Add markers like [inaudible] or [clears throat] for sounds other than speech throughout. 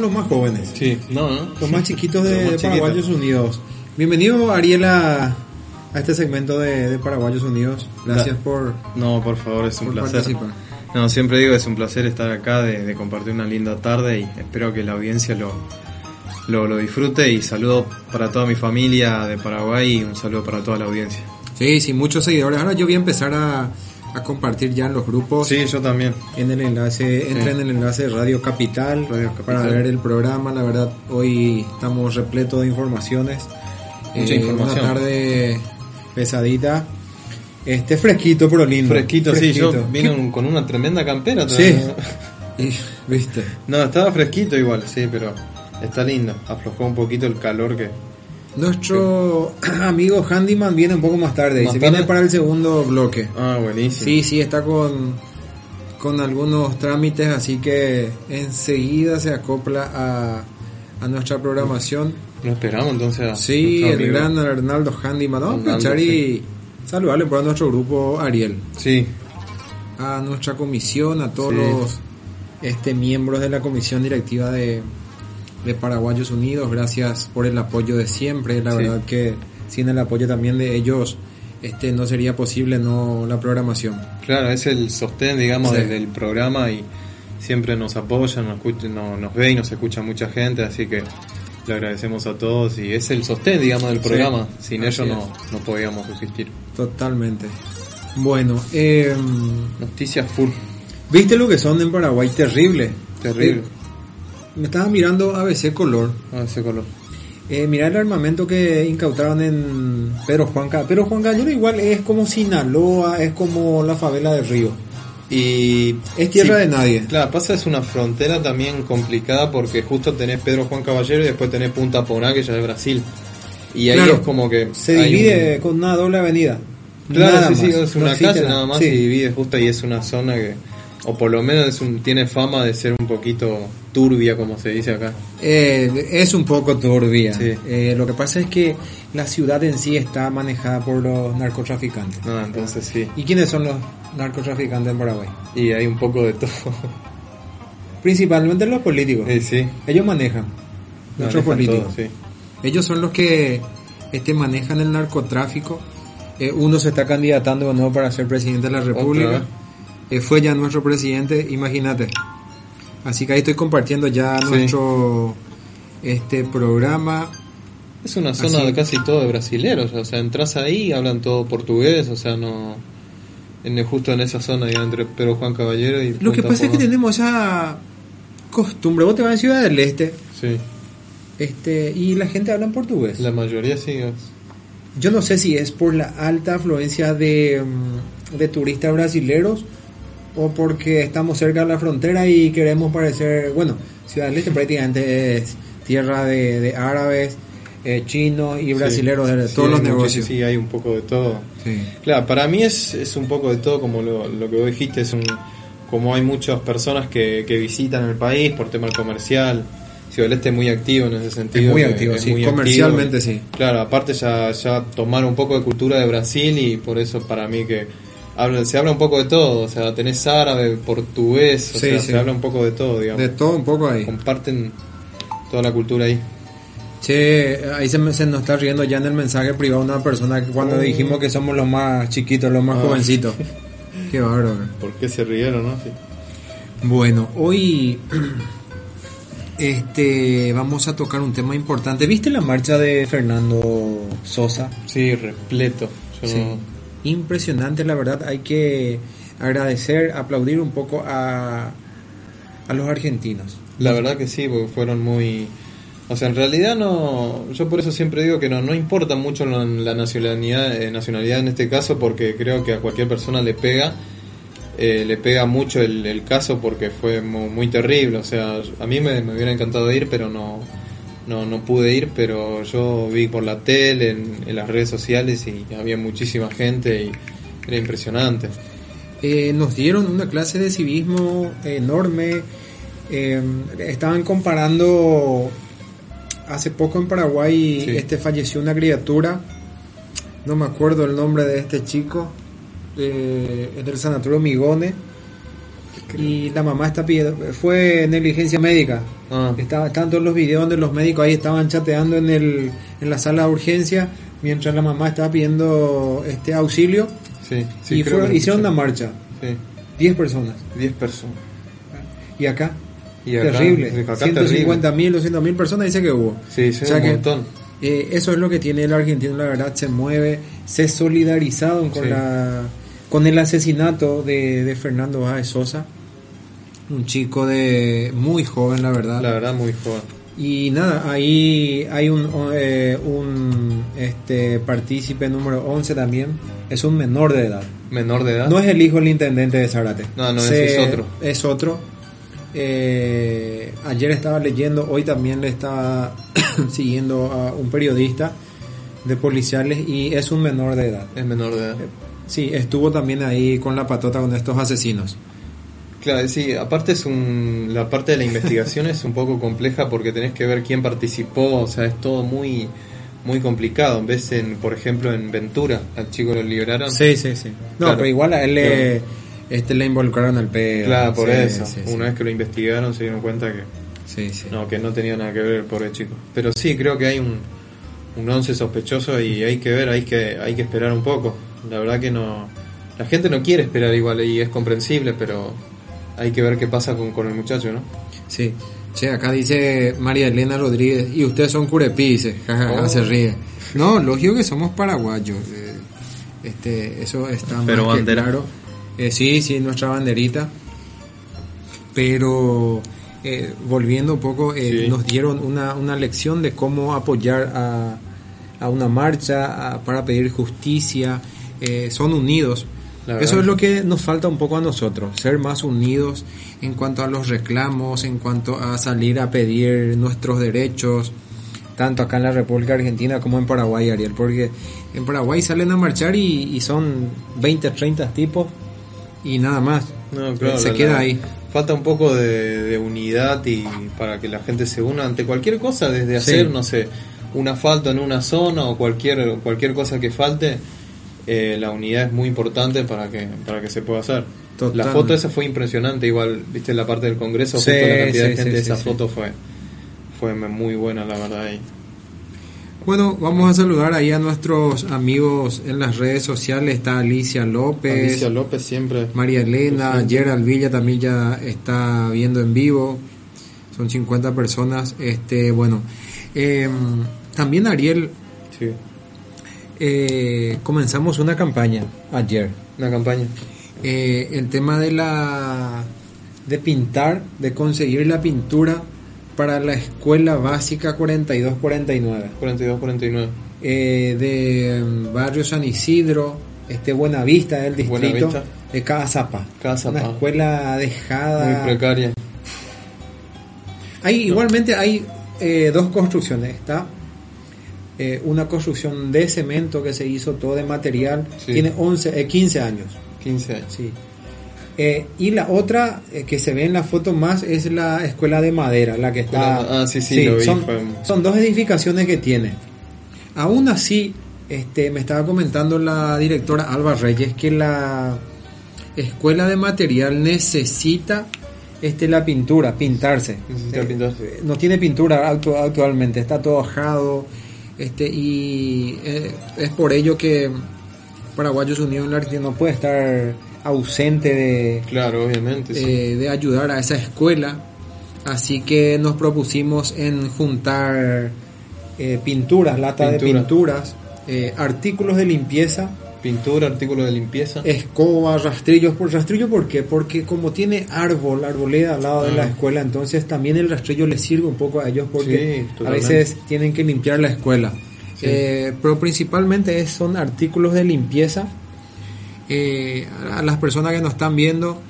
más jóvenes. Sí, no, ¿no? Los más chiquitos de, Los Paraguayos. Unidos. Bienvenido, Ariel, a, este segmento de, de Paraguayos Unidos. Gracias Da- por, No, por favor, es un placer. participar. No, siempre digo que es un placer estar acá, de, de compartir una linda tarde y espero que la audiencia lo, lo, lo disfrute y saludo para toda mi familia de Paraguay y un saludo para toda la audiencia. Sí, sí, muchos seguidores. Ahora yo voy a empezar a, a compartir ya en los grupos. Sí, yo también. En el enlace, entra en el enlace de Radio Capital, Radio Capital. para ver el programa. La verdad, hoy estamos repletos de informaciones. Eh, Mucha información. Una tarde pesadita. Este fresquito, pero lindo. Fresquito, sí, yo vine con una tremenda campera. Sí. [laughs] Y, ¿Viste? No, estaba fresquito igual, sí, pero está lindo. Aflojó un poquito el calor que... Nuestro [clears throat] amigo Handyman viene un poco más tarde. ¿Más Dice, viene para el segundo bloque. Ah, buenísimo. Sí, sí, está con, con algunos trámites, así que enseguida se acopla a, a nuestra programación. Lo esperamos entonces a Sí, el amigo. gran Arnaldo Handyman. Vamos a Arnaldo, aprovechar y saludarle por a nuestro grupo Ariel, Sí, a nuestra comisión, a todos Sí. los este, miembros de la comisión directiva de, de Paraguayos Unidos. Gracias por el apoyo de siempre. La Sí. verdad que sin el apoyo también de ellos este, no sería posible no la programación. claro, es el sostén, digamos, Sí. desde el programa y siempre nos apoyan, nos, escucha- no- nos ve y nos escucha mucha gente, así que le agradecemos a todos y es el sostén, digamos, del Sí, programa. Sin ellos no, no podíamos existir. Totalmente. Bueno, eh, Noticias full, ¿viste lo que son en Paraguay? Terrible. terrible. Me estaba mirando ABC Color. Ese color. Eh, mirá el armamento que incautaron en Pedro Juan Ca- Pedro Juan Gallero igual es como Sinaloa, es como la favela del río. Y Es tierra sí, de nadie. Claro, pasa es una frontera también complicada porque justo tenés Pedro Juan Caballero y después tenés Punta Poná que ya es Brasil. Y ahí Claro, es como que Se divide un- con una doble avenida. Claro, Nada sí, sí, es No una existe calle nada más Sí. y divide justo y es una zona que, o por lo menos es un, tiene fama de ser un poquito turbia, como se dice acá. Eh, es un poco turbia. Sí. Eh, lo que pasa es que la ciudad en sí está manejada por los narcotraficantes. No, entonces sí. ¿Y quiénes son los narcotraficantes en Paraguay? Y hay un poco de todo. Principalmente los políticos. Sí, sí. Ellos manejan. Nuestros políticos. todo, sí. Ellos son los que este, manejan el narcotráfico. Eh, uno se está candidatando o no para ser presidente de la República. Otra. Eh, fue ya nuestro presidente, imagínate. Así que ahí estoy compartiendo ya Sí. nuestro este programa. Es una zona Así. de casi todo de brasileros, o sea, entras ahí, hablan todo portugués, o sea, no... En, justo en esa zona, digamos, entre Pedro Juan Caballero y... Lo que pasa es que tenemos esa costumbre. Vos te vas a Ciudad del Este Sí, este, y la gente habla en portugués. la mayoría sí. es- Yo no sé si es por la alta afluencia de, mm, de turistas brasileros o porque estamos cerca de la frontera y queremos parecer, bueno, Ciudad del Este prácticamente es tierra de, de árabes, eh, chinos y brasileros de Sí, todos los negocios. Sí, hay un poco de todo. Sí. Claro, para mí es, es un poco de todo, como lo, lo que vos dijiste, es un, como hay muchas personas que, que visitan el país por tema comercial. Ciudad del Este es muy activo en ese sentido. Es muy activo, sí, muy comercialmente activo. sí. Claro, aparte ya, ya tomaron un poco de cultura de Brasil y por eso para mí que habla, se habla un poco de todo. O sea, tenés árabe, portugués, o Sí, sea, sí. se habla un poco de todo, digamos. De todo un poco ahí. Comparten toda la cultura ahí. Che, ahí se, me- se nos está riendo ya en el mensaje privado una persona que cuando Oh. dijimos que somos los más chiquitos, los más Ah. jovencitos. [laughs] Qué bárbaro. ¿Por qué se rieron, no? Sí. Bueno, hoy [clears throat] este vamos a tocar un tema importante. ¿Viste la marcha de Fernando Sosa? Sí, repleto. Yo Sí. no- Impresionante, la verdad. Hay que agradecer, aplaudir un poco a, a los argentinos. La verdad que sí, porque fueron muy... O sea, en realidad no... Yo por eso siempre digo que no, no importa mucho la, nacionalidad, eh, nacionalidad en este caso, porque creo que a cualquier persona le pega. eh, le pega mucho el, caso porque fue mu- muy, terrible. O sea, a mí me, me hubiera encantado ir, pero no, no, no pude ir. Pero yo vi por la tele, en, en las redes sociales y había muchísima gente y era impresionante. Eh, nos dieron una clase de civismo enorme. Eh, estaban comparando hace poco en Paraguay Sí. este falleció una criatura. No me acuerdo el nombre de este chico. eh, es del sanatorio Migone. Y la mamá está pidiendo, fue negligencia médica. Ah. Estaba, estaban todos los videos donde los médicos ahí estaban chateando en, el, en la sala de urgencia mientras la mamá estaba pidiendo este auxilio Sí, sí, y que hicieron una marcha, Sí, 10 personas. 10 personas. Y acá, Y acá- terrible, acá 150 mil, 200 mil personas dice que hubo. Sí, sí, O sea un que, montón. eh, eso es lo que tiene el argentino, la verdad, se mueve, se solidarizaron con la con el asesinato de, de Fernando Báez Sosa, un chico de muy joven, la verdad. La verdad, muy joven. Y nada, ahí hay un, eh, un este, partícipe número 11 también, es un menor de edad. Menor de edad. No es el hijo del intendente de Zarate. No, no, ese es otro. Es otro. Eh, ayer estaba leyendo, hoy también le estaba [coughs] siguiendo a un periodista de policiales y es un menor de edad. Es menor de edad. Sí, estuvo también ahí con la patota con estos asesinos. Claro, sí, aparte es un, la parte de la investigación [laughs] es un poco compleja porque tenés que ver quién participó, o sea, es todo muy muy complicado. Vez en, por ejemplo, en Ventura, al chico lo liberaron. Sí, sí, sí. No, Claro. pero igual a él le, este, le involucraron al peo. Claro, por Sí, eso. sí, sí. Una vez que lo investigaron se dieron cuenta que Sí, sí. no, que no tenía nada que ver el pobre chico. Pero sí, creo que hay un, un once sospechoso y hay que ver, hay que, hay que esperar un poco. La verdad que no, la gente no quiere esperar igual y es comprensible, pero hay que ver qué pasa con, con el muchacho, ¿no? Sí. Che, acá dice María Elena Rodríguez, y ustedes son curepí, dice, [laughs] jajaja, Oh. se ríe. No, lógico que somos paraguayos. eh, este, eso está más Pero que bandera. claro. Eh, sí, sí, nuestra banderita. Pero eh, volviendo un poco, eh, Sí. nos dieron una, una lección de cómo apoyar a, a una marcha a- para pedir justicia. Eh, son unidos. Eso es lo que nos falta un poco a nosotros, ser más unidos en cuanto a los reclamos, en cuanto a salir a pedir nuestros derechos, tanto acá en la República Argentina como en Paraguay, Ariel, porque en Paraguay salen a marchar y, y son 20, 30 tipos y nada más. No, claro, Se queda ahí. Falta un poco de, de unidad y para que la gente se una ante cualquier cosa, desde hacer, Sí. no sé, un asfalto en una zona o cualquier cualquier cosa que falte, eh, la unidad es muy importante para que para que se pueda hacer. Total. La foto esa fue impresionante, igual, viste la parte del Congreso, Sí, justo la cantidad sí, de gente, sí, esa foto fue fue muy buena, la verdad. Y, Bueno, vamos a saludar ahí a nuestros amigos en las redes sociales. Está Alicia López, Alicia López siempre. María Elena. Gerald Villa también ya está viendo en vivo. Son 50 personas. Este, bueno, eh, también Ariel, Sí, eh, comenzamos una campaña ayer. una campaña. Eh, el tema de la de pintar, de conseguir la pintura para la escuela básica 4249 42-49. eh, de mm, barrio San Isidro, este Buenavista del distrito Buenavista. de Cazapa. Una escuela Muy dejada. precaria. Hay igualmente hay eh, dos construcciones, está eh, una construcción de cemento que se hizo todo de material, Sí. tiene 11 eh, 15 años. 15 años. Sí. Eh, y la otra eh, que se ve en la foto más es la escuela de madera, la que está. Ah, sí, sí, lo vi, Son, dos edificaciones que tiene. Aún así, este, me estaba comentando la directora Alba Reyes que la escuela de material necesita este, la pintura, pintarse. Necesita pintarse. no tiene pintura actu- actualmente, está todo ajado. Este, y eh, es por ello que Paraguayos Unidos en la Argentina no puede estar ausente de, Claro, obviamente. sí. eh, de ayudar a esa escuela. Así que nos propusimos en juntar eh, pinturas, lata de Pintura. pinturas, eh, artículos de limpieza, Pintura, artículos de limpieza. escoba, rastrillos. ¿Por rastrillo por qué? Porque como tiene árbol, arboleda al lado de la Ah. escuela, entonces también el rastrillo les sirve un poco a ellos porque Sí, a veces tienen que limpiar la escuela. Sí. Eh, pero principalmente son artículos de limpieza. Eh, a las personas que nos están viendo,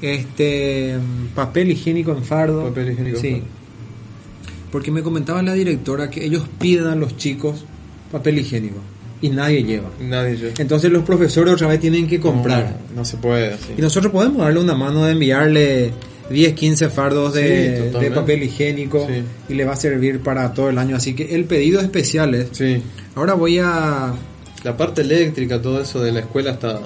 este papel higiénico en fardo. Papel higiénico en Sí. fardo. Porque me comentaba la directora que ellos piden a los chicos papel higiénico y nadie lleva. Nadie yo. Entonces los profesores otra vez tienen que comprar. No, no se puede así. Y nosotros podemos darle una mano de enviarle 10, 15 fardos Sí, de, papel higiénico Sí. y le va a servir para todo el año. Así que el pedido especial es... Sí. Ahora voy a... La parte eléctrica, todo eso de la escuela está,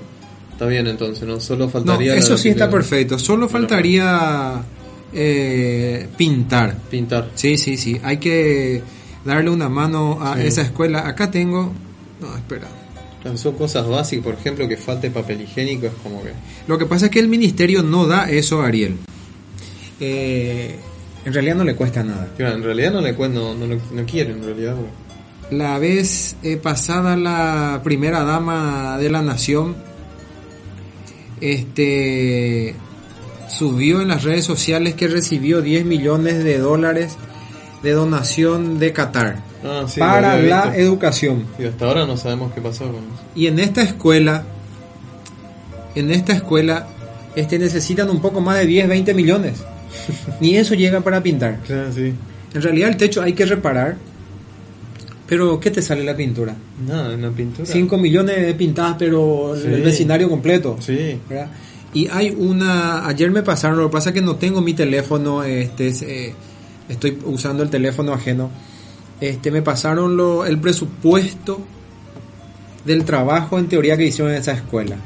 Está bien entonces, ¿no? Solo faltaría... eso sí está perfecto. Solo faltaría eh, pintar. Pintar. Sí, sí, sí. Hay que darle una mano a Sí. esa escuela. Acá tengo... No, espera. Son cosas básicas, por ejemplo, que falte papel higiénico, es como que... Lo que pasa es que el ministerio no da eso a Ariel. Eh, en realidad no le cuesta nada. Claro, en realidad no le cuen- no, no, no quieren, en realidad. La vez eh, pasada la primera dama de la nación este subió en las redes sociales que recibió 10 millones de dólares de donación de Qatar Ah, sí, para la educación. Y hasta ahora no sabemos qué pasó con eso. Y en esta escuela en esta escuela este necesitan un poco más de 10, 20 millones. [laughs] Ni eso llega para pintar. Claro, sí. En realidad el techo hay que reparar. Pero ¿qué te sale la pintura? Nada, la pintura. 5 millones de pintadas, pero Sí. el vecindario completo. Sí. ¿verdad? Y hay una, ayer me pasaron, lo que pasa es que no tengo mi teléfono, este, es, eh, estoy usando el teléfono ajeno. Este, me pasaron lo, el presupuesto del trabajo en teoría que hicieron en esa escuela.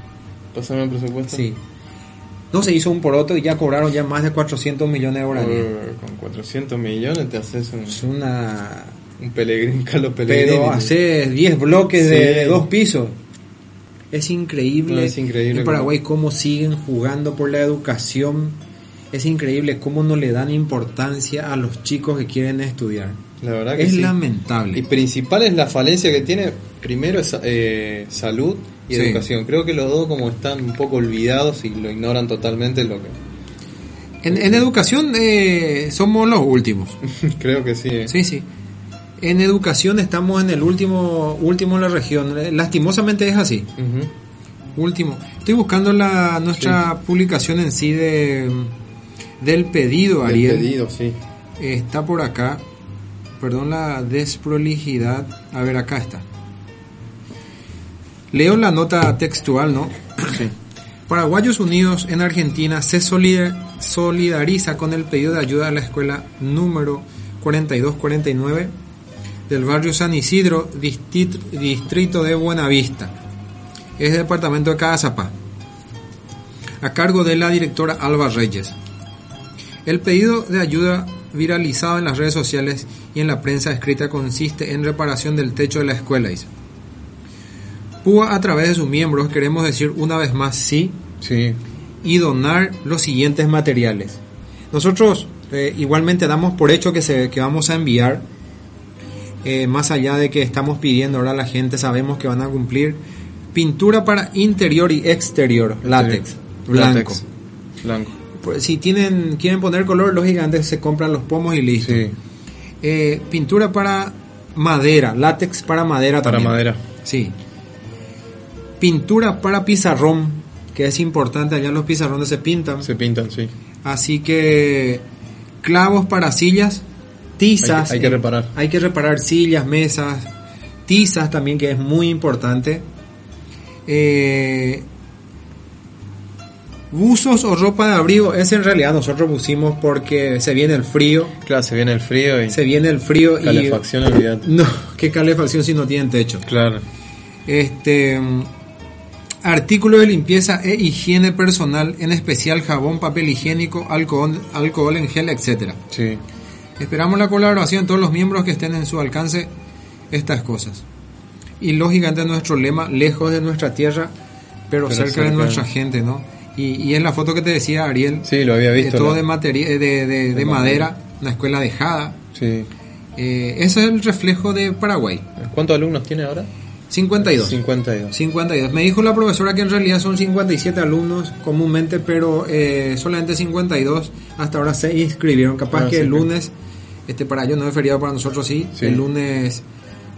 ¿Pasaron el presupuesto? Sí. No se hizo un poroto y ya cobraron ya más de 400 millones de. Por- con 400 millones te haces un, Es una... un pelegrín, Carlos Pellegrini. Pero hace 10 bloques de, Sí. de dos pisos. Es increíble, No, es increíble en Paraguay cómo siguen jugando por la educación. Es increíble cómo no le dan importancia a los chicos que quieren estudiar. La verdad que Es sí. lamentable. Y principal es la falencia que tiene, primero es eh, salud y Sí. educación. Creo que los dos como están un poco olvidados y lo ignoran totalmente lo que... En, en educación eh, somos los últimos. [laughs] Creo que sí. eh. Sí, sí. En educación estamos en el último, último en la región. Eh, Lastimosamente es así. Último. Estoy buscando la nuestra publicación en sí de del pedido, Del Ariel. pedido, sí. Está por acá. Perdón la desprolijidad. A ver, acá está. Leo la nota textual, ¿no? [clears throat] Paraguayos Unidos en Argentina se solidar- solidariza con el pedido de ayuda a la escuela número 4249 del barrio San Isidro, distrito de Buenavista. Es departamento de Cagazapá, a cargo de la directora Alba Reyes. El pedido de ayuda viralizado en las redes sociales y en la prensa escrita consiste en reparación del techo de la escuela, dice. PUA a través de sus miembros queremos decir una vez más sí Sí. y donar los siguientes materiales. Nosotros eh, igualmente damos por hecho que, se, que vamos a enviar, eh, más allá de que estamos pidiendo ahora a la gente, sabemos que van a cumplir pintura para interior y exterior, látex, blanco. Látex. Blanco. Pues, si tienen quieren poner color, lógicamente se compran los pomos y listo. Sí. Eh, pintura para madera, látex para madera Para también. madera. Sí. Pintura para pizarrón, que es importante, allá los pizarrones se pintan. Se pintan, sí. Así que clavos para sillas, tizas. Hay que- hay que reparar. Hay que reparar sillas, mesas, tizas también, que es muy importante. Eh, buzos o ropa de abrigo, ese en realidad nosotros pusimos porque se viene el frío. Claro, se viene el frío y Se viene el frío calefacción, olvídate. y... No, [laughs] qué calefacción si no tienen techo. Claro. Este mm, artículos de limpieza e higiene personal, en especial jabón, papel higiénico, alcohol, alcohol en gel, etcétera. Sí. Esperamos la colaboración de todos los miembros que estén en su alcance estas cosas. Y lógicamente nuestro lema, lejos de nuestra tierra, pero, Pero cerca, de nuestra gente, ¿no? Y, y en la foto que te decía Ariel, Sí, lo había eh, visto. todo de, materia, de, de- de de madera, una escuela dejada. Sí. Eh, ese es el reflejo de Paraguay. ¿Cuántos alumnos tiene ahora? 52. 52. 52. Me dijo la profesora que en realidad son 57 alumnos comúnmente, pero eh, solamente 52 hasta ahora se inscribieron. Capaz Ah, que sí, el lunes, este para ellos no es feriado, para nosotros sí, Sí. el lunes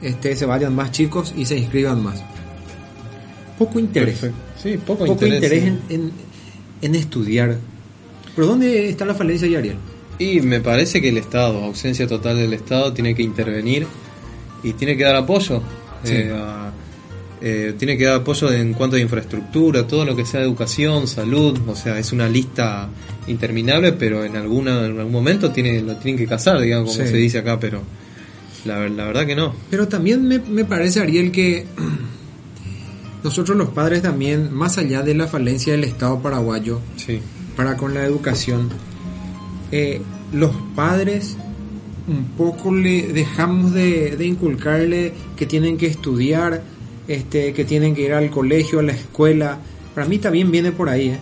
este se vayan más chicos y se inscriban más. Poco interés. Perfecto. Sí, poco, Poco interés, sí. en, en- en estudiar. ¿Pero dónde está la falencia, Ariel? Y me parece que el Estado, ausencia total del Estado, tiene que intervenir y tiene que dar apoyo. Sí. eh, a- eh, tiene que dar apoyo en cuanto a infraestructura, todo lo que sea educación, salud. O sea, es una lista interminable, pero en, alguna, en algún momento tiene, lo tienen que casar, digamos, como Sí. se dice acá, pero la, la verdad que no. Pero también me, me parece, Ariel, que [clears throat] nosotros los padres también, más allá de la falencia del Estado paraguayo Sí. para con la educación, eh, los padres un poco le dejamos de, de inculcarle que tienen que estudiar, este, que tienen que ir al colegio, a la escuela. Para mí también viene por ahí. ¿eh?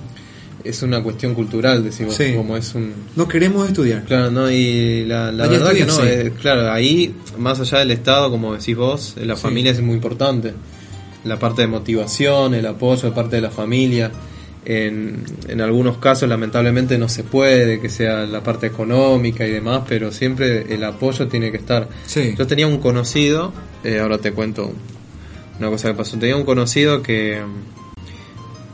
Es una cuestión cultural, decimos, Sí. como es un... No queremos estudiar. Claro, no, y la, la verdad que no, sí. eh, claro, ahí, más allá del Estado, como decís vos, la familia es muy importante. La parte de motivación, el apoyo de parte de la familia. En, en algunos casos, lamentablemente, no se puede, que sea la parte económica y demás, pero siempre el apoyo tiene que estar. Sí. Yo tenía un conocido, eh, ahora te cuento una cosa que pasó. Tenía un conocido que,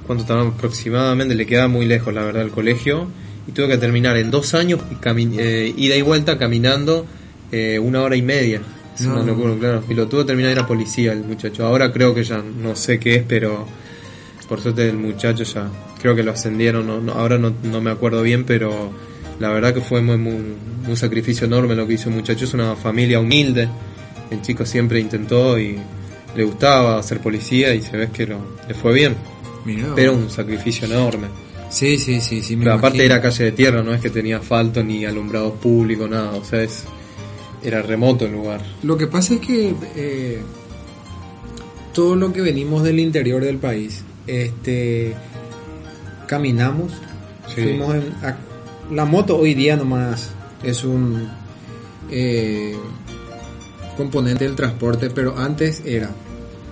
¿cuánto tardó? aproximadamente? Le quedaba muy lejos, la verdad, el colegio. Y tuve que terminar en dos años, eh, ida y vuelta, caminando eh, una hora y media. Es No. una locura, claro. Y lo tuvo que terminar, era policía el muchacho. Ahora creo que ya no sé qué es, pero por suerte el muchacho ya creo que lo ascendieron. no- no- ahora no, no me acuerdo bien, pero la verdad que fue muy, muy- un sacrificio enorme lo que hizo el muchacho. Es una familia humilde. El chico siempre intentó y le gustaba ser policía y se ve que lo, le fue bien. Mirá, Pero un sacrificio enorme. Sí, sí, sí, sí. me Pero aparte era calle de tierra, no es que tenía asfalto ni alumbrado público, nada. O sea, es, era remoto el lugar. Lo que pasa es que eh, todo lo que venimos del interior del país, este, caminamos, Sí. fuimos en a- la moto hoy día nomás es un eh, componente del transporte, pero antes era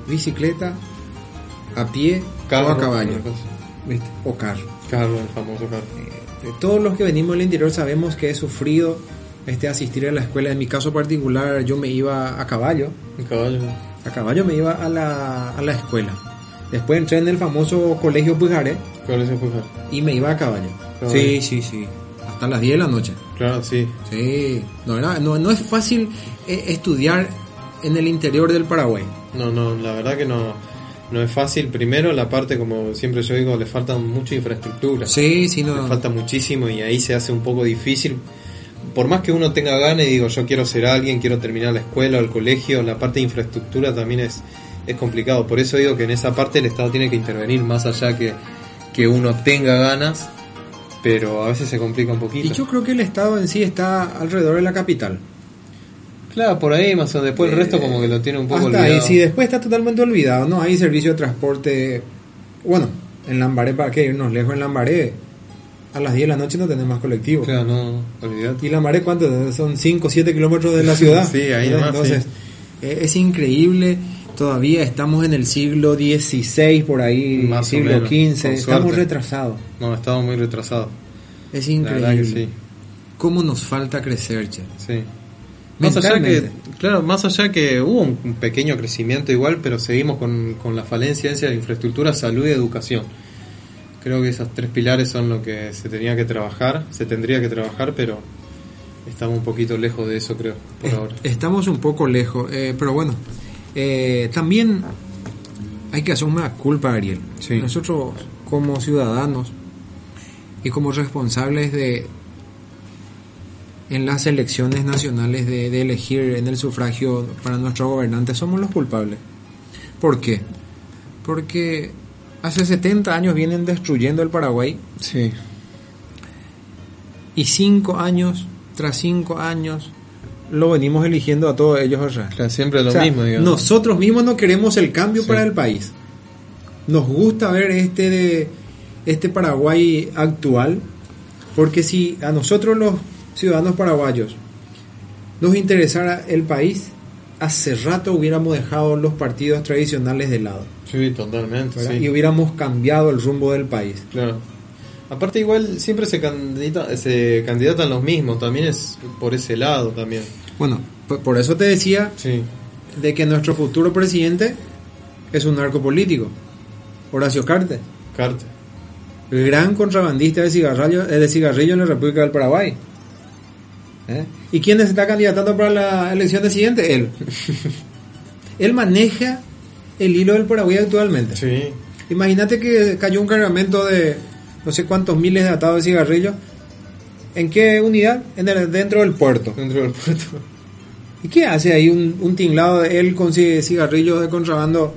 bicicleta, a pie o a caballo, o carro. Carro, el famoso carro. Eh, todos los que venimos del interior sabemos que he sufrido este asistir a la escuela. En mi caso particular, yo me iba a caballo. Un caballo. A caballo me iba a la, a la escuela. Después entré en el famoso colegio Pujaré ¿Cuál es el pujar? y me iba a caballo. Caballo. Sí, sí, sí. Hasta las 10 de la noche. Claro, sí. Sí. No, era, no, no es fácil eh, estudiar en el interior del Paraguay. No, no, la verdad que no, no es fácil. Primero, la parte, como siempre yo digo, le falta mucha infraestructura. Sí, sí, no. Le falta muchísimo y ahí se hace un poco difícil. Por más que uno tenga ganas y digo, yo quiero ser alguien, quiero terminar la escuela o el colegio, la parte de infraestructura también es, es complicado. Por eso digo que en esa parte el Estado tiene que intervenir más allá que, que uno tenga ganas, pero a veces se complica un poquito. Y yo creo que el Estado en sí está alrededor de la capital. Claro, por ahí más o. Después el resto como que lo tiene un poco olvidado. sí, después está totalmente olvidado, ¿no? Hay servicio de transporte. Bueno, en Lambaré, ¿para qué irnos lejos? En Lambaré, a las 10 de la noche no tenemos más colectivo. Claro, no, olvidate. ¿Y Lambaré cuánto? Son 5 o 7 kilómetros de la ciudad. Sí, ahí Entonces, eh, es increíble. Todavía estamos en el siglo XVI, por ahí, Más siglo menos, XV. Estamos retrasados. No, estamos muy retrasados. Es La increíble. sí. ¿Cómo nos falta crecer, che? Sí. Más allá que, claro, más allá que hubo un, un pequeño crecimiento igual, pero seguimos con, con la falencia de infraestructura, salud y educación. Creo que esos tres pilares son lo que se tenía que trabajar, se tendría que trabajar, pero estamos un poquito lejos de eso, creo, por ahora. Estamos un poco lejos, eh, pero bueno, eh, también hay que hacer una culpa, Ariel. Sí. Nosotros como ciudadanos y como responsables de en las elecciones nacionales de, de elegir en el sufragio para nuestros gobernantes somos los culpables. ¿Por qué? Porque hace 70 años vienen destruyendo el Paraguay Sí. y cinco años tras cinco años lo venimos eligiendo a todos ellos allá. Claro, siempre lo O sea, mismo, digamos. Nosotros mismos no queremos el cambio Sí. para el país. Nos gusta ver este de este Paraguay actual, porque si a nosotros los ciudadanos paraguayos nos interesara el país, hace rato hubiéramos dejado los partidos tradicionales de lado Sí, totalmente. y hubiéramos cambiado el rumbo del país. Claro. Aparte igual siempre se candidata, se candidatan los mismos, también es por ese lado también. Bueno, por, por eso te decía Sí. de que nuestro futuro presidente es un narco político, Horacio Cartes. Carta. gran contrabandista de cigarrillo, eh, de cigarrillo en la República del Paraguay. ¿Eh? ¿Y quién está candidatando para la elección siguiente? Él. [laughs] Él maneja el hilo del Paraguay actualmente. Sí. Imagínate que cayó un cargamento de no sé cuántos miles de atados de cigarrillos. ¿En qué unidad? En el, dentro del puerto. Dentro del puerto. ¿Y qué hace ahí un, un tinglado de él con ci- cigarrillos de contrabando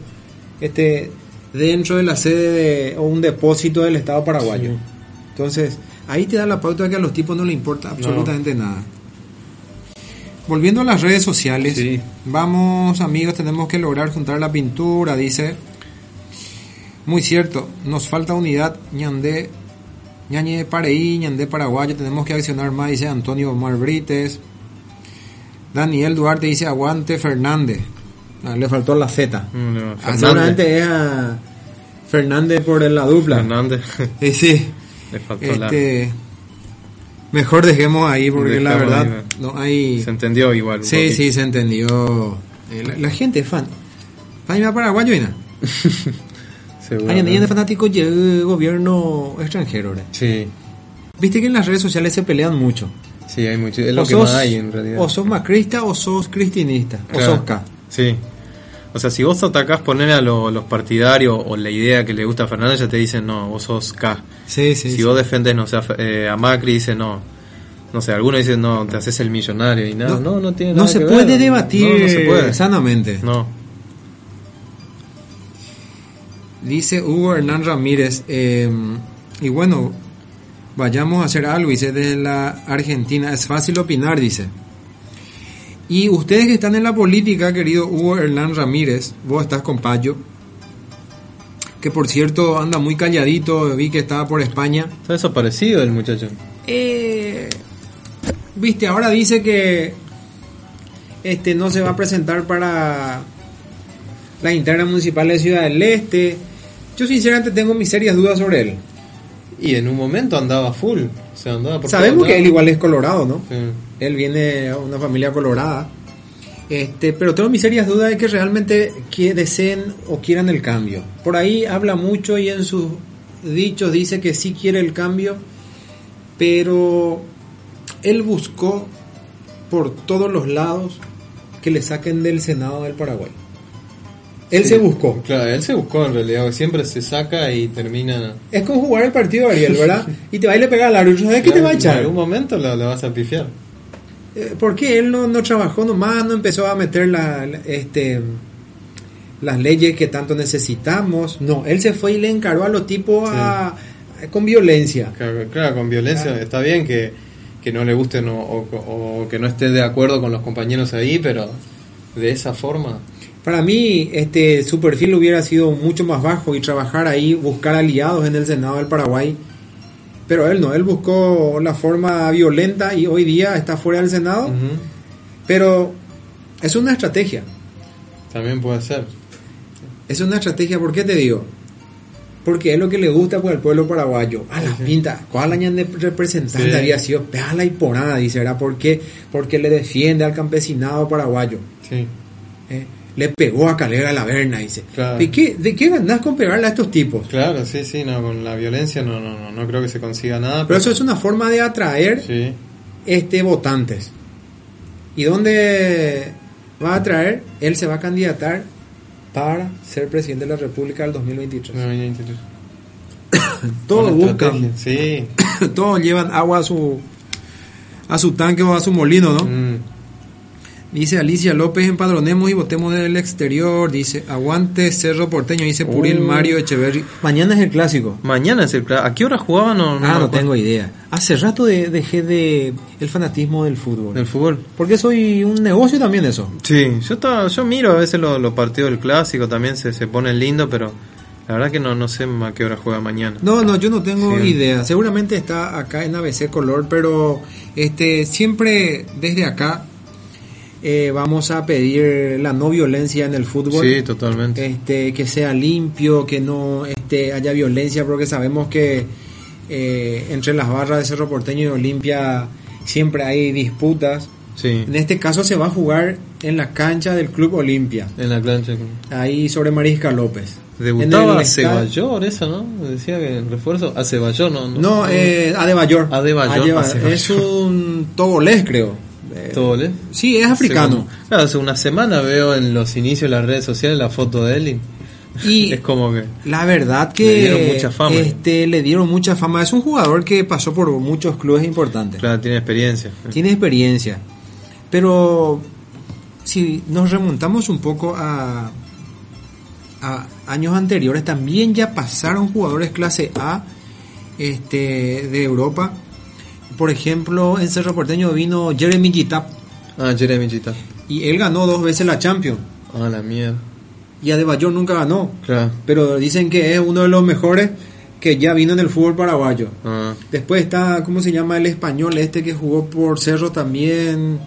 este dentro de la sede de, o un depósito del Estado paraguayo. Sí. Entonces, ahí te da la pauta de que a los tipos no les importa absolutamente nada. Volviendo a las redes sociales, Sí. vamos amigos, tenemos que lograr juntar la pintura, dice. Muy cierto, nos falta unidad, ñandé, ñañe Pareí, ñandé Paraguayo, tenemos que accionar más, dice Antonio Omar Brites. Daniel Duarte dice aguante Fernández. Ah, le faltó la Z. No, Ah, seguramente es a Fernández por la dupla. Fernández. Sí, [laughs] sí. Le faltó Este, mejor dejemos ahí porque la verdad ahí, no hay... Se entendió igual. un Sí, poquito. sí, se entendió. Eh, la, la gente es fan. Fan paraguayo, ¿no? [laughs] Hay de fanáticos de gobierno extranjero. ¿verdad? Sí, Viste que en las redes sociales se pelean mucho. sí, hay mucho. Es lo O que sos- más hay en realidad. O sos macrista o sos cristinista. O sos K. Sí. O sea, si vos atacás poner a lo- los partidarios o la idea que le gusta a Fernández, ya te dicen, no, vos sos K. Sí, sí. si sí. vos defendés, no sé, eh, a Macri, dice no. No sé, algunos dicen, no, te haces el millonario y nada. No, no, tiene no nada se que puede ver. debatir No, no se puede. sanamente. No. Dice Hugo Hernán Ramírez, eh, y bueno, vayamos a hacer algo, dice, de la Argentina. Es fácil opinar, dice. Y ustedes que están en la política, querido Hugo Hernán Ramírez, vos estás con Payo, que por cierto anda muy calladito, vi que estaba por España. Está desaparecido el muchacho. Eh, Viste, ahora dice que este no se va a presentar para la interna municipal de Ciudad del Este. Yo sinceramente tengo mis serias dudas sobre él. Y en un momento andaba full. O sea, andaba por Sabemos que él igual es colorado, ¿no? Sí. Él viene de una familia colorada. Este, pero tengo mis serias dudas de que realmente que deseen o quieran el cambio. Por ahí habla mucho y en sus dichos dice que sí quiere el cambio, pero él buscó por todos los lados que le saquen del Senado del Paraguay. Él Sí. se buscó. Claro, él se buscó en realidad. Siempre se saca y termina. Es como jugar el partido Ariel, ¿verdad? [laughs] Y te va y le pega al árbitro. ¿Sabes qué te va a En echar? algún momento lo vas a pifiar. Eh, ¿Por qué él no, no trabajó nomás, no empezó a meter la, la- este, las leyes que tanto necesitamos? No, él se fue y le encaró a los tipos a- con violencia. Claro, claro, con violencia Claro. está bien que, que no le gusten o, o- o que no esté de acuerdo con los compañeros ahí, pero de esa forma. Para mí, este, su perfil hubiera sido mucho más bajo y trabajar ahí, buscar aliados en el Senado del Paraguay. Pero él no, él buscó la forma violenta y hoy día está fuera del Senado. Pero es una estrategia. También puede ser. Es una estrategia, ¿por qué te digo? Porque es lo que le gusta pues, al pueblo paraguayo. A la pinta, ¿cuál año de representante Sí. había sido? Pégala y porada, dice, ¿verdad? ¿Por qué? Porque le defiende al campesinado paraguayo. Sí. ¿eh? Le pegó a Calera la Verna, dice. Claro. ¿De qué, ¿De qué ganás con pegarle a estos tipos? Claro, sí, sí, no, con la violencia no, no, no, no creo que se consiga nada. Pero eso es una forma de atraer Sí, este votantes. ¿Y dónde va a atraer? Él se va a candidatar para ser presidente de la República del 2023. no, ya entiendo. Todo Buena buscan. Sí. [coughs] todos llevan agua a su a su tanque o a su molino, ¿no? Mm. Dice Alicia López, empadronemos y votemos del exterior. Dice, aguante Cerro Porteño. Dice Puril Uh. Mario Echeverry. Mañana es el clásico. Mañana es el cla- ¿A qué hora jugaban? No, ah, me no tengo idea. Hace rato de- dejé de el fanatismo del fútbol. ¿Del fútbol? Porque soy un negocio también eso. Sí, yo estaba, yo miro a veces los, partidos del clásico, también se, se ponen lindos, pero la verdad que no, no sé a qué hora juega mañana. No, no, yo no tengo Sí. idea. Seguramente está acá en ABC Color, pero este siempre desde acá eh, vamos a pedir la no violencia en el fútbol. Sí, totalmente. este que sea limpio, que no este, haya violencia, porque sabemos que eh, entre las barras de Cerro Porteño y Olimpia siempre hay disputas. Sí, En este caso se va a jugar en la cancha del Club Olimpia, en la plancha. ahí sobre Marisca López. Debutaba el a Ceballos, esa, ¿no? Decía que en refuerzo. A Ceballos, no. No, eh, Adebayor. Adebayor, Adeba- Adebayor. Es un togolés, creo. Eh, Todo, ¿eh? Sí, es africano. Hace- Claro, hace una semana veo en los inicios de las redes sociales la foto de él y Y [laughs] es como que. la verdad que Le dieron mucha fama. Este, le dieron mucha fama. Es un jugador que pasó por muchos clubes importantes. Claro, tiene experiencia. Tiene experiencia. Pero si nos remontamos un poco a, a años anteriores también ya pasaron jugadores clase A este, de Europa. Por ejemplo, en Cerro Porteño vino Jeremy Gitap Ah, Jeremy Gita. y él ganó dos veces la Champions. Ah, la mierda. Y Adebayor nunca ganó, Claro. pero dicen que es uno de los mejores que ya vino en el fútbol paraguayo. Ah, Después está, ¿cómo se llama el español este que jugó por Cerro también?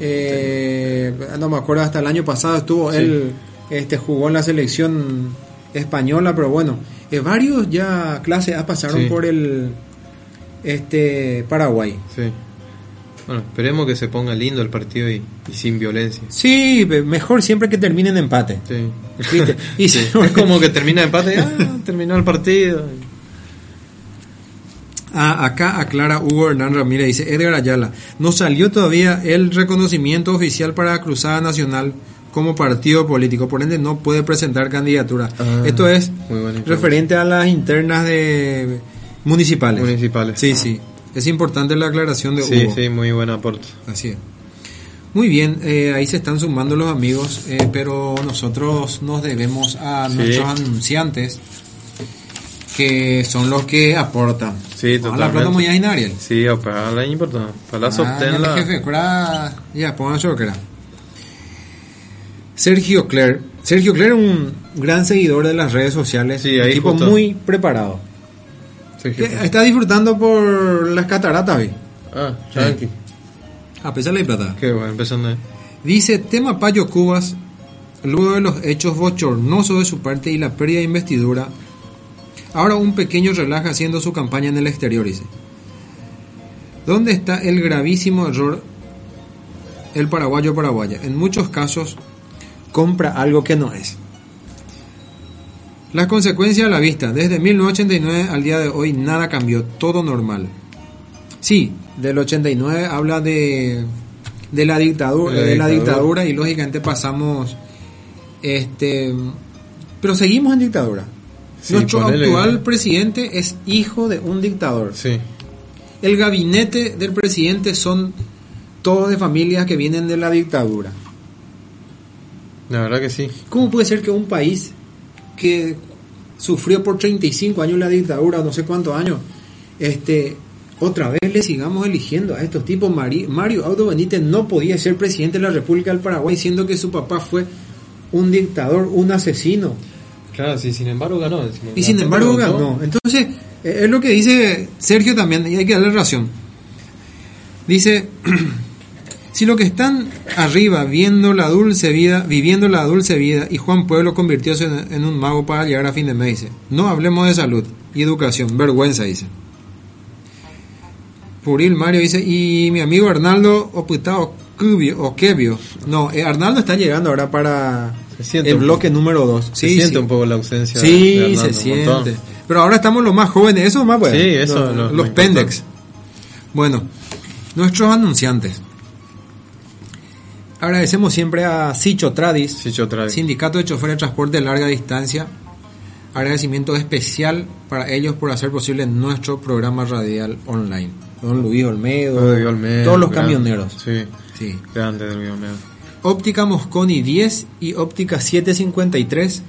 Eh, no me acuerdo, hasta el año pasado estuvo, Sí. él este, jugó en la selección española, pero bueno, eh, varios ya clase A pasaron Sí. por el este Paraguay. sí. Bueno, esperemos que se ponga lindo el partido y, y sin violencia. Sí, mejor siempre que termine en empate. Sí. ¿Viste? [laughs] Y Sí. si- Es como que termina el empate, ah, [laughs] terminó el partido. Ah, acá aclara Hugo Hernán Ramírez, dice Edgar Ayala, no salió todavía el reconocimiento oficial para Cruzada Nacional como partido político, por ende no puede presentar candidatura. Ah, Esto es referente a las internas de municipales. Municipales. Sí, sí. Es importante la aclaración de Sí, Hugo. sí, muy buen aporte. Así es. Muy bien, eh, ahí se están sumando los amigos, eh, pero nosotros nos debemos a Sí. nuestros anunciantes, que son los que aportan. Sí, Ah, La plata totalmente. muy en Ariel. Sí, para la importante. Para la Ah, sostén jefe, cura- ya, pongan. Sergio Cler. Sergio Cler es un gran seguidor de las redes sociales. Sí, un ahí tipo justo. muy preparado. Sergio. Está disfrutando por las cataratas, ¿vi? Ah, tranqui. a pesar de la plata. Qué bueno, empezando ahí. Dice, tema Payo Cubas, luego de los hechos bochornosos de su parte y la pérdida de investidura, ahora un pequeño relaja haciendo su campaña en el exterior, dice. ¿Dónde está el gravísimo error el paraguayo paraguaya? En muchos casos compra algo que no es. Las consecuencias a la vista. Desde 1989 al día de hoy nada cambió, todo normal. Sí, del 89 habla de, de la dictadura, De la de la dictadura. y lógicamente pasamos este pero seguimos en dictadura. Sí, Nuestro actual presidente es hijo de un dictador. Sí. El gabinete del presidente son todos de familias que vienen de la dictadura. La verdad que sí. ¿Cómo puede ser que un país que sufrió por 35 años la dictadura, no sé cuántos años, este, otra vez le sigamos eligiendo a estos tipos? Mari- Mario Audo Benítez no podía ser presidente de la República del Paraguay, siendo que su papá fue un dictador, un asesino. Claro, sí, sin embargo ganó. Y sin embargo ganó. Entonces, eh, es lo que dice Sergio también, y hay que darle razón. Dice, [clears throat] si lo que están arriba viendo la dulce vida, viviendo la dulce vida, y Juan Pueblo convirtióse en, un mago para llegar a fin de mes, dice, no hablemos de salud y educación, vergüenza, dice. Puril Mario dice, y mi amigo Arnaldo Oputao Cubio, o Quebio. No, eh, Arnaldo está llegando ahora para el bloque número 2. Se siente un poco la ausencia de Sí, se siente. montón. Pero ahora estamos los más jóvenes, eso es más bueno. Sí, eso Los, los lo pendex. Bueno, nuestros anunciantes. Agradecemos siempre a Sicho Tradis, otra vez. Sindicato de Choferes de Transporte de Larga Distancia. Agradecimiento especial para ellos por hacer posible nuestro programa radial online. Don Luis Olmedo, todos los camioneros. Sí, Sí. grande Rodrigo Olmedo. Óptica Mosconi 10 y óptica 753.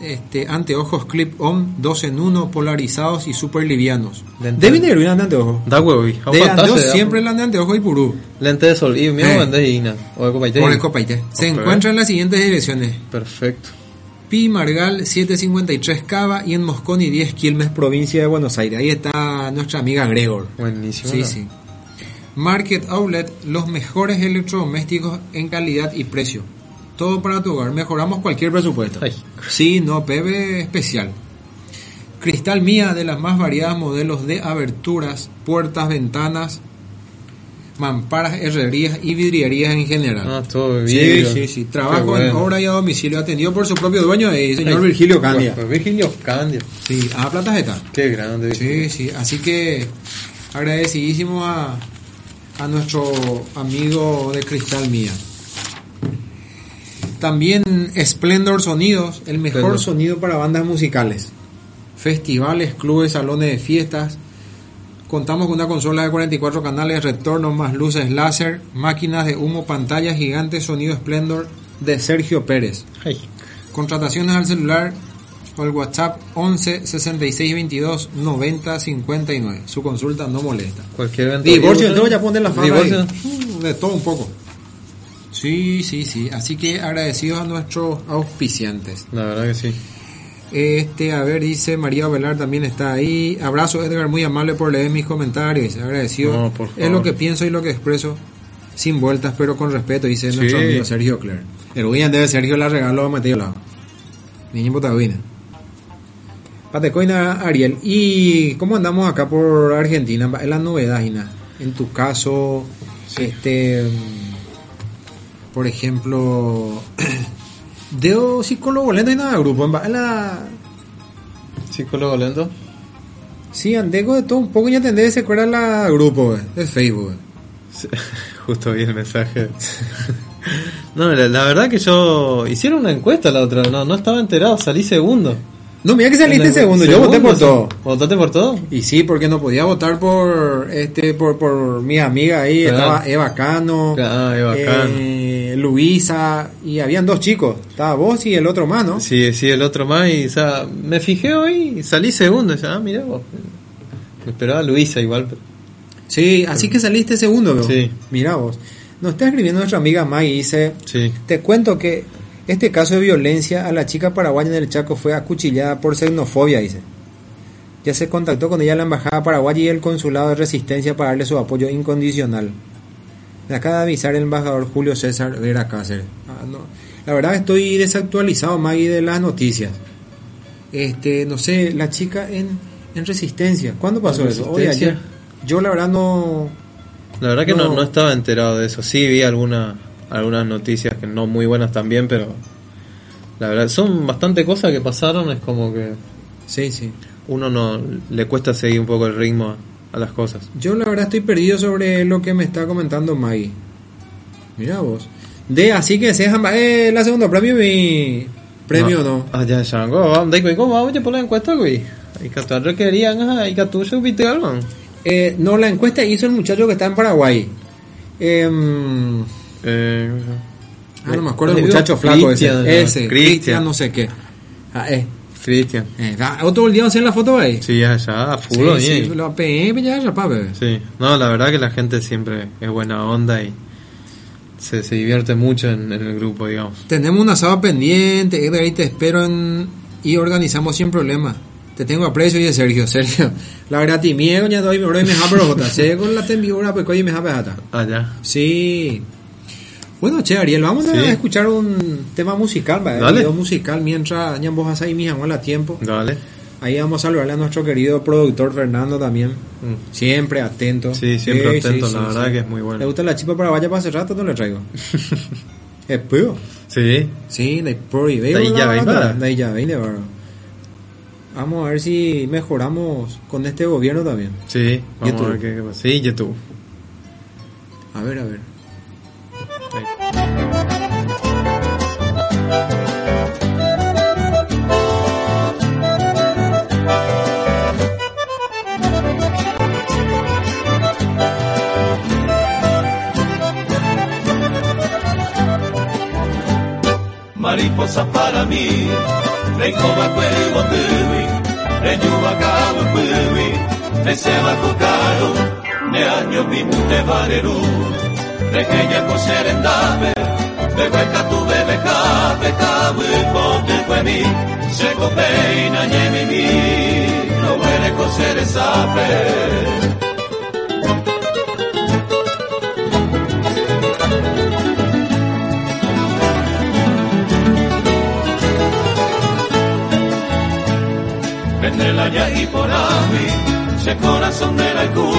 Este, anteojos clip-on 2 en 1 polarizados y super livianos. Lente- Deben de ir un anteojo. Da huevo, y. De anteojos siempre el anteojo y purú. Lente de sol. Y mismo Eh. y Ina. O de copaité. Por el copaite. Se Ok. encuentran en las siguientes direcciones. Perfecto. Pi Margal 753 Cava y en Mosconi 10 Quilmes, provincia de Buenos Aires. Ahí está nuestra amiga Gregor. Buenísimo. Sí, ¿no? sí. Market Outlet, los mejores electrodomésticos en calidad y precio. Todo para tu hogar. Mejoramos cualquier presupuesto. Ay. Sí, no, PB especial. Cristal Mía, de las más variadas modelos de aberturas, puertas, ventanas, mamparas, herrerías y vidrierías en general. Ah, todo sí, vidrio. sí, sí. Qué Trabajo en obra y a domicilio atendido por su propio dueño, el señor Ay. Virgilio Candia. Pues, Virgilio Candia. Sí, a plata está. Qué grande. Sí, sí, así que agradecidísimo a, a nuestro amigo de Cristal Mía. También Splendor Sonidos, el mejor Splendor. sonido para bandas musicales. Festivales, clubes, salones de fiestas. Contamos con una consola de 44 canales, retorno más luces láser, máquinas de humo, pantallas gigantes, sonido Splendor de Sergio Pérez. Contrataciones al celular o al WhatsApp 11 66 22 90 59. Su consulta no molesta. Cualquier. Divorcio, entonces ya ponen la fama. Mm, De todo un poco. Sí, sí, sí. Así que agradecidos a nuestros auspiciantes. La verdad que sí. Este, a ver, dice María Velar también está ahí. Abrazo Edgar, muy amable por leer mis comentarios. Agradecido. No, por favor. Es lo que pienso y lo que expreso. Sin vueltas, pero con respeto, dice Sí. nuestro amigo Sergio Clare. El William debe Sergio la regaló a Mateo Lado. Niño Potavina. Patecoina Ariel. ¿Y cómo andamos acá por Argentina? Es la novedad, Gina. En tu caso, este. Por ejemplo. [clears throat] Deo psicólogo lento y nada grupo. En la. Psicólogo lento. Sí, andego de todo un poco y entendés se acuerda la grupo eh, de Facebook. eh. Sí, [laughs] Justo vi el mensaje. [laughs] No, la, la verdad que yo hicieron una encuesta la otra, no, no estaba enterado, salí segundo. No, mira que saliste En segundo, yo voté por todo. ¿Votaste por todo? Y sí, porque no podía votar por este por, por mi amiga ahí, Claro. estaba Eva Cano, Ah, Eva Cano. Luisa, y habían dos chicos, estaba vos y el otro más, ¿no? Sí, sí, el otro más y o sea, me fijé hoy y salí segundo, ya, ah, mirá vos. Me esperaba Luisa igual, pero- Sí, así que saliste segundo, veo. Sí. Mira vos. Nos está escribiendo nuestra amiga May y dice, sí. te cuento que este caso de violencia a la chica paraguaya en el Chaco fue acuchillada por xenofobia, dice. Ya se contactó con ella la embajada paraguaya y el consulado de resistencia para darle su apoyo incondicional. Me acaba de avisar el embajador Julio César Vera Cáceres. Ah, no. La verdad estoy desactualizado, Maggie, de las noticias. Este, no sé, la chica en, en resistencia. ¿Cuándo pasó ¿En eso? Hoy, ayer. Yo la verdad no... La verdad que no. No. no estaba enterado de eso. Sí vi alguna, algunas noticias que no muy buenas también, pero la verdad son bastante cosas que pasaron, es como que Sí, sí. uno no le cuesta seguir un poco el ritmo a, las cosas. Yo la verdad estoy perdido sobre lo que me está comentando Maggie. Mira vos. De así que se eh, la segunda premio mi premio no. Ah, ya, ya. Vamos, dai, ¿cómo vamos por la encuesta, güey? Hay que estar requerían, ajá, hay que tú supiste algo. Eh, no, la encuesta hizo el muchacho que está en Paraguay. Em, Eh, ah, no me acuerdo el muchacho flaco Cristian, ese. Ese. Cristian no sé qué. Ah, eh. Cristian. da- otro día hacer la foto ahí. Sí, ya, ya, Sí, full, sí, bien. lo pegué, ya, ya. Sí, no, la verdad que la gente siempre es buena onda y se, se divierte mucho en, en el grupo, digamos. Tenemos un asado pendiente, Edgar, ahí te espero en- y organizamos sin problema. Te tengo aprecio y Sergio, Sergio. La grati mie coña doy me bro me. Se con la tembiura pues coño me pejata. Ah, ya. Sí. Bueno, che, Ariel, vamos Sí. a escuchar un tema musical, ¿vale? Dale. video musical mientras ñambos hasta ahí mi a tiempo. Dale. Ahí vamos a saludarle a nuestro querido productor Fernando también. Mm. Siempre atento. Sí, siempre atento, la verdad que es muy bueno. ¿Le gusta la chipa para vaya para hace rato? No le traigo. [laughs] es puro. Sí, Sí, de por y De ahí ya verdad. Vamos a ver si mejoramos con este gobierno también. sí. Vamos YouTube. a ver qué, qué pasa. Sí, YouTube. A ver, a ver. Mariposa para mí, reikoba kwego tui, renyuba kawa pui, neseba kukaro, ne año pitu te vareru, requeña coserendame, behueca tu bebe cabe cabe pote cuemi, se copeina ñemi mi, no huele coser sabe. Pendelaya y Porawi, se corazón de la Icu,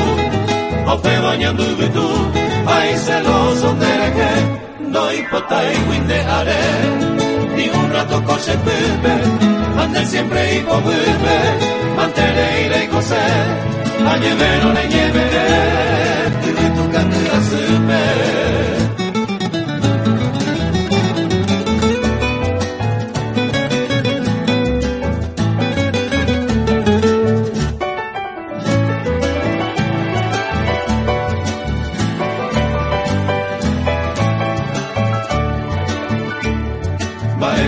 Ope bañando tú, ahí celoso de la que, no hipota y win de are, ni un rato coche pibe, ande siempre y pobebe, mantere y le cose, a llevero le lleve, y tu candela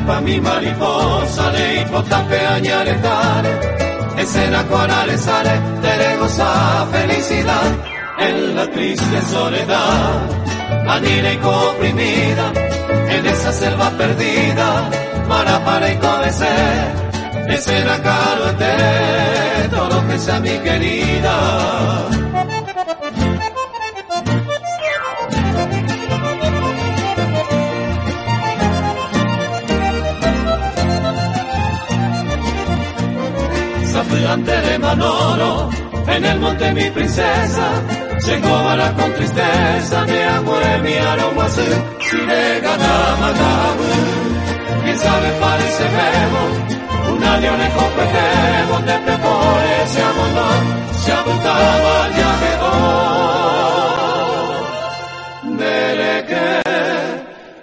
Baepa mi mariposa, le hipotape añaretare, escena con sale, te goza felicidad. En la triste soledad, anira y comprimida, en esa selva perdida, para para y conocer, escena caro todo lo que sea mi querida. Delante de Manolo, en el monte mi princesa, se cobra con tristeza de amor mi aroma si le gana magabu. Quién sabe parece bebo, un año le competemos, de pepores se amondó, se apuntaba ya quedó. Dele que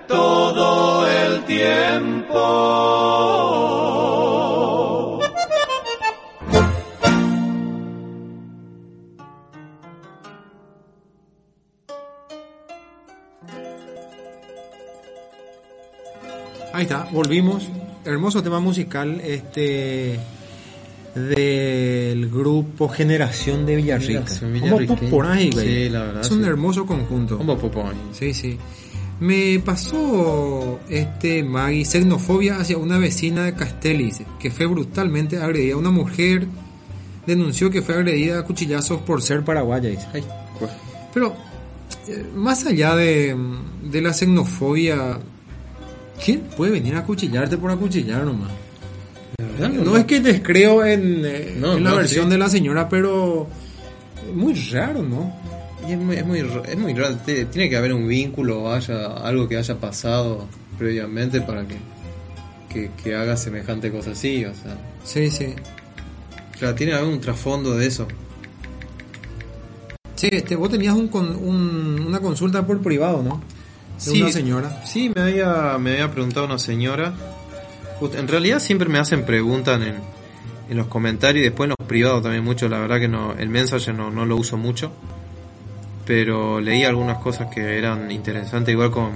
todo el tiempo. Ahí está, volvimos. Hermoso tema musical este del grupo Generación de Villarrica. por ahí, güey. Es un hermoso conjunto. Sí, sí. Me pasó este Maggie xenofobia hacia una vecina de Castellis que fue brutalmente agredida. Una mujer denunció que fue agredida a cuchillazos por ser paraguaya. Pero eh, más allá de, de la xenofobia, ¿Quién puede venir a cuchillarte por acuchillar nomás? No, es que descreo en, eh, en la versión de la señora, pero es muy raro, ¿no? Y es muy, es muy, es muy raro. Tiene que haber un vínculo, haya algo que haya pasado previamente para que, que, haga semejante cosa así, o sea. Sí, sí. Claro, tiene un trasfondo de eso. Sí, este, vos tenías un, un, una consulta por privado, ¿no? Sí, una señora? Sí, me había, me había preguntado una señora. En realidad siempre me hacen preguntas en, en los comentarios y después en los privados también mucho. La verdad que no, el mensaje no, no lo uso mucho. Pero leí algunas cosas que eran interesantes, igual con,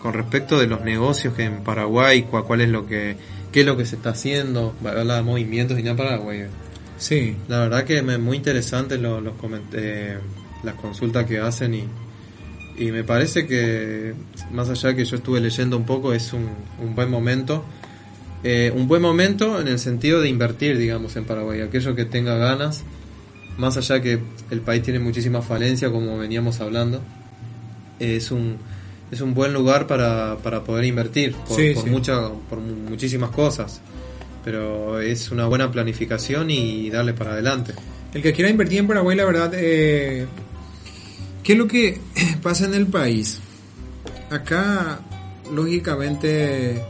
con respecto de los negocios que en Paraguay, cuál, cuál es lo que, qué es lo que se está haciendo, hablar de movimientos y nada Paraguay. Sí. La verdad que me, muy interesantes los, los eh, las consultas que hacen y, y me parece que, más allá de que yo estuve leyendo un poco, es un, un buen momento. Eh, un buen momento en el sentido de invertir, digamos, en Paraguay. Aquello que tenga ganas, más allá que el país tiene muchísima falencia, como veníamos hablando, es un, es un buen lugar para, para poder invertir por, por, por muchísimas cosas. Pero es una buena planificación y darle para adelante. El que quiera invertir en Paraguay, la verdad, eh, ¿Qué es lo que [clears throat] pasa en el país? Acá, lógicamente,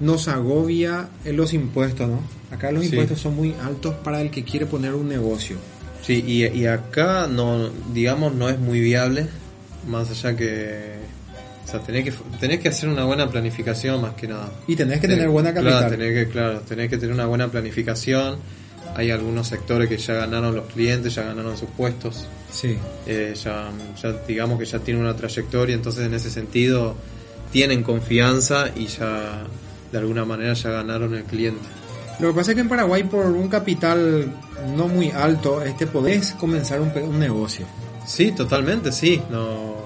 nos agobia en los impuestos, ¿no? Acá los impuestos son muy altos para el que quiere poner un negocio. Sí, y, acá, no digamos, no es muy viable, más allá que... O sea, tenés que, tenés que hacer una buena planificación más que nada. Y tenés que tener buena capital. Claro, tenés que, claro, tenés que tener una buena planificación hay algunos sectores que ya ganaron los clientes, ya ganaron sus puestos. Sí. Eh, ya, digamos que ya tienen una trayectoria, entonces en ese sentido tienen confianza y ya de alguna manera ya ganaron el cliente. Lo que pasa es que en Paraguay por un capital no muy alto, este podés comenzar un, un negocio. Sí, totalmente, sí. No,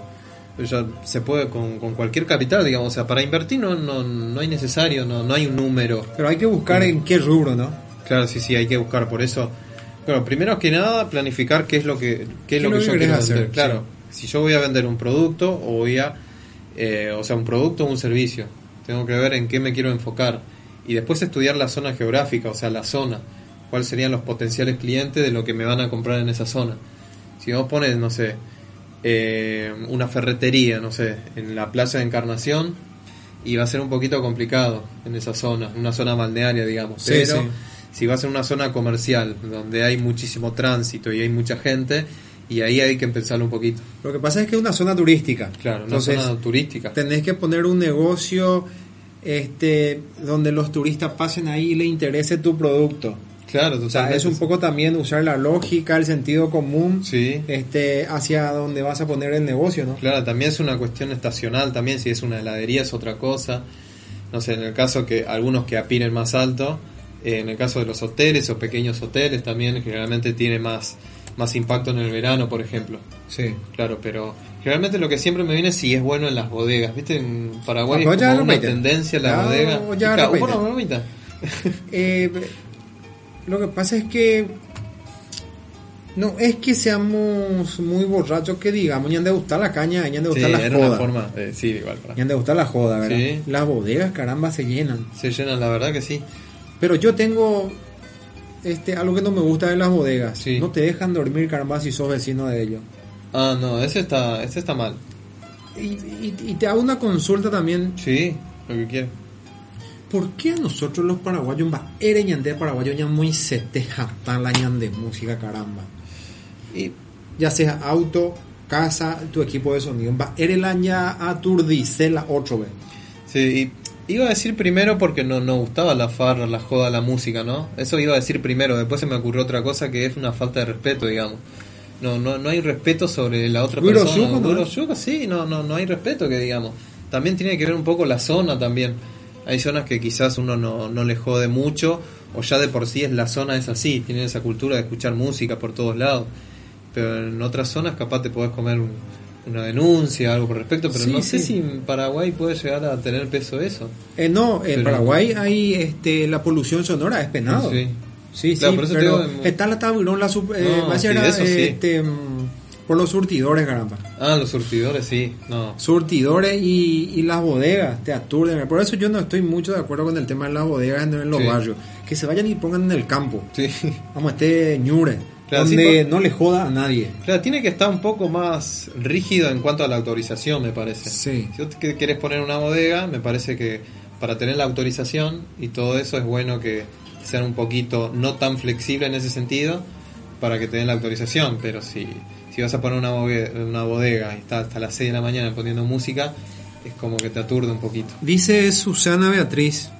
ya se puede con, con, cualquier capital, digamos. O sea, para invertir no, no, no hay necesario, no, no hay un número. Pero hay que buscar en qué rubro, ¿no? Claro, sí, sí, hay que buscar por eso. Bueno, primero que nada, planificar qué es lo que, qué es lo que yo quiero hacer. Claro, si yo voy a vender un producto o voy a, eh, o sea, un producto o un servicio, tengo que ver en qué me quiero enfocar y después estudiar la zona geográfica, o sea, la zona, cuáles serían los potenciales clientes de lo que me van a comprar en esa zona. Si vos pones, no sé, eh, una ferretería, no sé, en la Plaza de Encarnación, y va a ser un poquito complicado en esa zona, una zona balnearia, digamos. pero si vas a una zona comercial donde hay muchísimo tránsito y hay mucha gente, y ahí hay que pensarlo un poquito. Lo que pasa es que es una zona turística. Claro, una zona turística. Tenés que poner un negocio este donde los turistas pasen ahí y les interese tu producto. Claro, O sea, es un poco también usar la lógica, el sentido común, Sí. este, hacia donde vas a poner el negocio, ¿no? Claro, también es una cuestión estacional, también si es una heladería es otra cosa. No sé, en el caso que algunos que aspiren más alto, en el caso de los hoteles o pequeños hoteles también generalmente tiene más, más impacto en el verano, por ejemplo. Sí. Claro, pero generalmente lo que siempre me viene es si es bueno en las bodegas. ¿Viste? En Paraguay Ah, pues es ya como una tendencia en la bodega. ya Y bueno, mamita. [laughs] Eh, lo que pasa es que no es que seamos muy borrachos que digamos, ni han de gustar la caña, ni han de Sí, gustar la era una joda. forma. sí, igual. para- Ni han de gustar la joda, ¿verdad? Sí. Las bodegas, caramba, se llenan. Se llenan, la verdad que sí. Pero yo tengo este algo que no me gusta de las bodegas. Sí. No te dejan dormir, caramba, si sos vecino de ellos. Ah, no, ese está, ese está mal. Y, y- y te hago una consulta también. Sí, lo que quiere. ¿Por qué a nosotros los paraguayos, va, eres ñande paraguayo, ya muy seteja la ñande música, caramba? Y Ya sea auto, casa, tu equipo de sonido, va, eres la ña aturdice la otro vez. Sí, y iba a decir primero porque no nos gustaba la farra, la joda, la música, ¿no? Eso iba a decir primero, después se me ocurrió otra cosa que es una falta de respeto, digamos. No, no, no hay respeto sobre la otra persona. yuco, ¿no? Guiro yuco, sí, no, no, no hay respeto que digamos. También tiene que ver un poco la zona también. Hay zonas que quizás uno no, no le jode mucho, o ya de por sí es la zona es así, tienen esa cultura de escuchar música por todos lados. Pero en otras zonas capaz te podés comer un- una denuncia, algo por respecto, pero Sí, no sé sí. si en Paraguay puede llegar a tener peso eso. Eh, no, en Pero- Paraguay hay este, la polución sonora, es penado. Sí. Sí, Claro, sí, por eso te pero está la taburón, la sub, eh, No, va a ser, sí, de eso sí. este, mm, por los surtidores, caramba. Ah, los surtidores, sí. No. Surtidores y, y las bodegas te aturden. Por eso yo no estoy mucho de acuerdo con el tema de las bodegas en, los barrios. Que se vayan y pongan en el campo. Sí. Vamos, este ñure. Claro, donde sí, no le joda a nadie. Claro, tiene que estar un poco más rígido en cuanto a la autorización, me parece. Sí. Si vos querés poner una bodega, me parece que para tener la autorización y todo eso es bueno que sean un poquito no tan flexible en ese sentido para que te den la autorización. Pero si, si vas a poner una bodega, una bodega y está hasta las 6 de la mañana poniendo música, es como que te aturde un poquito. Dice Susana Beatriz.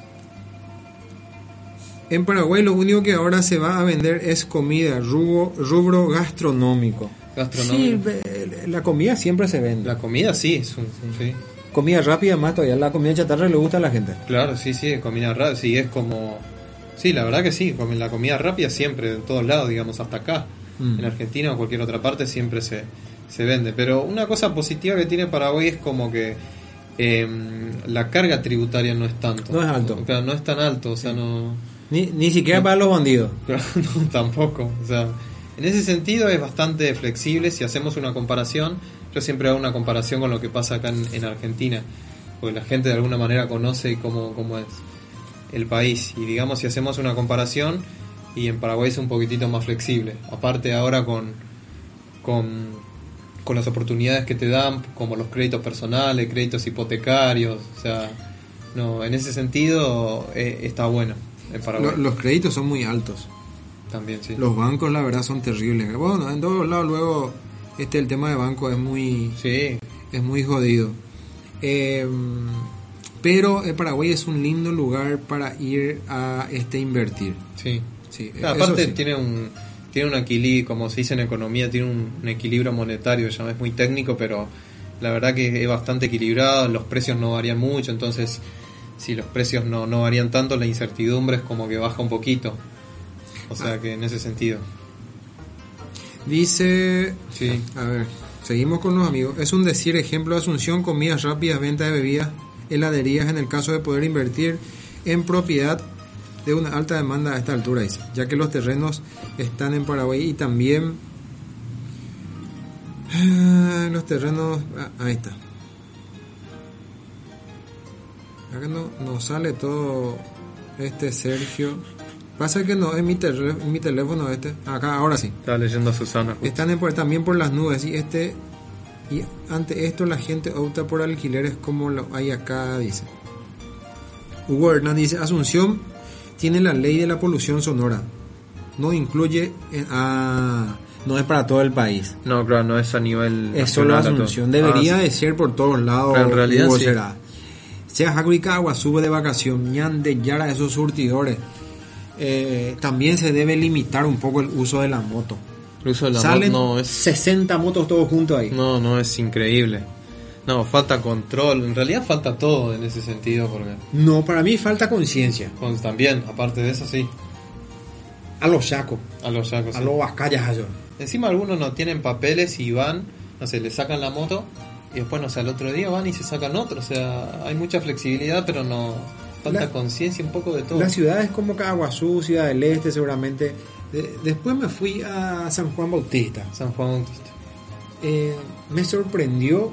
En Paraguay lo único que ahora se va a vender es comida, rubro, rubro gastronómico. Gastronómico. Sí, la comida siempre se vende. La comida sí, sí. Comida rápida más todavía, la comida chatarra le gusta a la gente. Claro, sí, sí, comida rápida, sí, es como... Sí, la verdad que sí, la comida rápida siempre, en todos lados, digamos, hasta acá. Mm. En Argentina o cualquier otra parte siempre se, se vende. Pero una cosa positiva que tiene Paraguay es como que em, la carga tributaria no es tanto. No es alto. Claro, no es tan alto, o sea, no... Ni, ni siquiera para los bandidos. [laughs] No, tampoco. O sea, en ese sentido es bastante flexible. Si hacemos una comparación, yo siempre hago una comparación con lo que pasa acá en, en Argentina, porque la gente de alguna manera conoce cómo, cómo es el país. Y digamos, si hacemos una comparación, y en Paraguay es un poquitito más flexible. Aparte ahora con, con, con las oportunidades que te dan, como los créditos personales, créditos hipotecarios, o sea, no, en ese sentido eh, está bueno en Paraguay. Lo- los créditos son muy altos. También, sí. Los bancos, la verdad, son terribles. Bueno, en todos lados luego este el tema de banco es muy Sí, es muy jodido. Eh, pero Paraguay es un lindo lugar para ir a este invertir. sí. Sí, aparte sí. tiene un tiene un equilibrio, como se dice en economía, tiene un, un equilibrio monetario, ya es muy técnico, pero la verdad que es bastante equilibrado, los precios no varían mucho, entonces si los precios no, no varían tanto, la incertidumbre es como que baja un poquito. O Ah. sea que en ese sentido. Dice, Sí. a ver, seguimos con los amigos. Es un decir, ejemplo de Asunción, comidas rápidas, venta de bebidas, heladerías en el caso de poder invertir en propiedad de una alta demanda a esta altura, dice, ya que los terrenos están en Paraguay y también ah, los terrenos, ah, ahí está. Acá no, no sale todo este Sergio. Pasa que no es mi, tel- mi teléfono este. Acá, ahora sí. Estaba leyendo a Susana. justo. Están en- también por las nubes y este y ante esto la gente opta por alquileres como lo hay acá, dice. Hugo Hernández dice, Asunción tiene la ley de la polución sonora. No incluye, en- ah, no es para todo el país. No, claro, no es a nivel. Es solo. Asunción. Debería Ah, de ser por todos lados. Pero en realidad Hugo, sí. será. Sea Jacuricagua sube de vacación, ñan de Yara esos surtidores. eh, también se debe limitar un poco el uso de la moto. El uso de la Salen moto no es 60 motos todos juntos ahí. No, no es increíble. No, falta control. En realidad falta todo en ese sentido, porque No, para mí falta conciencia. pues, también, aparte de eso, sí. A los chacos, A los yacos. a sí. los vascallas allá. Encima algunos no tienen papeles y van, no sé, le sacan la moto y después, no sé, al otro día van y se sacan otro. O sea, hay mucha flexibilidad, pero no. Falta La- conciencia un poco de todo. Las ciudades como Caguazú, Ciudad del Este, seguramente. De- después me fui a San Juan Bautista. San Juan Bautista. Eh, me sorprendió.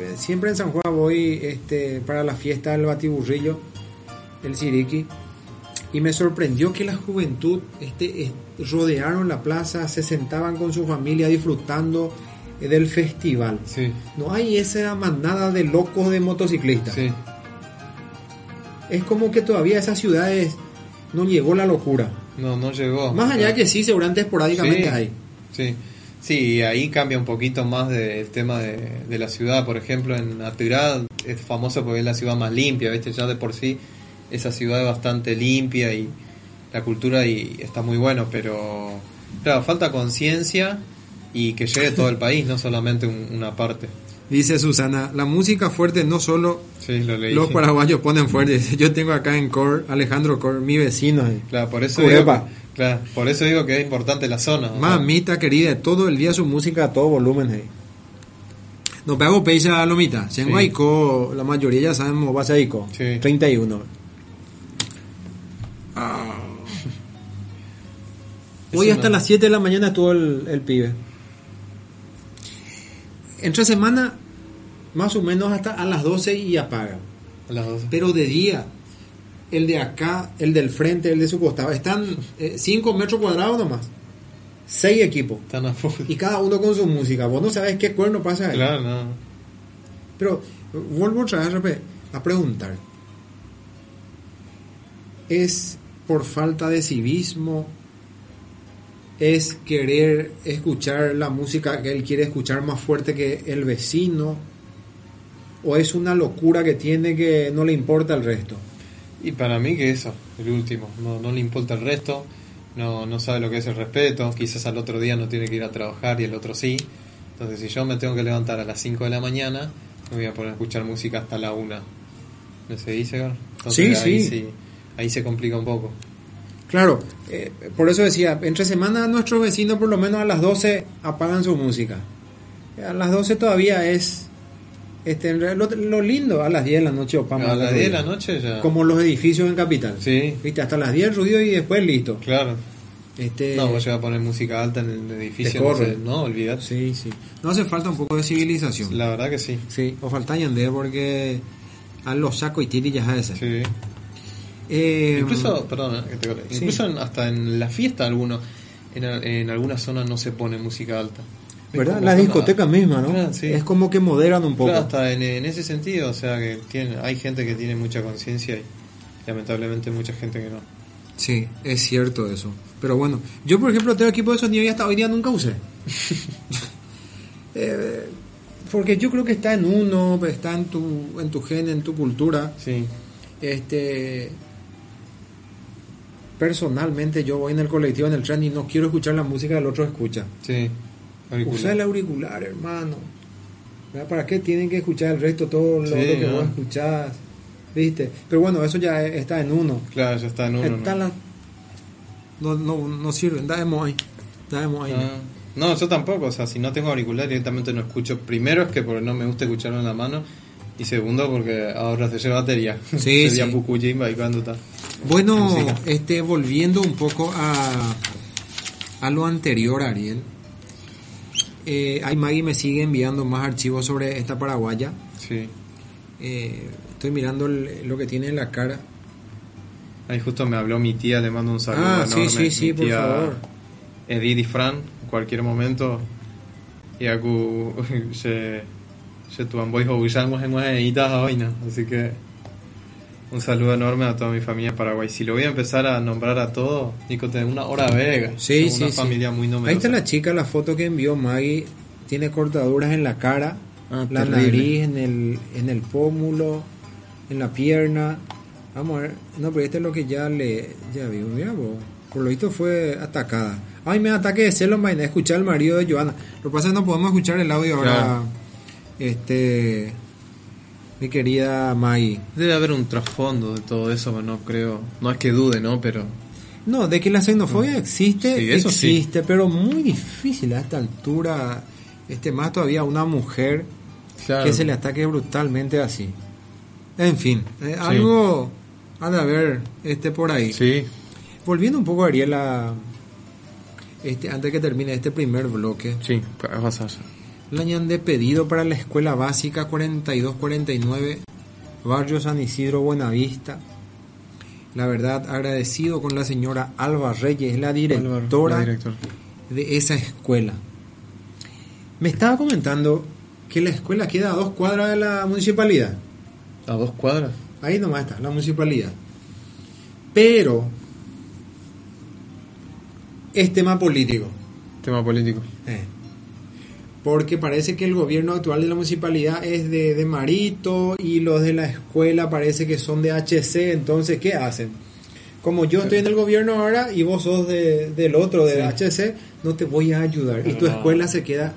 eh, Siempre en San Juan voy este, para la fiesta del batiburrillo, el Siriki. Y me sorprendió que la juventud este, rodearon la plaza, se sentaban con su familia disfrutando del festival. Sí, No hay esa manada de locos de motociclistas. sí. Es como que todavía esas ciudades no llegó la locura. No, no llegó. Más allá que sí, seguramente esporádicamente Sí, hay. Sí, sí, ahí cambia un poquito más de- el tema de, de la ciudad. Por ejemplo, en Aturá es famosa porque es la ciudad más limpia, ¿viste? Ya de por sí esa ciudad es bastante limpia y la cultura y está muy bueno, pero claro, falta conciencia y que llegue todo el país, no solamente un- una parte. Dice Susana, la música fuerte no solo Sí, lo leí. los paraguayos ponen fuerte. [laughs] Yo tengo acá en Cor, Alejandro Cor, mi vecino. eh. Claro, por eso digo, claro, por eso digo que es importante la zona. sea, Mamita querida, todo el día su música a todo volumen. eh. No pego peisa a lomita. Sí. La mayoría ya sabemos Basaico. Sí. 31. Ah. Hoy hasta las 7 de la mañana estuvo el, el pibe. Entre semana, más o menos hasta a las 12 y apaga. a las 12. Pero de día, el de acá, el del frente, el de su costado, están 5 metros cuadrados nomás. 6 equipos. Están a. Y cada uno con su música. Vos no sabes qué cuerno pasa ahí. Claro, no. Pero vuelvo otra vez a preguntar. ¿Es por falta de civismo? ¿Es querer escuchar la música que él quiere escuchar más fuerte que el vecino? ¿O es una locura que tiene que no le importa el resto? Y para mí que eso, el último, no, no le importa el resto, no, no sabe lo que es el respeto, quizás al otro día no tiene que ir a trabajar y el otro sí. Entonces si yo me tengo que levantar a las 5 de la mañana, me voy a poner a escuchar música hasta la 1. ¿No se dice, Gar? Entonces, Sí, ahí sí. Ahí se complica un poco. Claro, eh, por eso decía, entre semana nuestros vecinos por lo menos a las 12 apagan su música. A las 12 todavía es este, lo, lo lindo, a las 10 de la noche o a las 10 de la noche ya... Como los edificios en Capital. Sí, ¿Viste? Hasta las 10 ruido y después listo. claro. Este, No, vos llegas a poner música alta en el edificio, no, sé, no olvidate. Sí, sí. No hace falta un poco de civilización. La verdad que sí. Sí, o falta de porque a los sacos y tiri ya es ese. Sí. Eh, Incluso, perdón, eh, sí. incluso en- hasta en la fiesta alguno, en, en algunas zonas no se pone música alta. ¿Verdad? como La zona- discoteca misma, ¿no? Claro, sí. Es como que moderan un poco. Claro, hasta en, en ese sentido, o sea que tiene, hay gente que tiene mucha conciencia y lamentablemente mucha gente que no. Sí, es cierto eso. Pero bueno, yo por ejemplo tengo equipo de sonido y hasta hoy día nunca usé. [laughs] Eh, porque yo creo que está en uno, está en tu, en tu gen, en tu cultura. Sí, Este, personalmente yo voy en el colectivo, en el tren y no quiero escuchar la música del otro escucha. sí. auricular. Usa el auricular, hermano. ¿Para qué tienen que escuchar el resto, todo lo Sí, otro que ¿no? vos escuchás? ¿Viste? Pero bueno, eso ya está en uno. Claro, ya está en uno. Está ¿no? la- no, no, no sirven, damos ahí. Damos ahí. Ah, no, yo tampoco, o sea, si no tengo auricular directamente no escucho. Primero es que porque no me gusta escucharlo en la mano y segundo porque ahora se lleva batería. Sí, [laughs] Sería sí. Y cuando está. Bueno, este, volviendo un poco a, a lo anterior, Ariel. Eh, ahí Maggie me sigue enviando más archivos sobre esta paraguaya. Sí. Eh, estoy mirando el- lo que tiene en la cara. Ahí justo me habló mi tía, le mando un saludo Ah, sí, enorme. sí, sí, Mi por tía favor. Edith y Fran, en cualquier momento. Y aku [laughs] se se tuan voy en hoy, ¿no? Así que un saludo enorme a toda mi familia paraguay. Si lo voy a empezar a nombrar a todos, Nico, tenés una hora vega. Sí, Somos una sí, sí. familia muy numerosa. Ahí está la chica, la foto que envió Maggie. Tiene cortaduras en la cara, Ah, la terrible. nariz, en el, en el pómulo, en la pierna. Vamos a ver. No, pero este es lo que ya le. Ya vi. Mira, vos. Por lo visto fue atacada. Ay, me ataque de celos, mañana. Escuchar al marido de Joana. Lo que pasa es que no podemos escuchar el audio ahora. Este. Mi querida Mai. Debe haber un trasfondo de todo eso, pero no creo. No es que dude, ¿no? Pero. No, de que la xenofobia existe, Sí, eso sí. existe, pero muy difícil a esta altura. Este, más todavía una mujer Claro. que se le ataque brutalmente así. En fin, eh, algo ha de haber este, por ahí. Sí. Volviendo un poco, a, este, antes que termine este primer bloque, Sí, vas a hayan de pedido para la escuela básica 4249, Barrio San Isidro Buenavista. La verdad, agradecido con la señora Alba Reyes, la directora La directora. de esa escuela. Me estaba comentando que la escuela queda a dos cuadras de la municipalidad. ¿A dos cuadras? Ahí nomás está, la municipalidad. Pero es tema político. Tema político. eh. Porque parece que el gobierno actual de la municipalidad es de, de Marito y los de la escuela parece que son de HC. Entonces, ¿qué hacen? Como yo estoy en el gobierno ahora y vos sos de- del otro, de HC, no te voy a ayudar. y Pero tu no. escuela se queda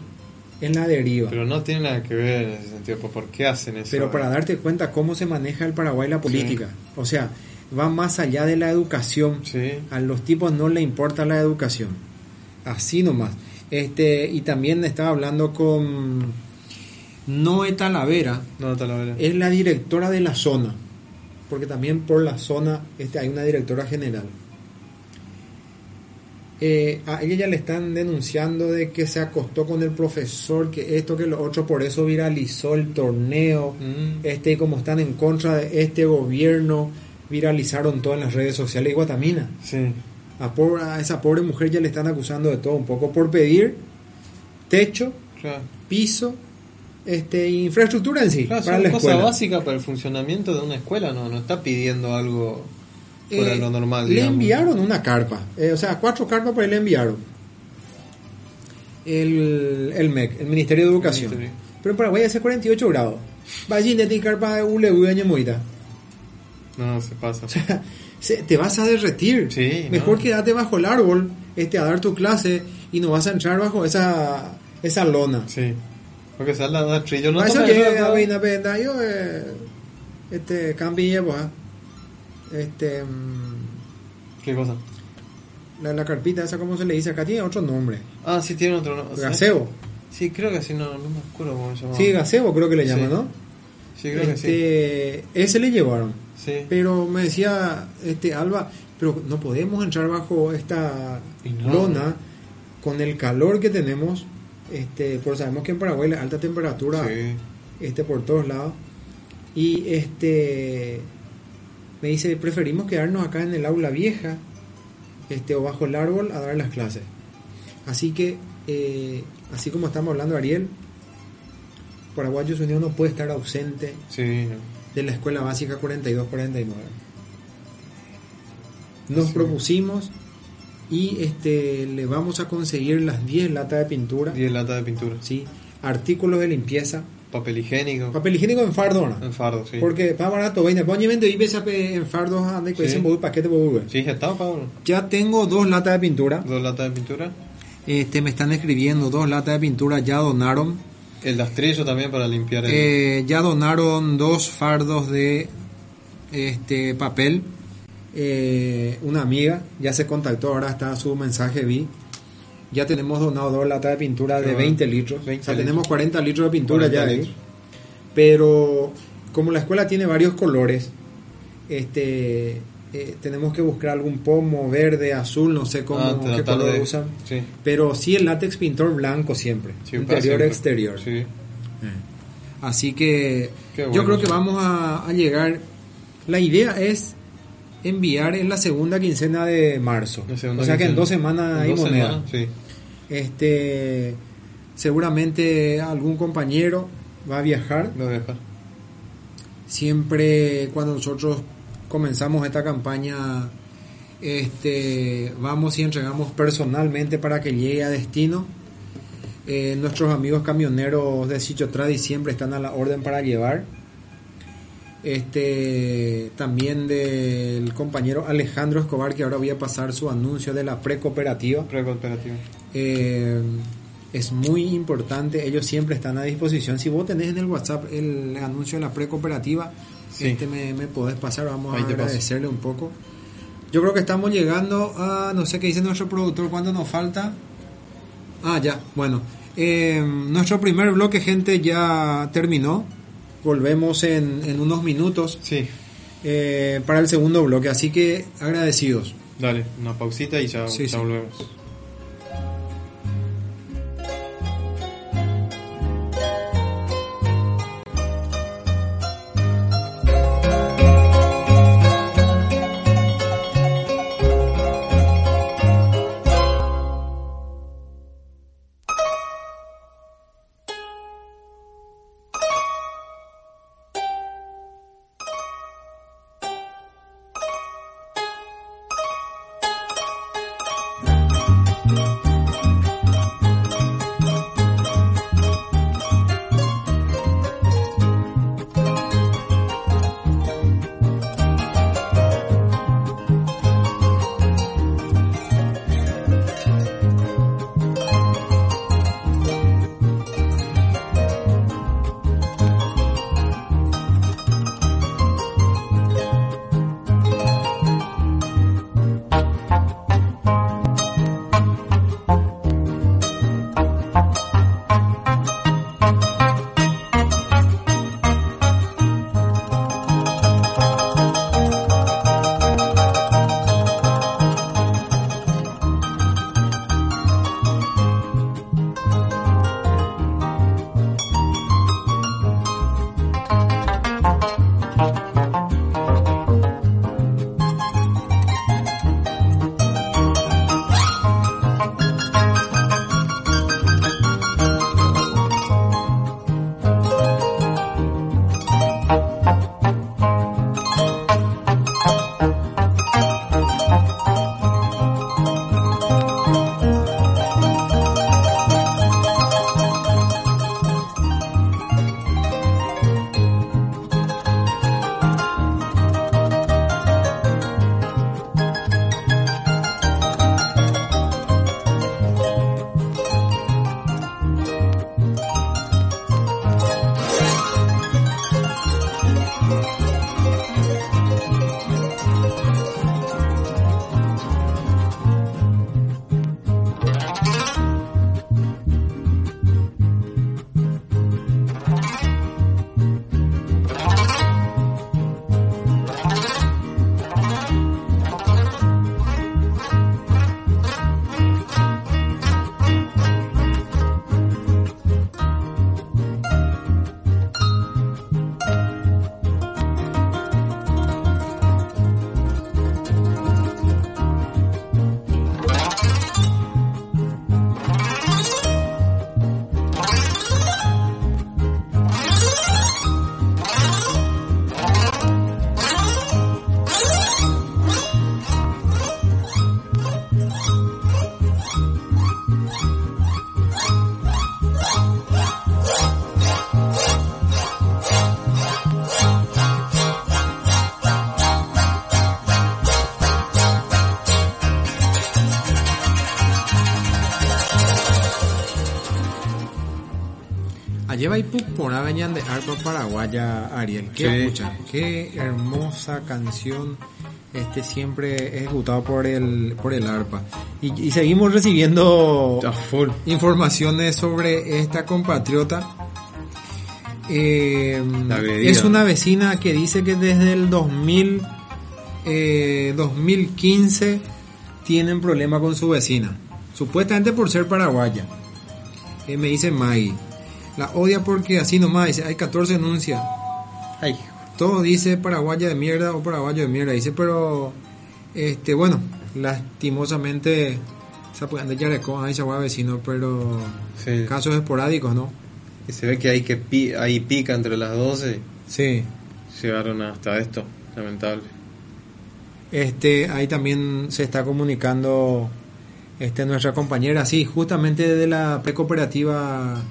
en la deriva. Pero no tiene nada que ver en ese sentido. ¿Por por qué hacen eso? Pero para darte cuenta cómo se maneja el Paraguay la política. O sea, va más allá de la educación. Sí. A los tipos no le importa la educación. Así nomás. Este, y también estaba hablando con Noé Talavera, No, te la veré. es la directora de la zona. Porque también por la zona este, hay una directora general. Eh, a ella ya le están denunciando de que se acostó con el profesor, que esto, que lo otro, por eso viralizó el torneo. Mm. Este, y como están en contra de este gobierno, viralizaron todo en las redes sociales de Guatamina. Sí. A, esa pobre mujer ya le están acusando de todo un poco por pedir techo, Claro. piso, este, infraestructura en sí Claro, para son la cosas escuela. básicas para el funcionamiento de una escuela. No, no está pidiendo algo fuera de Eh, lo normal. Le digamos. enviaron una carpa, eh, o sea, cuatro carpas para él le enviaron. El, el MEC, el Ministerio de Educación. Ministerio. Pero en Paraguay hace 48 grados. Vaya y carpa de de Ñemoita. No, se pasa. Se- te vas a derretir. Sí, Mejor no. quédate bajo el árbol este, a dar tu clase y no vas a entrar bajo esa, esa lona. Sí. Porque habla de trillo. No eso ¿no? a Vina Penda, yo, eh, este, cambie, pues, ah. este, mm, ¿Qué cosa? la, la carpita esa, ¿cómo se le dice? Acá tiene otro nombre. Ah, sí, tiene otro nombre. Gazebo. Sí, creo que sí, no, no me acuerdo cómo se llama. Sí, gazebo creo que le Sí. llaman, ¿no? Sí, creo que sí. este, Ese le llevaron. Sí. Pero me decía este Alba, pero no podemos entrar bajo esta no. lona con el calor que tenemos, este, porque sabemos que en Paraguay la alta temperatura Sí. este por todos lados y este me dice preferimos quedarnos acá en el aula vieja este o bajo el árbol a dar las clases así que eh, así como estamos hablando Ariel Paraguayos Unidos no puede estar ausente Sí. De la escuela básica 42-49 nos propusimos y este le vamos a conseguir las 10 latas de pintura 10 latas de pintura. ¿sí? artículos de limpieza Papel higiénico. Papel higiénico en fardo, ¿no? En fardo, sí. Porque para barato, vaina, ponme y ves en fardos ande que dicen voy paquete voy. Sí, ya está, Pablo. Ya tengo dos latas de pintura. Dos latas de pintura. Este me están escribiendo dos latas de pintura ya donaron. El rastrillo también para limpiar el... Eh, ya donaron dos fardos de este papel. Eh, una amiga ya se contactó, ahora está su mensaje vi. Ya tenemos donado dos latas de pintura de bueno. 20 litros. 20 o sea, litros. tenemos 40 litros de pintura 40 ya ahí. Pero como la escuela tiene varios colores, este eh, tenemos que buscar algún pomo verde, azul, no sé cómo Ah, qué color de- usan. Sí. Pero sí el látex pintor blanco siempre, Sí, interior siempre. exterior. Sí. Así que yo creo que vamos a, a llegar. La idea es enviar en la segunda quincena de marzo. O sea que en dos semanas En hay dos moneda. semanas. Este, seguramente algún compañero va a viajar. A. Siempre cuando nosotros comenzamos esta campaña, este, vamos y entregamos personalmente para que llegue a destino. Eh, nuestros amigos camioneros de Sichotradi siempre están a la orden para llevar. Este también del compañero Alejandro Escobar que ahora voy a pasar su anuncio de la precooperativa. Precooperativa. Eh, es muy importante, ellos siempre están a disposición. Si vos tenés en el WhatsApp el anuncio de la precooperativa, Sí. este me, me podés pasar, vamos Ahí a agradecerle un poco. Yo creo que estamos llegando a, no sé qué dice nuestro productor, ¿cuánto nos falta? Ah, ya, bueno. Eh, nuestro primer bloque, gente, ya terminó. Volvemos en, en unos minutos Sí, eh, para el segundo bloque, así que agradecidos. dale, una pausita y ya, Sí, ya volvemos. Por Aveñan de Arpa Paraguaya, Ariel. Qué Sí. escucha, qué hermosa canción. Este siempre ejecutado por el por el arpa. Y, y seguimos recibiendo full. informaciones sobre esta compatriota. Eh, es una vecina que dice que desde el 2000, eh, 2015 tienen problema con su vecina. Supuestamente por ser paraguaya. Eh, me dice Maggie. La odia porque así nomás dice, hay 14 denuncias. Ay, Todo dice paraguaya de mierda o paraguayo de mierda. Dice, pero, este, bueno, lastimosamente se de Yarecó, ahí se va vecino, pero sí. casos esporádicos, ¿no? Y se ve que hay que pi ahí pica entre las 12. Sí. Llegaron hasta esto, lamentable. Este, ahí también se está comunicando este nuestra compañera, sí, justamente de la precooperativa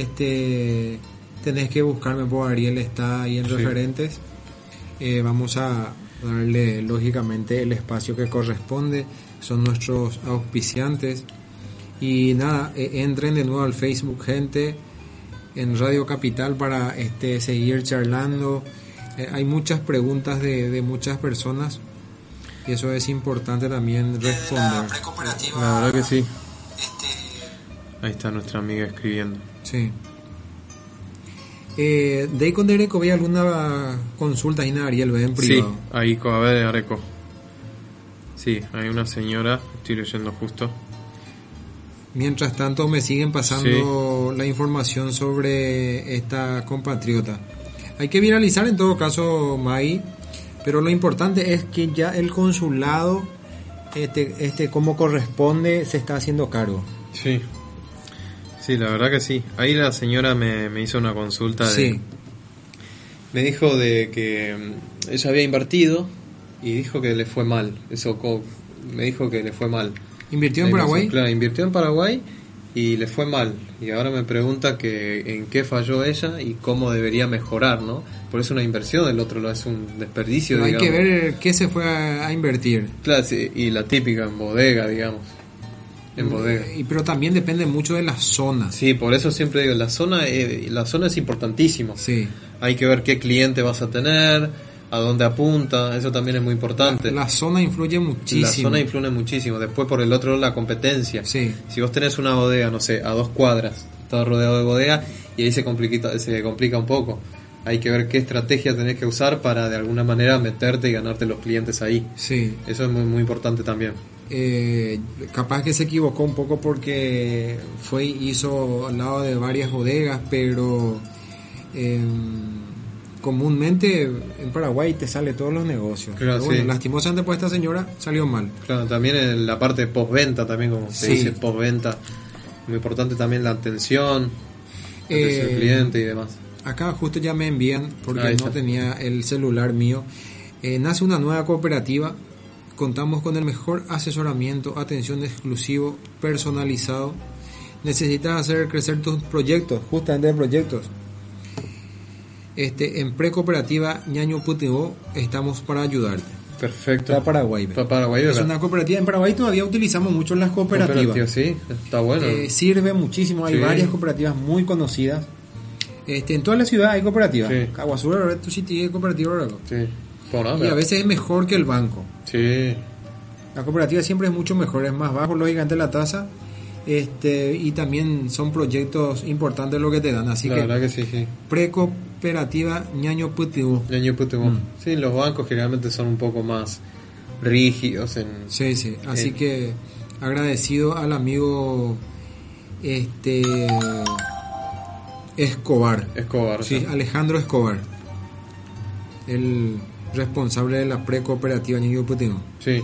este tenés que buscarme por Ariel está ahí en Sí. referentes. Eh, vamos a darle lógicamente el espacio que corresponde. Son nuestros auspiciantes. Y nada, eh, entren de nuevo al Facebook, gente, en Radio Capital para este, seguir charlando. Eh, hay muchas preguntas de, de muchas personas y eso es importante también responder. La verdad que sí. Ahí está nuestra amiga escribiendo. Sí. Eh, de ahí con Dereco, ¿ve alguna consulta ahí en Ariel, ve en Sí, privado? ahí con ver, Areco. Sí, hay una señora, estoy leyendo justo. Mientras tanto me siguen pasando la información sobre esta compatriota. Hay que viralizar en todo caso, Mai, pero lo importante es que ya el consulado, este, este como corresponde, se está haciendo cargo. Sí. Sí, la verdad que sí. Ahí la señora me, me hizo una consulta de, Sí, Me dijo de que mm, ella había invertido y dijo que le fue mal. Eso me dijo que le fue mal. invirtió en Paraguay. Claro, invirtió en Paraguay y le fue mal. Y ahora me pregunta que en qué falló ella y cómo debería mejorar, ¿no? Por eso una inversión, el otro lo es un desperdicio, Hay que digamos. ver qué se fue a, a invertir. Claro, sí, y la típica en bodega, digamos. En bodega. Y, pero también depende mucho de las zonas. Sí, por eso siempre digo, la zona, eh, la zona es importantísimo. Sí. Hay que ver qué cliente vas a tener, a dónde apunta, eso también es muy importante. La zona influye muchísimo. La zona influye muchísimo. Después, por el otro lado, la competencia. Sí. Si vos tenés una bodega, no sé, a dos cuadras, todo rodeado de bodega, y ahí se complica, se complica un poco. Hay que ver qué estrategia tenés que usar para de alguna manera meterte y ganarte los clientes ahí. Sí. Eso es muy, muy importante también. Eh, capaz que se equivocó un poco porque fue hizo al lado de varias bodegas, pero eh, comúnmente en Paraguay te sale todos los negocios. Claro, bueno, sí. lastimosamente por esta señora salió mal. Claro, también en la parte de postventa, también como se Sí. dice, postventa. Muy importante también la atención, atención Eh, al cliente y demás. Acá justo ya me envían, porque no tenía el celular mío. Eh, nace una nueva cooperativa. Contamos con el mejor asesoramiento, atención exclusivo, personalizado. Necesitas hacer crecer tus proyectos, justamente de proyectos. Este, en Precooperativa Ñaño Putibó estamos para ayudarte. Perfecto. Está Paraguay. ve. Pa- Paraguay, Es una cooperativa. En Paraguay todavía utilizamos mucho las cooperativas. Cooperativa, sí, está bueno. Eh, sirve muchísimo, hay Sí. varias cooperativas muy conocidas. Este, en toda la ciudad hay cooperativas. Sí. Caguazú, Red to City hay cooperativa. sí. Por Y ahora. a veces es mejor que el banco. Sí, La cooperativa siempre es mucho mejor, es más bajo lógicamente la tasa. Este, y también son proyectos importantes lo que te dan. Así la que verdad que sí, sí. precooperativa ñaño Putibú. Ñaño Putumo. Mm. Sí, los bancos generalmente son un poco más rígidos en... Sí, sí. Así que agradecido al amigo este Escobar. Escobar. Sí, ¿no? Alejandro Escobar, el responsable de la precooperativa Niño Putino. Sí.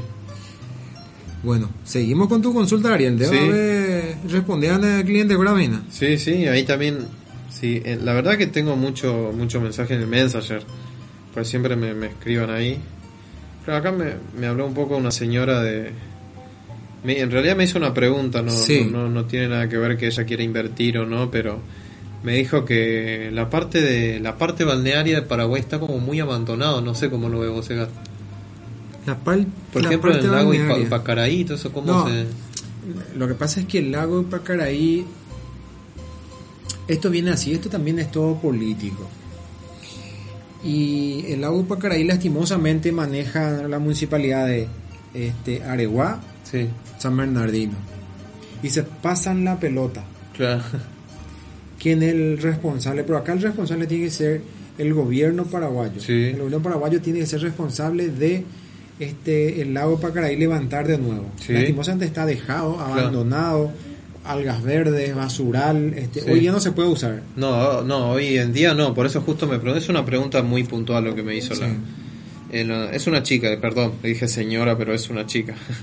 Bueno, seguimos con tu consulta, Ariel. Debe Sí. haber- responder al cliente Gramina. Sí, sí, ahí también, sí, eh, la verdad que tengo mucho, mucho mensaje en el Messenger, pues siempre me, me escriban ahí. Pero acá me, me habló un poco una señora de... me- en realidad me hizo una pregunta, no, Sí. no, no, no tiene nada que ver que ella quiera invertir o no, pero me dijo que la parte de la parte balnearia de Paraguay está como muy abandonado, no sé cómo lo ve vos. La pal- Por la ejemplo, en el lago Ipacaraí, todo eso, ¿cómo No. se...? Lo que pasa es que el lago de Pacaraí, esto viene así, esto también es todo político. Y el lago de Pacaraí lastimosamente maneja la municipalidad de este, Areguá, Sí, San Bernardino. Y se pasan la pelota. claro. ¿Quién es el responsable? Pero acá el responsable tiene que ser el gobierno paraguayo. Sí. El gobierno paraguayo tiene que ser responsable de este el lago Pacaraí levantar de nuevo. Sí. Lastimosamente está dejado, abandonado, algas verdes, basural. Este, Sí. Hoy ya no se puede usar. No, no, hoy en día no, por eso justo me pregunté, es una pregunta muy puntual lo que me hizo Sí. eh, la- es una chica, perdón, le dije señora, pero es una chica. [laughs]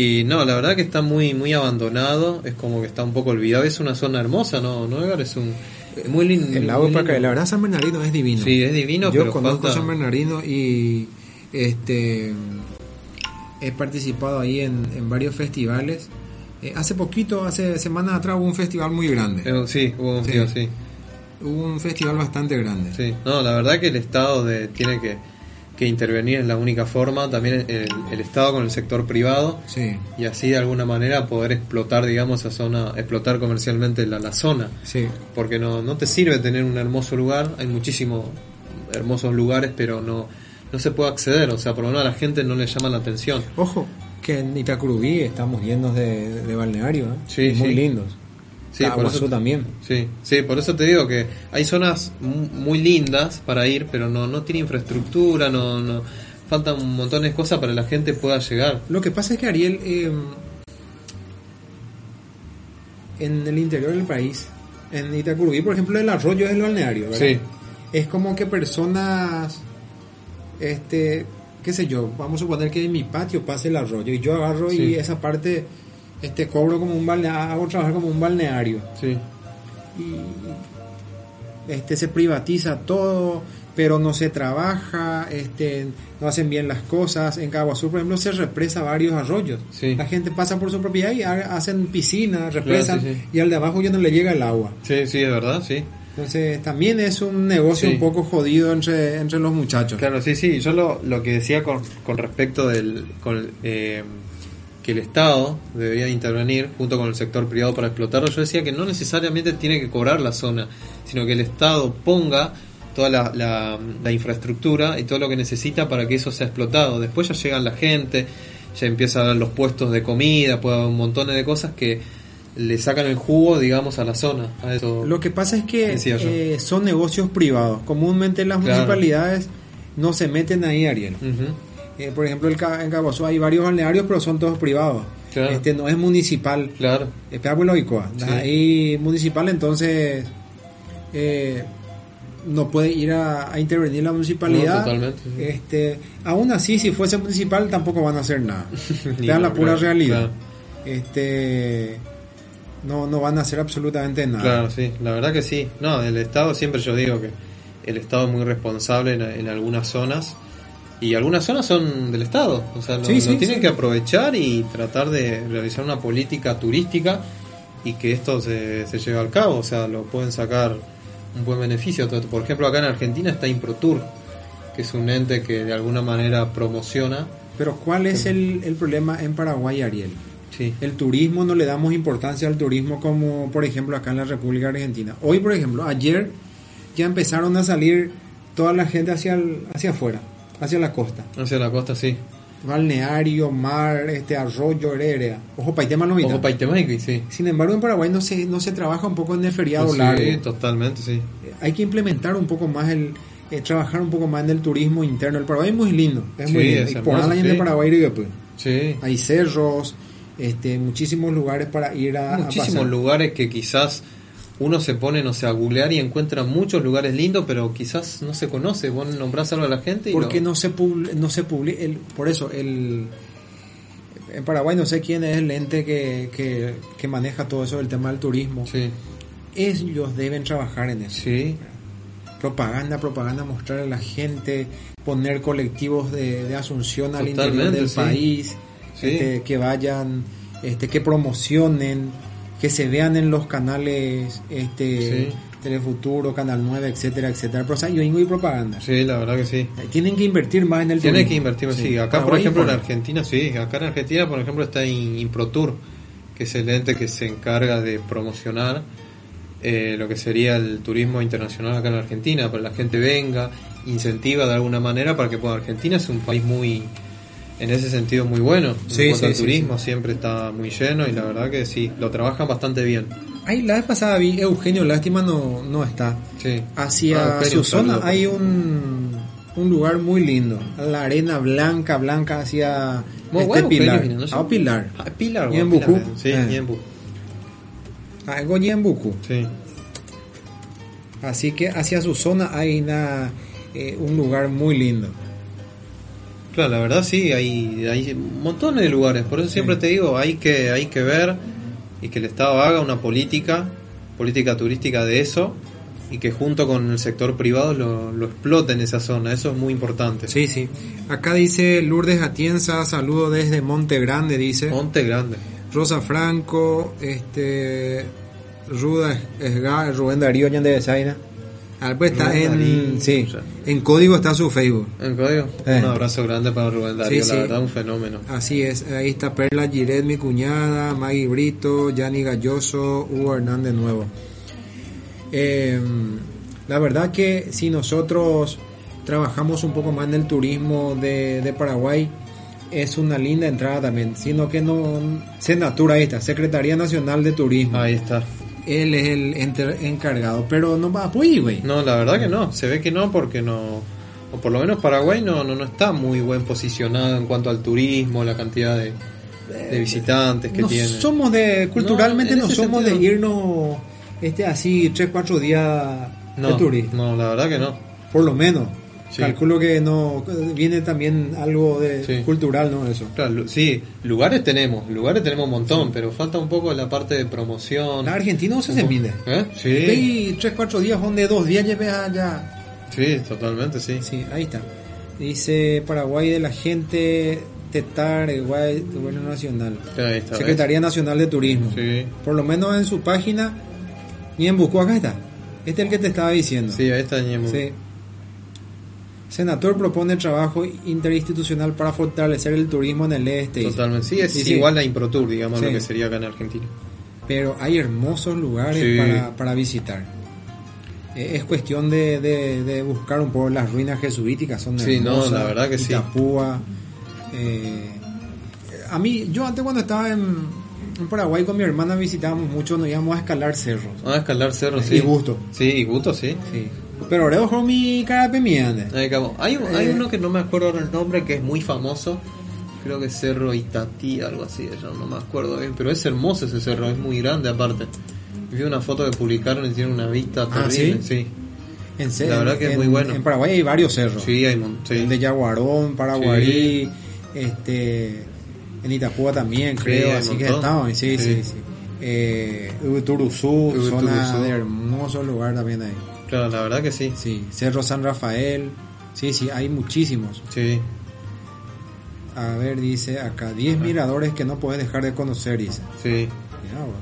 y no, la verdad que está muy muy abandonado, es como que está un poco olvidado, es una zona hermosa, ¿no? ¿No, Edgar? Es un muy lindo. El lago lindo. la verdad San Bernardino es divino. Sí, es divino, Yo pero conozco falta- San Bernardino y este he participado ahí en, en varios festivales. Eh, hace poquito, hace semanas atrás hubo un festival muy grande. Eh, sí, hubo un Sí. tío, sí. un festival bastante grande. Sí, no, la verdad que el Estado de, tiene que, que intervenir es la única forma, también el, el Estado con el sector privado Sí, y así de alguna manera poder explotar, digamos, esa zona, explotar comercialmente la, la zona. sí. Porque no, no te sirve tener un hermoso lugar, hay muchísimos hermosos lugares, pero no, no se puede acceder, o sea, por lo menos a la gente no le llama la atención. Ojo, que en Itacurubí estamos llenos de, de balneario, ¿eh? Sí, muy lindos. Sí, por eso- también. Sí, sí, por eso te digo que hay zonas mu- muy lindas para ir, pero no, no tiene infraestructura, no, no faltan un montón de cosas para que la gente pueda llegar. Lo que pasa es que Ariel, eh, en el interior del país, en Itacurubí, por ejemplo, el arroyo es el balneario, ¿verdad? Sí. Es como que personas, este, qué sé yo, vamos a suponer que en mi patio pase el arroyo y yo agarro y esa parte, este, cobro como un balneario, hago trabajar como un balneario Sí, y este se privatiza todo pero no se trabaja este no hacen bien las cosas en Caguazú por ejemplo se represa varios arroyos Sí. la gente pasa por su propiedad y ha- hacen piscinas represan sí, sí. y al de abajo ya no le llega el agua sí, sí, es verdad, sí. entonces también es un negocio un poco jodido entre entre los muchachos Claro, sí, sí. Yo lo, lo que decía con, con respecto del con, eh, que el Estado debía intervenir junto con el sector privado para explotarlo, yo decía que no necesariamente tiene que cobrar la zona, sino que el Estado ponga toda la, la, la infraestructura y todo lo que necesita para que eso sea explotado. Después ya llegan la gente, ya empieza a haber los puestos de comida, puede haber un montón de cosas que le sacan el jugo, digamos, a la zona. A eso. lo que pasa es que eh, son negocios privados comúnmente las Claro. municipalidades no se meten ahí Ariel Ujú. Eh, por ejemplo, el en Caguazú hay varios balnearios, pero son todos privados. Claro. Este no es municipal. Claro. Es Peabuelo Icoa. Sí. Ahí municipal, entonces eh, no puede ir a, a intervenir la municipalidad. No, sí. Este, aún así, si fuese municipal, tampoco van a hacer nada. [laughs] Vean la pura realidad. claro. Este, no, no van a hacer absolutamente nada. Claro, sí, la verdad que sí. No, el Estado siempre yo digo que el Estado es muy responsable en, en algunas zonas y algunas zonas son del Estado. O sea, lo, Sí, lo sí, tienen sí. que aprovechar y tratar de realizar una política turística y que esto se, se lleve al cabo. O sea, lo pueden sacar un buen beneficio. Por ejemplo, acá en Argentina está Improtour, que es un ente que de alguna manera promociona. Pero ¿cuál es el, el problema en Paraguay, Ariel? Sí, El turismo no le damos importancia al turismo como por ejemplo acá en la República Argentina. Hoy por ejemplo, ayer ya empezaron a salir toda la gente hacia el- hacia afuera, hacia la costa. hacia la costa, sí. Balneario, mar, este arroyo, heredera. Ojo, Paitema no Ojo, Paitemáico, sí. Sin embargo, en Paraguay no se, no se trabaja un poco en el feriado Sí, largo. totalmente, sí. Eh, Hay que implementar un poco más el, eh, trabajar un poco más en el turismo interno. El Paraguay es muy lindo, es muy Sí, lindo. es Y por en sí. el Paraguay y después. Sí. hay cerros, este, muchísimos lugares para ir a, muchísimos lugares que quizás uno se pone, no sé, a googlear y encuentra muchos lugares lindos, pero quizás no se conoce. Vos nombrás algo a la gente y porque no, no se publi- no se publica el, por eso el en Paraguay no sé quién es el ente que, que, que maneja todo eso del tema del turismo Sí, ellos deben trabajar en eso sí, propaganda propaganda mostrar a la gente poner colectivos de, de Asunción al interior del sí. país Sí. este, que vayan este que promocionen que se vean en los canales este Sí. Telefuturo Canal 9 etcétera etcétera pero o sea, y propaganda sí, la verdad que sí. tienen que invertir más en el Tiene turismo. que invertir, sí. Acá, por ejemplo, en. Argentina, sí. Acá en Argentina, por ejemplo, está In- Improtour, que es el ente que se encarga de promocionar eh, lo que sería el turismo internacional acá en Argentina, para que la gente venga, incentiva de alguna manera para que pueda. Argentina es un país muy, en ese sentido, muy bueno. Sí, en cuanto sí, al sí, turismo, siempre está muy lleno y la verdad que sí, lo trabajan bastante bien. Ay, la vez pasada vi Eugenio, lástima no, no está. Sí. Hacia Ah, su zona hay un, un lugar muy lindo. La arena blanca, blanca hacia Muy este bueno, Pilar. Eugenio, no sé. Ah, Pilar. Ah, Pilar, Ñembucú. Pilar, Sí, Eh. Ñembu. Algo Ñembucú. Sí. Así que hacia su zona hay una, eh, un lugar muy lindo. Claro, la verdad sí, hay, hay montones de lugares, por eso siempre Sí. te digo, hay que, hay que ver y que el Estado haga una política, política turística de eso, y que junto con el sector privado lo, lo explote en esa zona, eso es muy importante. Sí, sí. Acá dice Lourdes Atienza, saludo desde Monte Grande, dice. Monte Grande. Rosa Franco, este Ruda Esgar, Rubén Darío Ñan de Besaina. Ah, pues está Rubén en, sí, o sea. en código está su Facebook. En código. Eh. Un abrazo grande para Rubén Darío, Sí, la sí. verdad, un fenómeno. Así es, ahí está Perla Giret, mi cuñada, Maggie Brito, Yanni Galloso, Hugo Hernández Nuevo. Eh, la verdad que si nosotros trabajamos un poco más en el turismo de, de Paraguay, es una linda entrada también, sino que no, Senatura, ahí está, Secretaría Nacional de Turismo. Ahí está. Él es el enter- encargado, pero no va a poder, güey. No, la verdad que no. Se ve que no porque no... O por lo menos Paraguay no, no, no está muy buen posicionado en cuanto al turismo, la cantidad de, de visitantes que no tiene. somos de culturalmente en no, somos sentido. de irnos este así tres cuatro días no, de turismo no, la verdad que no. por lo menos Sí. calculo que no viene también algo de Sí. cultural no eso Claro, sí, lugares tenemos, lugares tenemos un montón, pero falta un poco la parte de promoción. la Argentina no se se mide ¿Eh? Sí, y tres cuatro días donde dos días lleves allá sí, totalmente, sí. sí ahí está dice Paraguay de la gente Tetar Igual Gobierno Nacional Ahí está, ¿ves? Secretaría Nacional de Turismo Sí, por lo menos en su página y en Busco acá está este es el que te estaba diciendo sí, ahí está Ñemo. Sí. Senador propone trabajo interinstitucional para fortalecer el turismo en el este. Totalmente, sí, es Sí, sí. igual a Improtour, digamos, Sí. lo que sería acá en Argentina. Pero hay hermosos lugares Sí. para, para visitar. Eh, Es cuestión de, de- de buscar un poco las ruinas jesuíticas, son Sí, no, hermosas. la verdad que sí. Itapúa. eh, a mí, yo antes cuando estaba en, en Paraguay con mi hermana visitábamos mucho, nos íbamos a escalar cerros. Ah, escalar cerros, sí. Y gusto. Sí, y gusto, sí. Sí. Pero ahora ojo mi cara pemiante. Ahí acabó. Hay, un- hay Eh. uno que no me acuerdo el nombre, que es muy famoso. Creo que es Cerro Itatí, algo así, yo no me acuerdo bien. Pero es hermoso ese cerro, es muy grande aparte. Vi una foto que publicaron y tiene una vista Ah, terrible. ¿sí? Sí, En serio, La verdad que es muy bueno. En Paraguay hay varios cerros. sí, hay sí. El de Yaguarón, Paraguarí, este, en Itapúa también, creo, así que estaban, sí, sí, Sí. sí. Eh, Uturuzú, Uturuzú. zona de hermoso lugar también ahí. Claro, la verdad que sí. Sí, Cerro San Rafael, sí, sí, hay muchísimos. Sí, A ver, dice acá, 10 miradores que no puedes dejar de conocer, dice. sí. Mirá vos.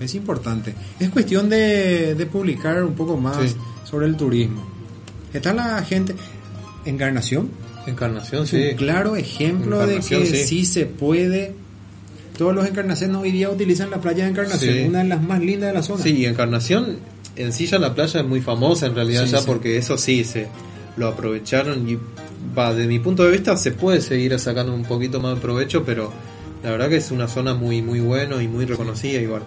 Es importante. Es cuestión de, de publicar un poco más Sí. sobre el turismo. Está la gente. Encarnación. Encarnación, sí. un claro ejemplo de que sí. sí. se puede. Todos los encarnaciones hoy día utilizan la playa de Encarnación, Sí. una de las más lindas de la zona. Sí, Encarnación, en sí ya la playa es muy famosa en realidad Sí, ya sí. porque eso sí, se lo aprovecharon y va, de mi punto de vista se puede seguir sacando un poquito más de provecho, pero la verdad que es una zona muy muy bueno y muy reconocida igual.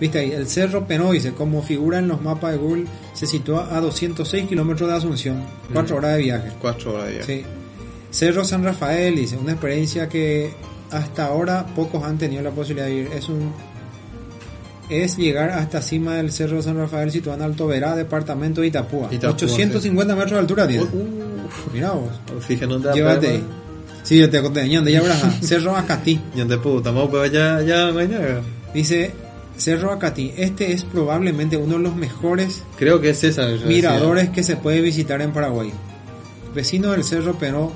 Viste ahí, el Cerro Penoise, como figura en los mapas de Google, se sitúa a 206 kilómetros de Asunción, 4 Mm. horas de viaje. Cuatro horas de viaje. Sí. Cerro San Rafael, dice, una experiencia que hasta ahora pocos han tenido la posibilidad de ir. Es un es llegar hasta cima del Cerro San Rafael situado en Alto Verá, departamento de Itapúa. Itapúa, 850 metros de altura tiene. Uh, Mira vos. fíjate, Llévate. problema. Sí, yo te conté, ñande, ya verás, ah, [laughs] Cerro Acatí. Ya puta, para allá, ya mañana. Dice Cerro Acatí, este es probablemente uno de los mejores Creo que es esa. miradores que se puede visitar en Paraguay. Vecino del Cerro Pero,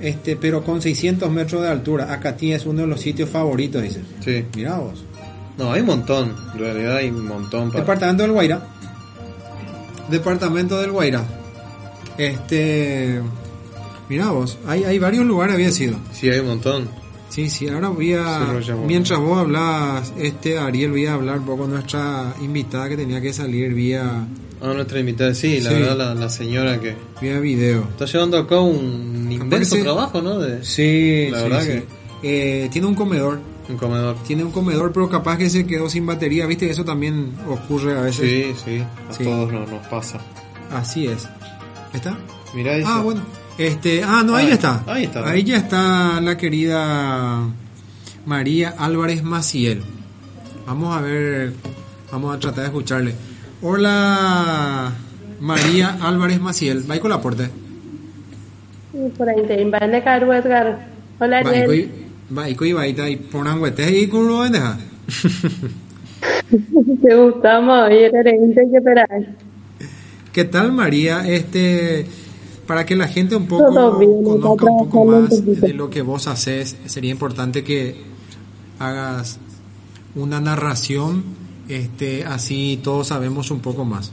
este, pero con 600 metros de altura. Acatí es uno de los sitios favoritos, dice. Sí. Mirá vos. No, hay un montón. En realidad hay un montón. Para... Departamento del Guaira. Departamento del Guaira. Este. Mirá vos. Hay, hay varios lugares había sido. Sí, hay un montón. Sí, sí, ahora voy a. Mientras vos hablabas, este Ariel, voy a hablar un poco con nuestra invitada que tenía que salir vía, A nuestra invitada, sí, la Sí. verdad, la, la señora que vía video. está llevando a cabo un inmenso trabajo, ¿no? De Sí, La sí, verdad sí. Eh, tiene un comedor. Un comedor. Tiene un comedor, pero capaz que se quedó sin batería. Viste, eso también ocurre a veces. Sí, sí, a Sí. todos nos, nos pasa. Así es. ¿Está? Mirá eso. Ah, bueno. Este, ah, no, ahí Ah, está. ahí está. Ahí ya está la querida María Álvarez Maciel. Vamos a ver, vamos a tratar de escucharle. Hola, María Álvarez Maciel. Va con la. Sí, por ahí te Edgar. Hola, Ariel. y va y va y ponan huetes y con lo vendeja. [laughs] Te gustamos y eres que esperar. ¿Qué tal María? Este, para que la gente un poco bien, conozca un poco más de lo que vos haces, sería importante que hagas una narración, este, así todos sabemos un poco más.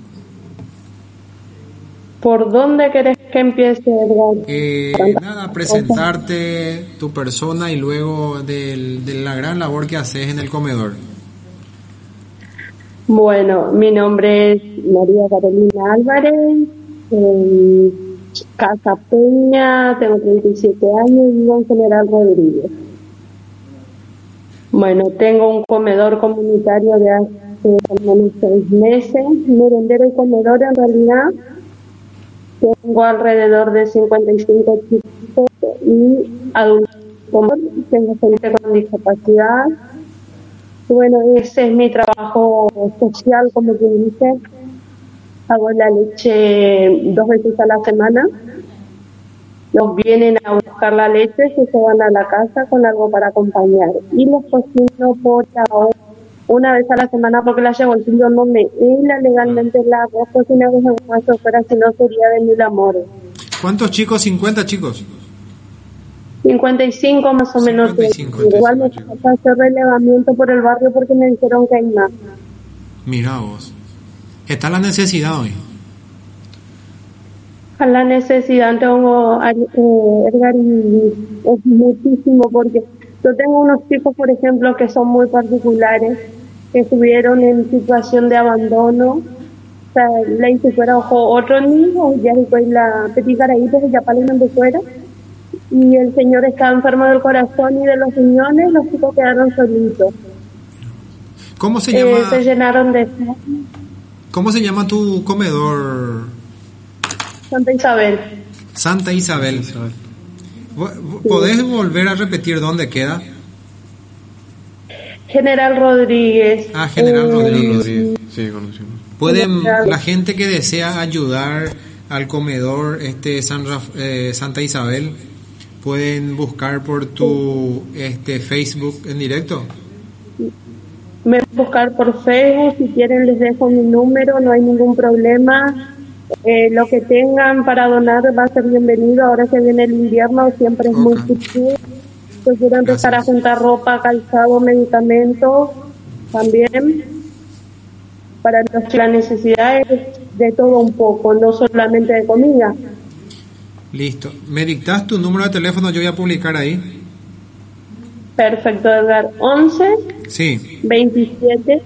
¿Por dónde querés que empiece, Edgar? Eh, nada, presentarte tu persona y luego del- de la gran labor que haces en el comedor. Bueno, mi nombre es María Carolina Álvarez, en Casa Peña, tengo 37 años y vivo en General Rodríguez. Bueno, tengo un comedor comunitario de hace al menos seis meses, merendero y comedor en realidad. Tengo alrededor de 55 chicos y adultos. Tengo gente con discapacidad. Bueno, ese es mi trabajo social, como quien dice. Hago la leche dos veces a la semana. Los vienen a buscar la leche, se van a la casa con algo para acompañar. Y los cocino por ahora una vez a la semana porque la bolsillo no me hila legalmente la arroz cocina que se fuera, si no sería de mil amores. ¿Cuántos chicos? 50 chicos. 55 más o menos. 55, Igual me falta hacer relevamiento por el barrio porque me dijeron que hay más. Mira vos. Está la necesidad hoy. La necesidad tengo, eh, Edgar, y es muchísimo porque yo tengo unos chicos, por ejemplo, que son muy particulares, que estuvieron en situación de abandono. O sea, la hice fuera ojo otro niño, ya después la petit caraíta, ya para de fuera. Y el señor estaba enfermo del corazón y de los riñones, los chicos quedaron solitos. ¿Cómo se Eh, llama? se llenaron de ¿Cómo se llama tu comedor? Santa Isabel. Santa Isabel. ¿Vo- ¿Podés volver a repetir dónde queda? General Rodríguez. Ah, General Eh, Rodríguez. Rodríguez. Sí, conocimos. Pueden la gente que desea ayudar al comedor este San Raf- eh, Santa Isabel pueden buscar por tu este Facebook en directo. Me buscar por Facebook, si quieren les dejo mi número, no hay ningún problema. Eh, lo que tengan para donar va a ser bienvenido. Ahora que viene el invierno, siempre es muy difícil. Yo quiero empezar a juntar ropa, calzado, medicamentos también. Para las necesidades de todo un poco, no solamente de comida. Listo. Me dictas tu número de teléfono, yo voy a publicar ahí. Perfecto, Edgar. 11 Sí, 27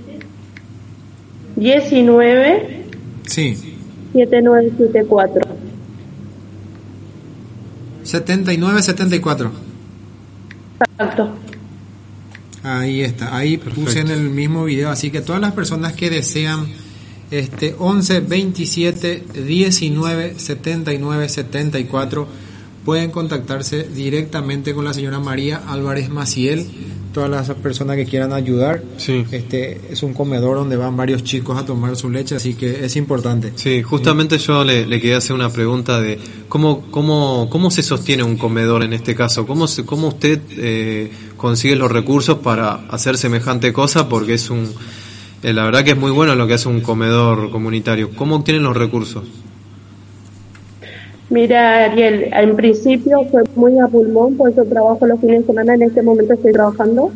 19 sí. 7974. 79 74. Exacto. Ahí está, ahí puse en el mismo video, así que todas las personas que desean este 11 27 19 79 74 pueden contactarse directamente con la señora María Álvarez Maciel. Todas las personas que quieran ayudar. Sí. Este es un comedor donde van varios chicos a tomar su leche, así que es importante. Sí, justamente yo le, le quería hacer una pregunta de cómo, cómo, cómo se sostiene un comedor en este caso, cómo, se- cómo usted eh, consigue los recursos para hacer semejante cosa, porque es un, eh, la verdad que es muy bueno lo que hace un comedor comunitario. ¿Cómo obtienen los recursos? Mira, Ariel, en principio fue muy a pulmón, por eso trabajo los fines de semana. En este momento estoy trabajando,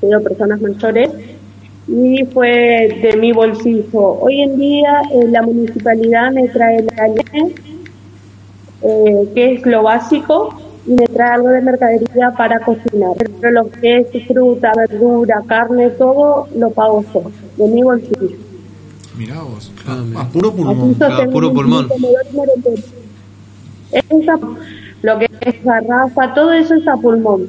cuido personas mayores y fue de mi bolsillo. Hoy en día eh, la municipalidad me trae la leche, eh, que es lo básico, y me trae algo de mercadería para cocinar. Pero lo que es fruta, verdura, carne, todo lo pago yo, de mi bolsillo. Mira vos, Ah, a, a puro pulmón. claro, sostenemos puro pulmón. Esa- lo que es garrafa, todo eso es a pulmón,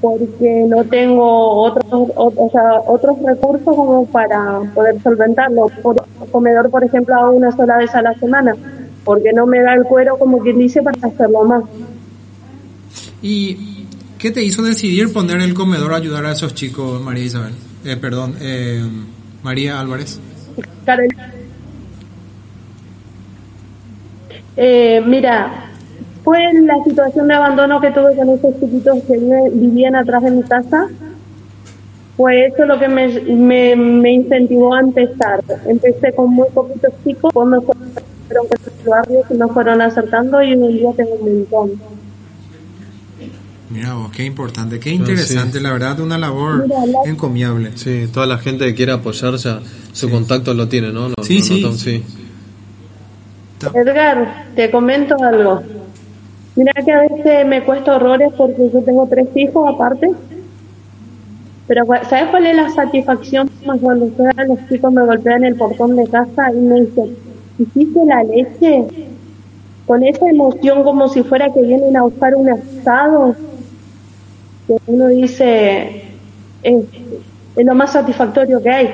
porque no tengo otros, o, o sea, otros recursos como para poder solventarlo. Por comedor, por ejemplo, hago una sola vez a la semana, porque no me da el cuero, como quien dice, para hacerlo más. ¿Y qué te hizo decidir poner el comedor a ayudar a esos chicos, María Isabel? Eh, perdón, eh, María Álvarez. Eh, mira, fue la situación de abandono que tuve con esos chiquitos que vivían atrás de mi casa. Fue eso lo que me, me, me incentivó a empezar. Empecé con muy poquitos chicos, después me fueron con los barrios y me fueron acercando y hoy en día tengo un montón. Mira vos, qué importante, qué interesante, la verdad, una labor Mira, la- encomiable. Sí, toda la gente que quiera apoyar ya su contacto lo tiene, ¿no? Lo- Sí, lo sí. notan, sí. Edgar, te comento algo. Mira que a veces me cuesta horrores porque yo tengo tres hijos aparte. Pero ¿sabes cuál es la satisfacción cuando juegan los chicos me golpean el portón de casa y me dicen, ¿hiciste la leche? Con esa emoción como si fuera que vienen a buscar un asado. Que uno dice, es, es lo más satisfactorio que hay.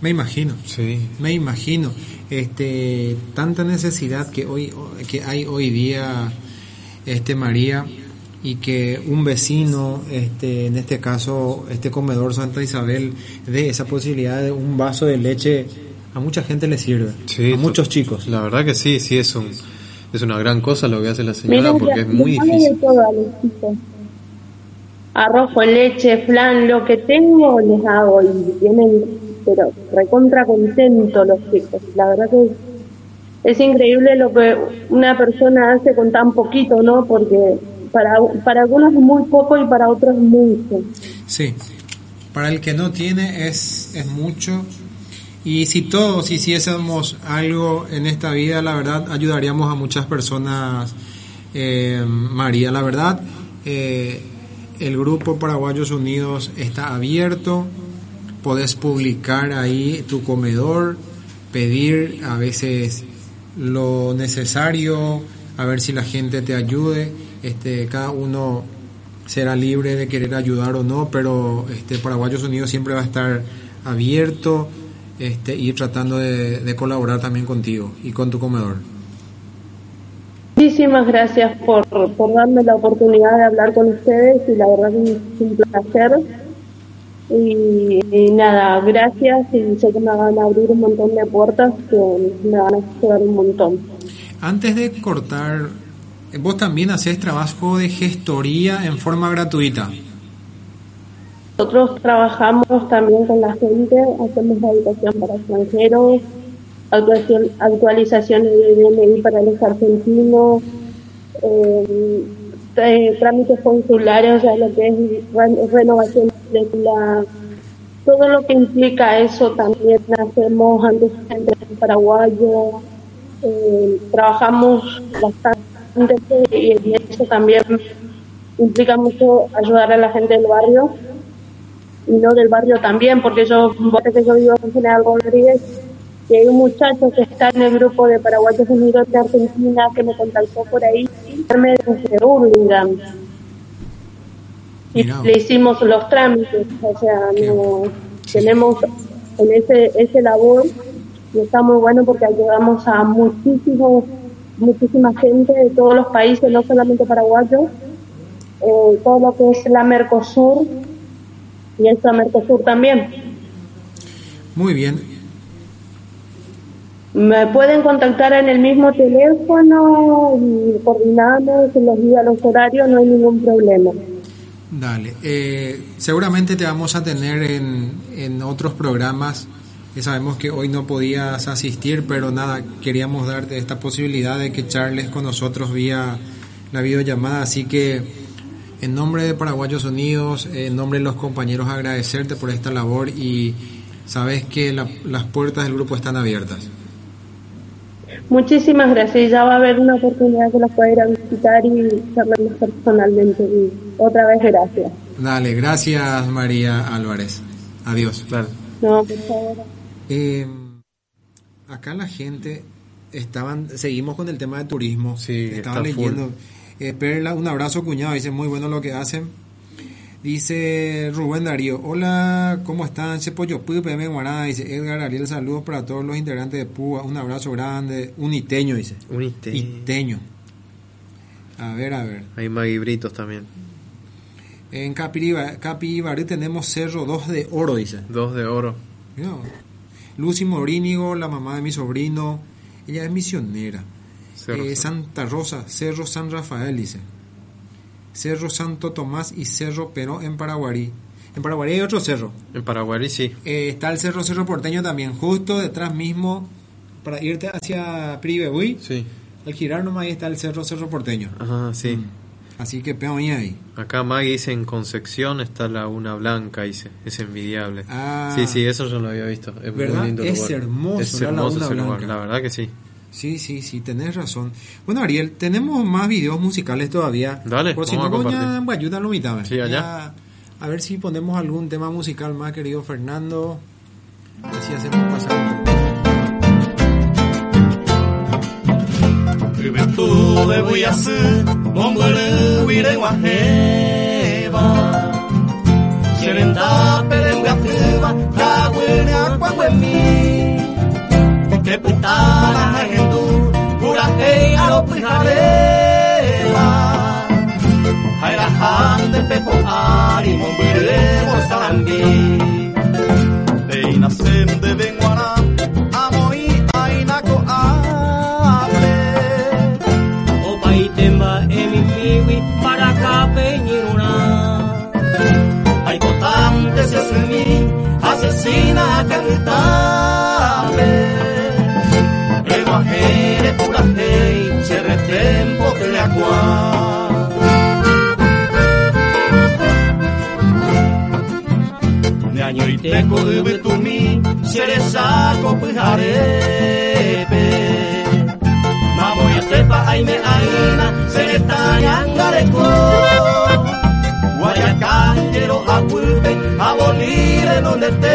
Me imagino, sí, me imagino. Este, tanta necesidad que hoy que hay hoy día este María y que un vecino, este, en este caso, este comedor Santa Isabel, dé esa posibilidad de un vaso de leche, a mucha gente le sirve, a muchos chicos. La verdad que sí, sí es un, es una gran cosa lo que hace la señora porque es muy difícil. Arroz con leche, flan, lo que tengo les hago y tienen, pero recontra contento los chicos. La verdad que es increíble lo que una persona hace con tan poquito, ¿no? Porque para, para algunos es muy poco y para otros mucho. Sí, para el que no tiene es, es mucho. Y si todos hiciésemos algo en esta vida, la verdad, ayudaríamos a muchas personas, eh, María. La verdad, eh, el grupo Paraguayos Unidos está abierto. Podés publicar ahí tu comedor, pedir a veces lo necesario, a ver si la gente te ayude este, cada uno será libre de querer ayudar o no, pero este, Paraguayos Unidos siempre va a estar abierto este, y tratando de, colaborar también contigo y con tu comedor. Muchísimas gracias por, por darme la oportunidad de hablar con ustedes y la verdad es un placer. Y, nada, gracias y sé que me van a abrir un montón de puertas que me van a ayudar un montón. Antes de cortar vos también haces trabajo de gestoría en forma gratuita. Nosotros trabajamos también con la gente, hacemos la educación para extranjeros, actualizaciones de DNI para los argentinos, eh, trámites consulares, o sea, lo que es renovación de la todo lo que implica eso también hacemos antes en paraguayo, eh, trabajamos bastante y eso también implica mucho ayudar a la gente del barrio y no del barrio también, porque yo, que yo vivo en General Rodríguez, que hay un muchacho que está en el grupo de Paraguayos Unidos de Argentina que me contactó por ahí, desde Urlingan. Y le hicimos los trámites, o sea, no, tenemos en ese, ese labor y está muy bueno porque ayudamos a muchísimos muchísima gente de todos los países, no solamente paraguayos, eh, todo lo que es la Mercosur y el Mercosur también. Muy bien. Me pueden contactar en el mismo teléfono y coordinamos los días, los horarios, no hay ningún problema. Dale. Eh, seguramente te vamos a tener en, en otros programas sabemos que hoy no podías asistir, pero nada, queríamos darte esta posibilidad de que charles con nosotros vía la videollamada, así que en nombre de Paraguayos Unidos, en nombre de los compañeros, agradecerte por esta labor y sabes que las puertas del grupo están abiertas. Muchísimas gracias. Ya va a haber una oportunidad que los pueda ir a visitar y charlarles personalmente. Y otra vez gracias. Dale, gracias María Álvarez. Adiós. No, por favor. Eh, acá la gente estaban, seguimos con el tema de turismo. Sí, estaban leyendo. Eh, Perla, un abrazo cuñado, dice muy bueno lo que hacen. Dice Rubén Darío, hola, ¿cómo están? Se pollo PM dice Edgar Ariel, saludos para todos los integrantes de PUA, un abrazo grande, un iteño, dice. Un iteño. A ver, a ver. Hay maguibritos también. En Capibarí tenemos Cerro 2 de Oro, dice. 2 de Oro. Lucy Morínigo, la mamá de mi sobrino, ella es misionera. Eh, Santa Rosa, Cerro San Rafael, dice. Cerro Santo Tomás y Cerro Pero en Paraguarí. En Paraguarí hay otro cerro. En Paraguarí sí. Eh, está el Cerro Cerro Porteño también, justo detrás mismo, para irte hacia Pribebuy. Sí. Al girar nomás ahí está el Cerro Cerro Porteño. Ajá, sí. Mm. Así que peón ahí. Acá Maggie dice en Concepción está la una blanca, dice. Es envidiable. Ah, sí, sí, eso yo lo había visto. Es ¿verdad? es hermoso. Es hermoso ese lugar, la verdad que sí. Sí, sí, sí, tenés razón. Bueno, Ariel, tenemos más videos musicales todavía. Dale, Por si vamos no, a ayúdalo mitad. Sí, allá. Ya, A ver si ponemos algún tema musical más, querido Fernando. Así hacemos pasar un poco. Juventud de Buyasú, Mombulu, Wirewaheba. Serenda, Perengatuba, Kawina, Kwawemi. Que putana, Hendu, Purahei, Aropijareba. Jairahan de Pepo Ari, Mombulu, Mozarambi. Beinasem de Benguara, Amoi, Ainako, Ape. Opaitemba emimiwi barakape nyiruna Hay votantes de Semi, asesina cantable. Año y teco de betumi, se le saco pijarepe. Mamo y tepa aime aina, se le tañangareco. Guayacangero acuipe, abolire donde teme.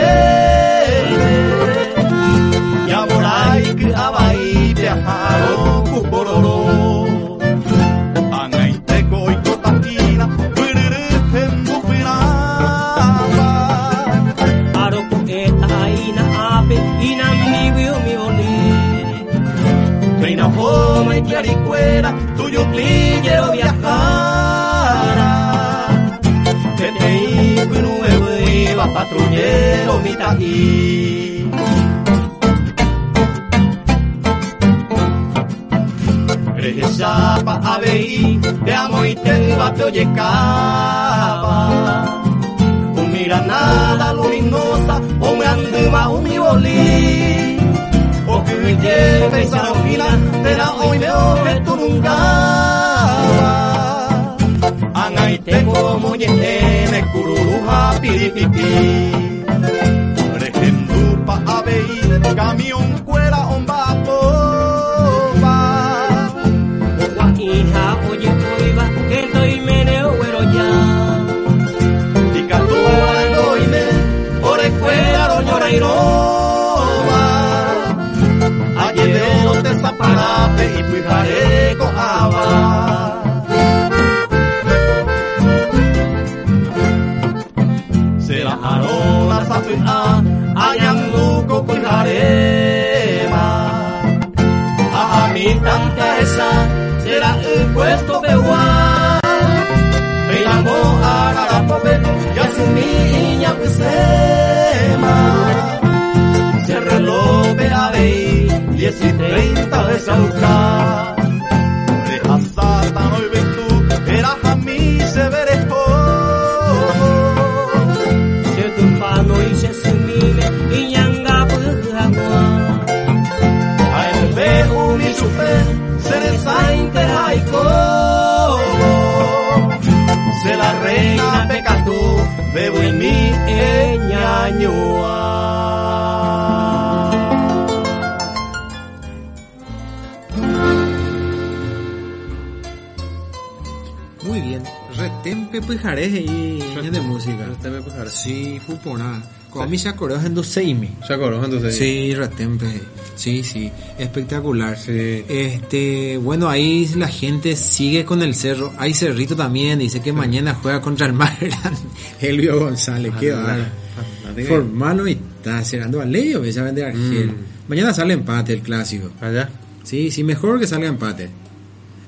Pijareje. Sí, fupona. Como se acordó en dos seimi. Ya acordó, entonces. Sí, retempe. Sí, sí. Espectacular. Sí. Este, bueno, ahí la gente sigue con el cerro. Hay cerrito también. Dice que mañana juega contra el Maryland. [laughs] Elvio González. Qué bárbaro. ah, Formano y está cerrando a Leo. Esa vende Argel. Mm. Mañana sale empate el clásico. Allá. Sí, sí, mejor que salga empate.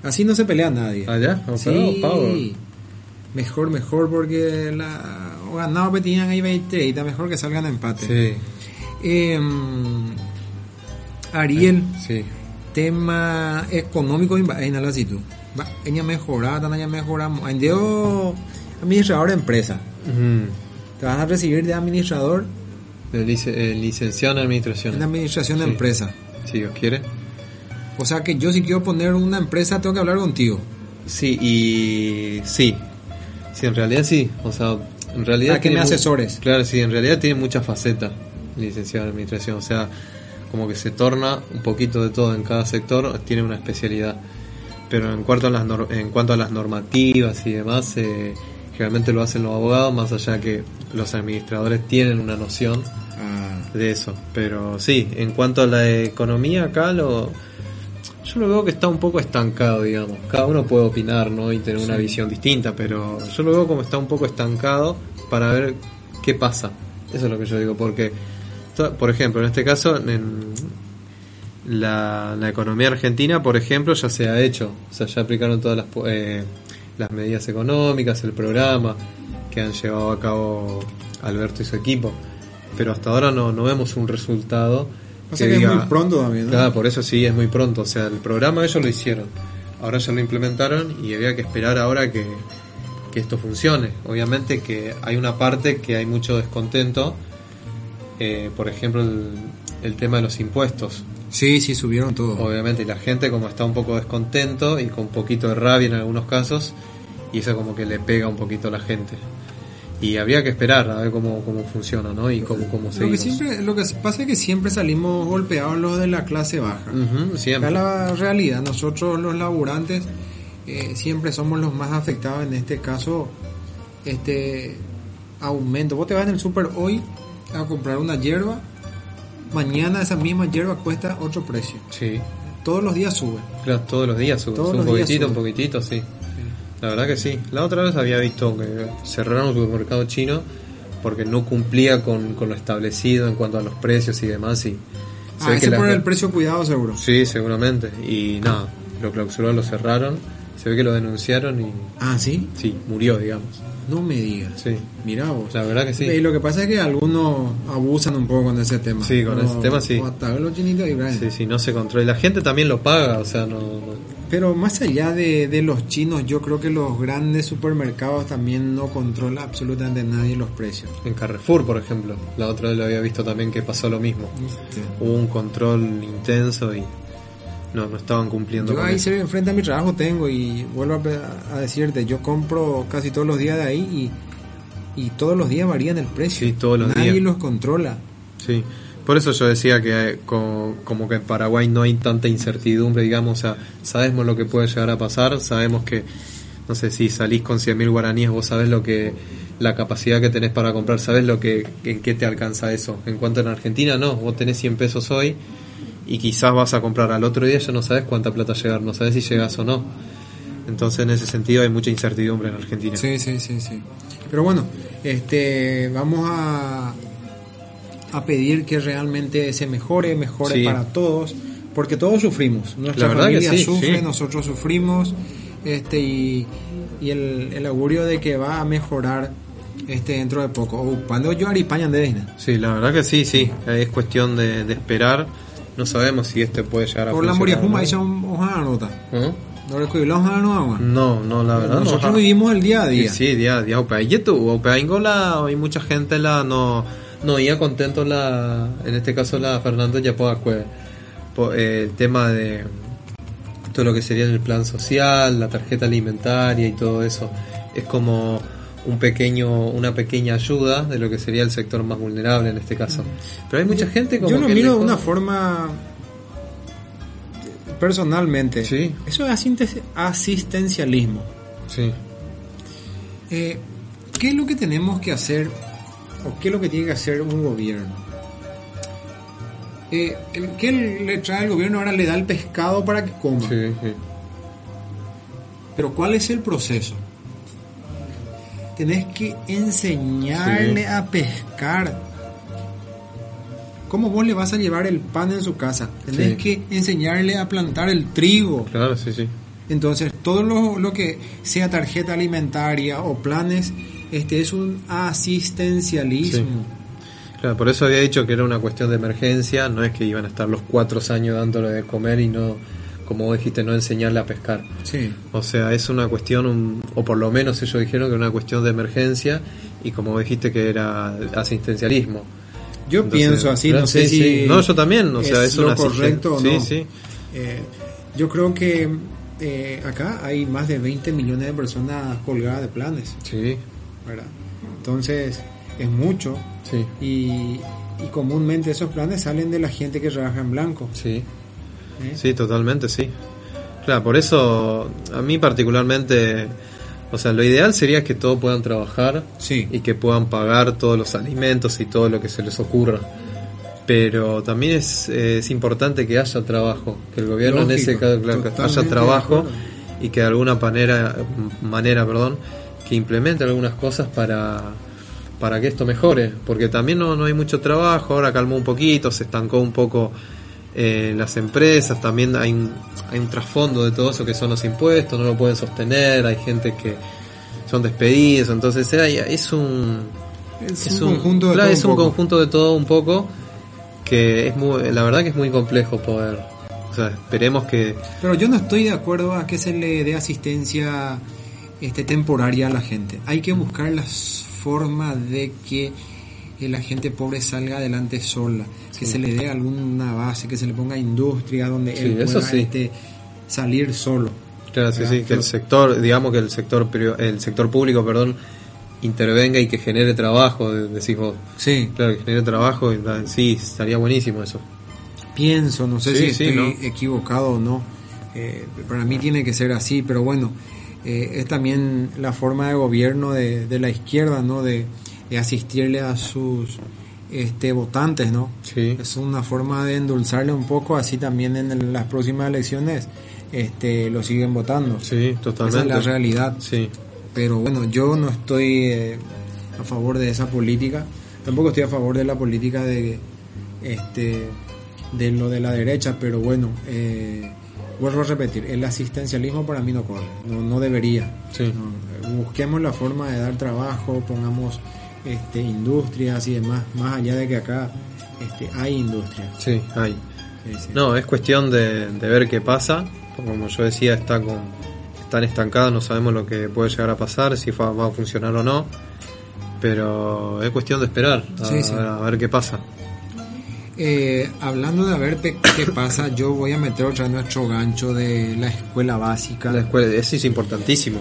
Así no se pelea nadie. Allá. Sí, Power. mejor, mejor porque la ganado que tenían ahí 20 y mejor que salgan empate. Sí. Em, Ariel, Sí. tema económico en la situ. Va, ella mejorada, ella mejoramos. Andeo administrador de empresa. Te vas a recibir de administrador El lic- el licenciado en administración. en administración de Sí. empresa. Si Dios quiere. O sea que yo si quiero poner una empresa tengo que hablar contigo. Sí, y sí. Sí, en realidad sí. O sea, en realidad. Para que me asesores. Claro, sí, en realidad tiene muchas facetas, licenciado en administración. O sea, como que se torna un poquito de todo en cada sector, tiene una especialidad. Pero en cuanto a las, nor- en cuanto a las normativas y demás, eh, generalmente lo hacen los abogados, más allá que los administradores tienen una noción Ah, de eso. Pero sí, en cuanto a la economía acá, lo, yo lo veo que está un poco estancado, digamos. Cada uno puede opinar ¿no? y tener una visión distinta, pero yo lo veo como está un poco estancado para ver qué pasa. Eso es lo que yo digo, porque, por ejemplo, en este caso, en la, la economía argentina, por ejemplo, ya se ha hecho. O sea, ya aplicaron todas las, eh, las medidas económicas, el programa que han llevado a cabo Alberto y su equipo. Pero hasta ahora no, no vemos un resultado. O sea que es muy pronto también, ¿no? Claro, por eso sí, es muy pronto. O sea, el programa ellos lo hicieron. Ahora ya lo implementaron y había que esperar ahora que, que esto funcione. Obviamente que hay una parte que hay mucho descontento. eh, por ejemplo, el, el tema de los impuestos. Sí, sí, subieron todo. Obviamente, y la gente como está un poco descontento y con un poquito de rabia en algunos casos, y eso como que le pega un poquito a la gente. Y habría que esperar a ver cómo, cómo funciona, ¿no? Y cómo, cómo Lo que, seguimos. siempre, lo que pasa es que siempre salimos golpeados los de la clase baja. Ujú, Es siempre. la realidad. Nosotros los laburantes eh, siempre somos los más afectados. En este caso, este aumento. Vos te vas en el super hoy a comprar una hierba. Mañana esa misma hierba cuesta otro precio. Sí. Todos los días sube. Claro, todos los días sube. Todos un poquitito, sube. un poquitito, sí. La verdad que sí. La otra vez había visto que cerraron un supermercado chino porque no cumplía con, con lo establecido en cuanto a los precios y demás. Y se Ah, ve ese la- el precio cuidado seguro. Sí, seguramente. Y nada, lo clausuraron, lo cerraron. Se ve que lo denunciaron y Ah, sí. sí, murió, digamos. No me digas. Sí, Mira vos. la verdad que sí. Y lo que pasa es que algunos abusan un poco con ese tema. Sí, con ese tema sí. o atacar los chinitos y Brian. Sí, sí, no se controla. Y la gente también lo paga, o sea, no. no- Pero más allá de, de los chinos, yo creo que los grandes supermercados también no controla absolutamente nadie los precios. En Carrefour, por ejemplo, la otra vez lo había visto también que pasó lo mismo. Hubo un control intenso y no, no estaban cumpliendo Yo con ahí eso. se- frente a mi trabajo tengo y vuelvo a, decirte, yo compro casi todos los días de ahí y, y todos los días varían el precio. Sí, todos los Nadie días. los controla. Sí, por eso yo decía que eh, co- como que en Paraguay no hay tanta incertidumbre, digamos, o sea, sabemos lo que puede llegar a pasar, sabemos que, no sé, si salís con 100.000 guaraníes, vos sabés lo que, la capacidad que tenés para comprar, sabés lo que, en qué te alcanza eso. En cuanto en Argentina, no, vos tenés 100 pesos hoy y quizás vas a comprar al otro día, ya no sabes cuánta plata llegar, no sabes si llegas o no. Entonces, en ese sentido, hay mucha incertidumbre en Argentina. Sí, sí, sí, sí. Pero bueno, este, vamos a, a pedir que realmente se mejore, mejore Sí. para todos, porque todos sufrimos. Nuestra La verdad que familia sí, sufre, sí. nosotros sufrimos, este, y, y el, el augurio de que va a mejorar este dentro de poco. O cuando yo aripañan de Disney. Sí, la verdad que sí, sí, es cuestión de, de esperar. No sabemos si este puede llegar a Por la funcionar, Moria Juma, ¿no? ahí son hojas nota. No no No, no, la verdad Nosotros no. vivimos el día a día. Sí, día a día. Opa, y tú, opa, Ingola, hay mucha gente la no no iba contento la en este caso la Fernando Yapodacue por eh, el tema de todo lo que sería el plan social, la tarjeta alimentaria y todo eso. Es como un pequeño una pequeña ayuda de lo que sería el sector más vulnerable en este caso. Pero hay mucha gente como Yo lo que miro de una forma personalmente. Sí. Eso es asiste- asistencialismo. Sí. Eh, ¿Qué es lo que tenemos que hacer o qué es lo que tiene que hacer un gobierno? Eh, el- ¿Qué le trae el gobierno ahora? Le da el pescado para que coma. Sí, sí. Pero ¿cuál es el proceso? Tenés que enseñarle Sí. a pescar. ¿Cómo vos le vas a llevar el pan en su casa? Tenés que enseñarle a plantar el trigo. Claro, sí, sí. Entonces, todo lo, lo que sea tarjeta alimentaria o planes, este es un asistencialismo. Claro, por eso había dicho que era una cuestión de emergencia, no es que iban a estar los cuatro años dándole de comer y no, como vos dijiste, no enseñarle a pescar. Sí. O sea, es una cuestión, un- o por lo menos ellos dijeron que era una cuestión de emergencia y como vos dijiste que era asistencialismo. Yo Entonces, pienso así, no sé sí, si sí. No, yo también, o sea, es lo una correcto o sí, no. sí. Eh, yo creo que eh, acá hay más de 20 millones de personas colgadas de planes, Sí, ¿verdad? Entonces, es mucho sí. y, y comúnmente esos planes salen de la gente que trabaja en blanco. Sí, ¿eh? sí, totalmente, sí. Claro, por eso a mí particularmente, o sea, lo ideal sería que todos puedan trabajar Sí. y que puedan pagar todos los alimentos y todo lo que se les ocurra. Pero también es, es importante que haya trabajo, que el gobierno en Lógico, ese caso claro, haya trabajo y que de alguna manera, manera perdón, que implemente algunas cosas para, para que esto mejore, porque también no, no hay mucho trabajo, ahora calmó un poquito, se estancó un poco eh, las empresas, también hay un, hay un trasfondo de todo eso que son los impuestos, no lo pueden sostener, hay gente que son despedidos, entonces hay- es un Es, es un, conjunto de claro, todo es un conjunto de todo un poco que es muy, la verdad que es muy complejo poder, o sea, esperemos que Pero yo no estoy de acuerdo a que se le dé asistencia este, temporaria a la gente. Hay que buscar las formas de que la gente pobre salga adelante sola, que se le dé alguna base, que se le ponga industria donde Sí, él eso pueda sí. este, salir solo. Claro, sí, sí, que el sector, digamos que el sector el sector público, perdón, intervenga y que genere trabajo, de- decís vos. Sí, Claro, que genere trabajo, y sí, estaría buenísimo eso. pienso, no sé si estoy ¿no? equivocado o no. Eh, para mí tiene que ser así, pero bueno, eh, es también la forma de gobierno de, de la izquierda, ¿no? De, de asistirle a sus este, votantes, ¿no? Sí. Es una forma de endulzarle un poco, así también en las próximas elecciones este, lo siguen votando. Sí, totalmente. Esa es la realidad. Sí, Pero bueno, yo no estoy eh, a favor de esa política. Tampoco estoy a favor de la política de este de lo de la derecha, pero bueno, eh, vuelvo a repetir, el asistencialismo para mí no corre, no, no debería. Sí. No, busquemos la forma de dar trabajo, pongamos este, industrias y demás, más allá de que acá este, hay industria. sí, hay. Sí, sí. No, es cuestión de, de ver qué pasa. Como yo decía, está con, están estancados, no sabemos lo que puede llegar a pasar, si fa- va a funcionar o no. Pero es cuestión de esperar a, a ver qué pasa. Eh, hablando de a ver pe- qué pasa, yo voy a meter otra vez nuestro gancho de la escuela básica. La escuela, eso es importantísimo.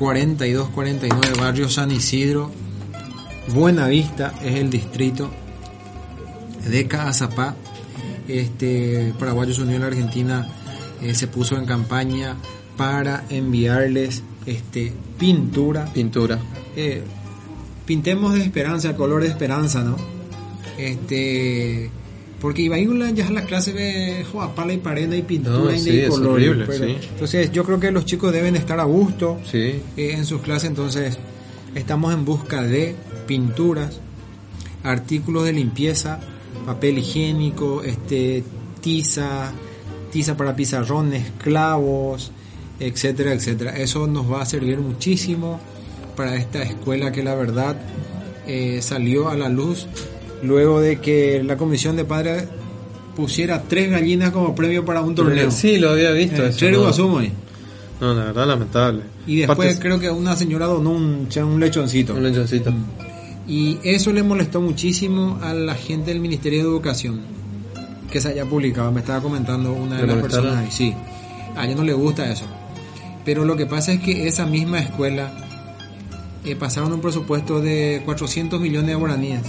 42-49 Barrio San Isidro. Buena Vista es el distrito de Caazapá. Este, Paraguayos Unión Argentina eh, se puso en campaña para enviarles este, pintura. Pintura. Eh, pintemos de esperanza, color de esperanza, ¿no? Este, porque iba a ir ya a las clases de joa, pala y pareda y pintura No, y sí, color. sí. Entonces yo creo que los chicos deben estar a gusto Sí, eh, en sus clases, entonces estamos en busca de pinturas, artículos de limpieza, papel higiénico, este, tiza, tiza para pizarrones, clavos, etcétera, etcétera. Eso nos va a servir muchísimo para esta escuela que la verdad eh, salió a la luz luego de que la comisión de padres pusiera tres gallinas como premio para un torneo. Sí, lo había visto. Eh, eso, tres no. Guasumo ahí. No, la verdad, lamentable. Y después creo que una señora donó un, lechoncito. un lechoncito. Y eso le molestó muchísimo a la gente del Ministerio de Educación que se haya publicado. Me estaba comentando una de ¿Le las molestaron? personas ahí. Sí, a ella no le gusta eso. Pero lo que pasa es que esa misma escuela eh, pasaron un presupuesto de 400 millones de guaraníes.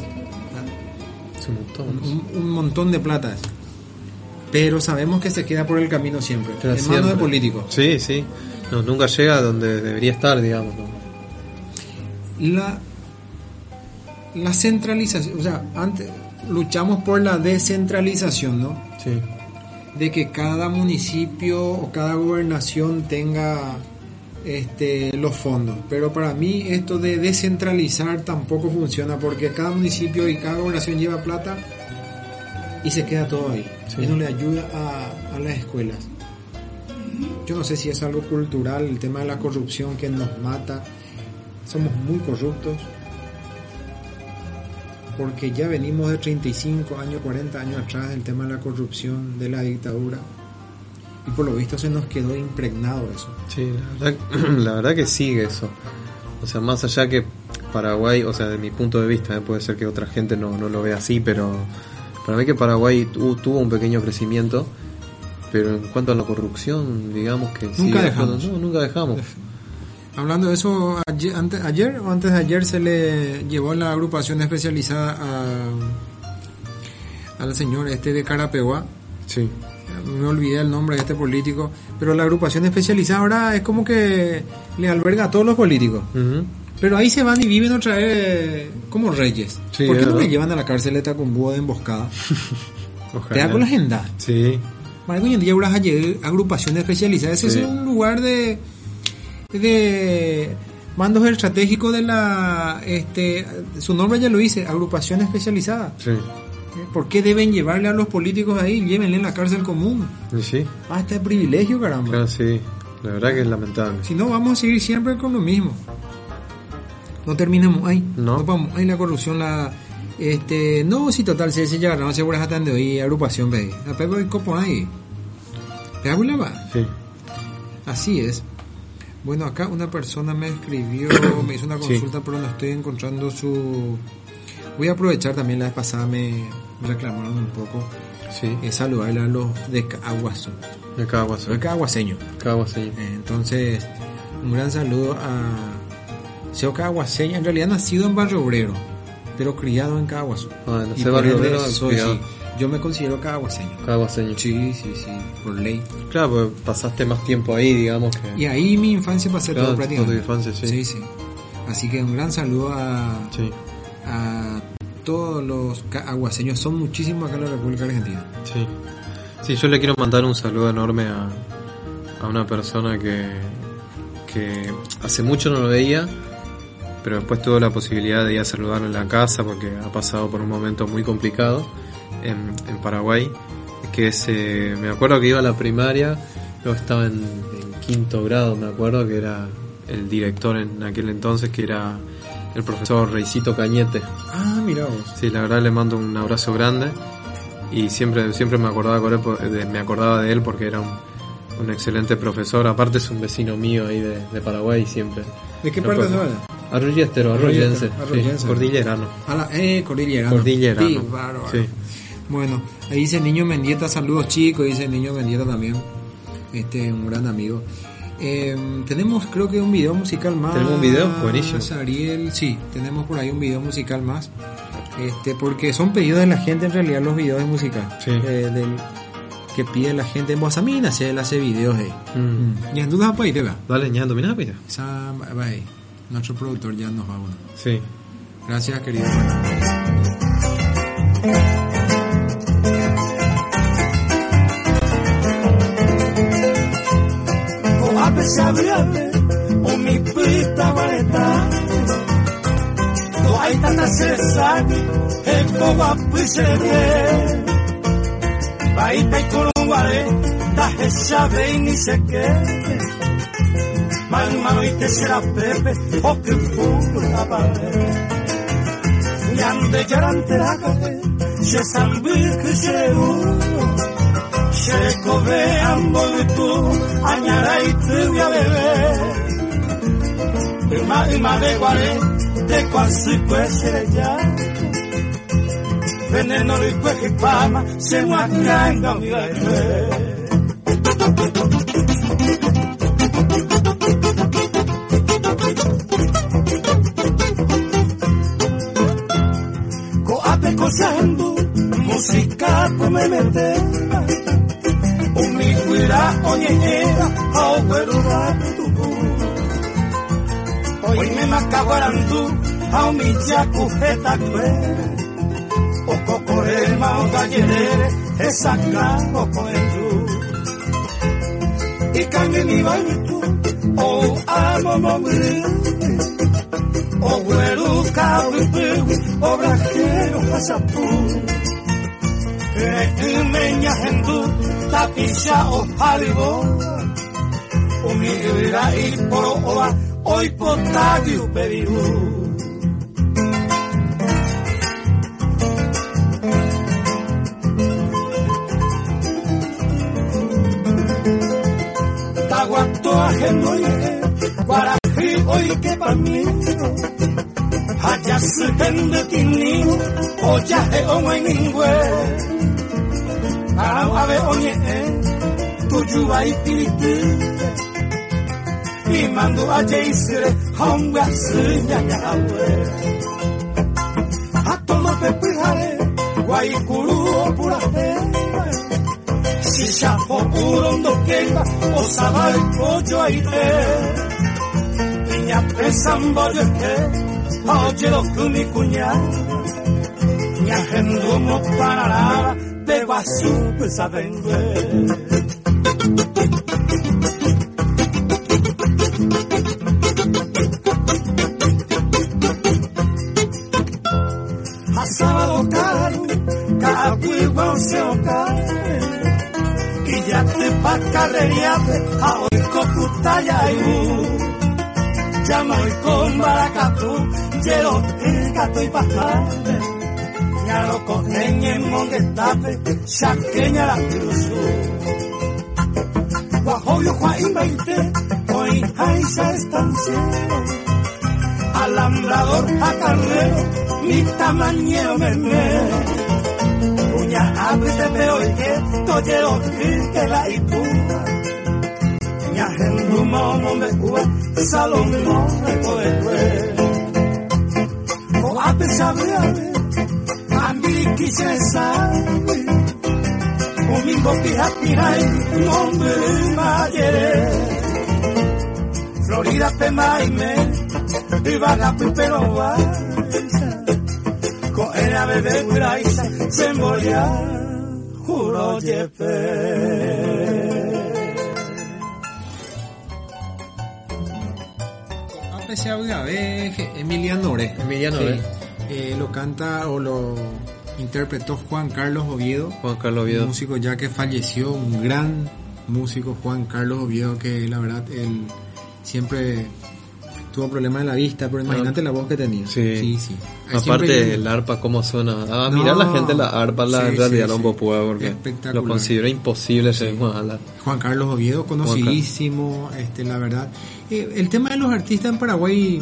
Un montón. Un, un montón de plata. eso. Pero sabemos que se queda por el camino siempre. Pero en manos de siempre. políticos. Sí, sí. No, nunca llega a donde debería estar, digamos. la la centralización, o sea, antes luchamos por la descentralización, ¿no? Sí. De que cada municipio o cada gobernación tenga este los fondos, pero para mí esto de descentralizar tampoco funciona porque cada municipio y cada gobernación lleva plata y se queda todo ahí Sí. y no le ayuda a, a las escuelas. Yo no sé si es algo cultural, el tema de la corrupción que nos mata. Somos muy corruptos porque ya venimos de 35 años, 40 años atrás del tema de la corrupción, de la dictadura. Y por lo visto se nos quedó impregnado eso. Sí, la verdad, [clears throat] la verdad que sigue eso. O sea, más allá que Paraguay, o sea, de mi punto de vista, ¿eh? puede ser que otra gente no, no lo vea así, pero para mí que Paraguay tu- tuvo un pequeño crecimiento, pero en cuanto a la corrupción, digamos que sigue dejamos. No, nunca dejamos. Hablando de eso, ayer, antes, ayer o antes de ayer se le llevó la agrupación especializada al señor este de Carapeguá. Sí. Me olvidé el nombre de este político, pero la agrupación especializada ahora es como que le alberga a todos los políticos. Pero ahí se van y viven otra vez como reyes. Sí, ¿Por qué no le llevan a la cárcel de Tacumbúa de emboscada? [laughs] Ojalá. Te da con la agenda. Sí. Marco, hoy en día habrá agrupaciones especializadas. Ese Sí. es un lugar de, de mandos estratégicos de la... Este, su nombre ya lo dice, agrupación especializada. Sí. ¿Por qué deben llevarle a los políticos ahí? Llévenle en la cárcel común. Y sí. Ah, este privilegio, caramba. Claro, sí. La verdad que es lamentable. Si no, vamos a seguir siempre con lo mismo. No terminamos ahí. No. vamos. Ahí la corrupción, la. Este, no, si total, si se llegaron, se vuelve a de hoy, agrupación, ve. A Pepe y copo ahí. ¿Te hago la va? Sí. Así es. Bueno, acá una persona me escribió, me hizo una Sí. consulta, pero no estoy encontrando su. Voy a aprovechar también la vez pasada, me reclamaron un poco. Sí. Es saludarle a los de Caguaso. De Caguas. Soy caguaseño. Caguas, sí. Eh, Entonces, un gran saludo a Seo Caguaseño. En realidad nacido en Barrio Obrero, pero criado en Caguaso. Ah, no sé, Barrio Obrero, soy, sí, yo me considero caguaseño. Caguaseño. Sí, sí, sí, por ley. Claro, pues pasaste más tiempo ahí, digamos que. Y ahí mi infancia pasé Claro, todo toda prácticamente. tu infancia, sí. Sí, sí. Así que un gran saludo a, Sí. A todos los caguaseños. Son muchísimos acá en la República Argentina. Sí. Sí, yo le quiero mandar un saludo enorme a, a una persona que, que hace mucho no lo veía, pero después tuvo la posibilidad de ir a saludarlo en la casa porque ha pasado por un momento muy complicado en, Paraguay. Que es, eh, me acuerdo que iba a la primaria, luego estaba en quinto grado, me acuerdo que era el director en aquel entonces, que era el profesor Reicito Cañete. Ah, mira vos. Sí, la verdad le mando un abrazo grande y siempre siempre me acordaba con él por- de, me acordaba de él porque era un, un excelente profesor. Aparte es un vecino mío ahí de, de Paraguay siempre. ¿De qué No parte se vaya? Arroyestero, arroyense, sí, cordillerano. La, eh, Cordillerano. Cordillerano. Sí, bárbaro. Sí. Bueno, ahí dice Niño Mendieta, saludos chicos, dice Niño Mendieta también, este, un gran amigo. Eh, tenemos creo que un video musical más. ¿Tenemos un video? Buenísimo. Ariel, sí, tenemos por ahí un video musical más. Este, porque son pedidos de la gente en realidad los videos de música. Sí. Eh, del, que pide la gente en Bosamina, se él hace videos ahí. Y en duda para ir, Dale. Esa, va ahí. Nuestro productor ya nos va bueno. Sí. Gracias, querido. Hay tanta sesani, el koape serie. Baita y corunguare, taje sabe y ni sé qué. Man, mano y te será pepe, o que puro la pared. Nyande yarante la calle, se sambil que se uno. Sheko veambo tu añara y tu ya bebé. Ima ima de guare, de cuasi puede ya. Veneno de cueje pama, se muacanga mi bebé. Coate cosando, música come oime makaguarandu haumitia kuhetakwe okokorema ogayerere esaka okoendu ikangeni baitu ou amomomri ogueruka wipiwi obrajero hasapu keimenya hendu tapisha oharibo umiira iporo oa hoy potadio Perú. Taguantoa genoye, guarají hoy que pamino, hayas gende tinino, oyaje ongo en ningüe, arabe oye, tuyo ahí imandu ajeisire hongwa sinyanyahwe hatolope pyhare waikulu opulahe sishapo ulondokeiva osavai ojoaite iñapesa mbojohe aojelokumi kuña ñahendu mopararara peguasupysavengue baracatú, llero el gato y pasarte, ya lo cogen en monguetape, chaqueña la cruzu. Guajoyo Juan veinte, hoy hay esa estancia alambrador a carnero, mi tamaño me me. Puña abre te veo y que tollero que la ipuna. Ña hendu momo me cua, salón no me puede cue. O a a mí quise saber. O mi bopija tira y nombre mayere. Florida pema y me y vaga pero va con el ave de Braisa se moría juro jefe Apreciado Gabe, Emiliano Ore. Emiliano Sí. Eh, lo canta o lo interpretó Juan Carlos Oviedo. Juan Carlos Un Oviedo. músico ya que falleció, un gran músico, Juan Carlos Oviedo, que la verdad él siempre tuvo problemas de la vista, pero imagínate la voz que tenía. Sí. sí. Aparte el arpa cómo suena. Ah, No. mirar la gente la arpa la Sí, realidad sí, no porque lo considero imposible ser hablar. Juan Carlos Oviedo, conocidísimo, este, la verdad. Eh, el tema de los artistas en Paraguay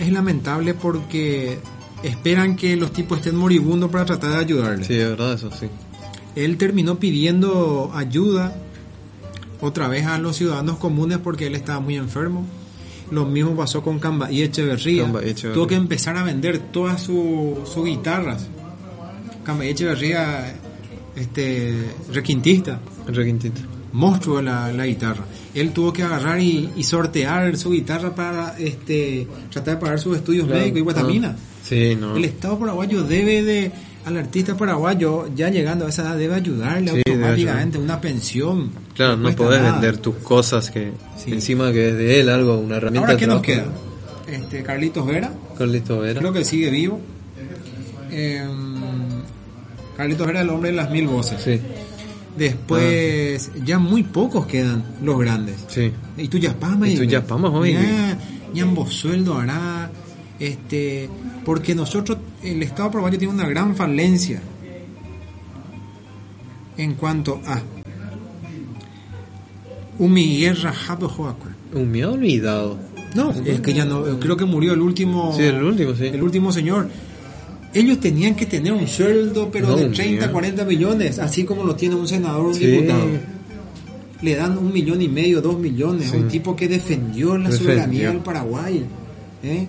es lamentable porque esperan que los tipos estén moribundos para tratar de ayudarles. Sí, de verdad eso sí. Él terminó pidiendo ayuda otra vez a los ciudadanos comunes porque él estaba muy enfermo. Lo mismo pasó con Cambaí Echeverría. Cambaí Echeverría. Tuvo que empezar a vender todas su- sus guitarras. Cambaí Echeverría, este, requintista Requintito. monstruo de la, la guitarra. Él tuvo que agarrar y, y sortear su guitarra para este tratar de pagar sus estudios Claro. médicos y guatamina. Ah, Sí, no. El Estado paraguayo debe de al artista paraguayo ya llegando a esa edad debe ayudarle Sí, debe automáticamente una pensión. Claro, no cuesta podés nada. vender tus cosas que Sí. encima que es de él algo, una herramienta Ahora qué nos queda? Este Carlitos Vera, Carlito Vera. creo que sigue vivo. Eh, Carlitos Vera el hombre de las mil voces. Sí, Después ya muy pocos quedan los grandes. sí. Y tú ya Y tú ya ambos sueldo hará, este, porque nosotros, el Estado paraguayo tiene una gran falencia en cuanto a Umi Guerra ha olvidado. No, es que ya no, creo que murió el último, Sí, el último, sí. el último señor. Ellos tenían que tener un sueldo, pero No, de un 30, millón. 40 millones, así como lo tiene un senador o un Sí. diputado. Le dan un millón y medio, dos millones, Sí. un tipo que defendió la Defendió. soberanía del Paraguay. ¿eh?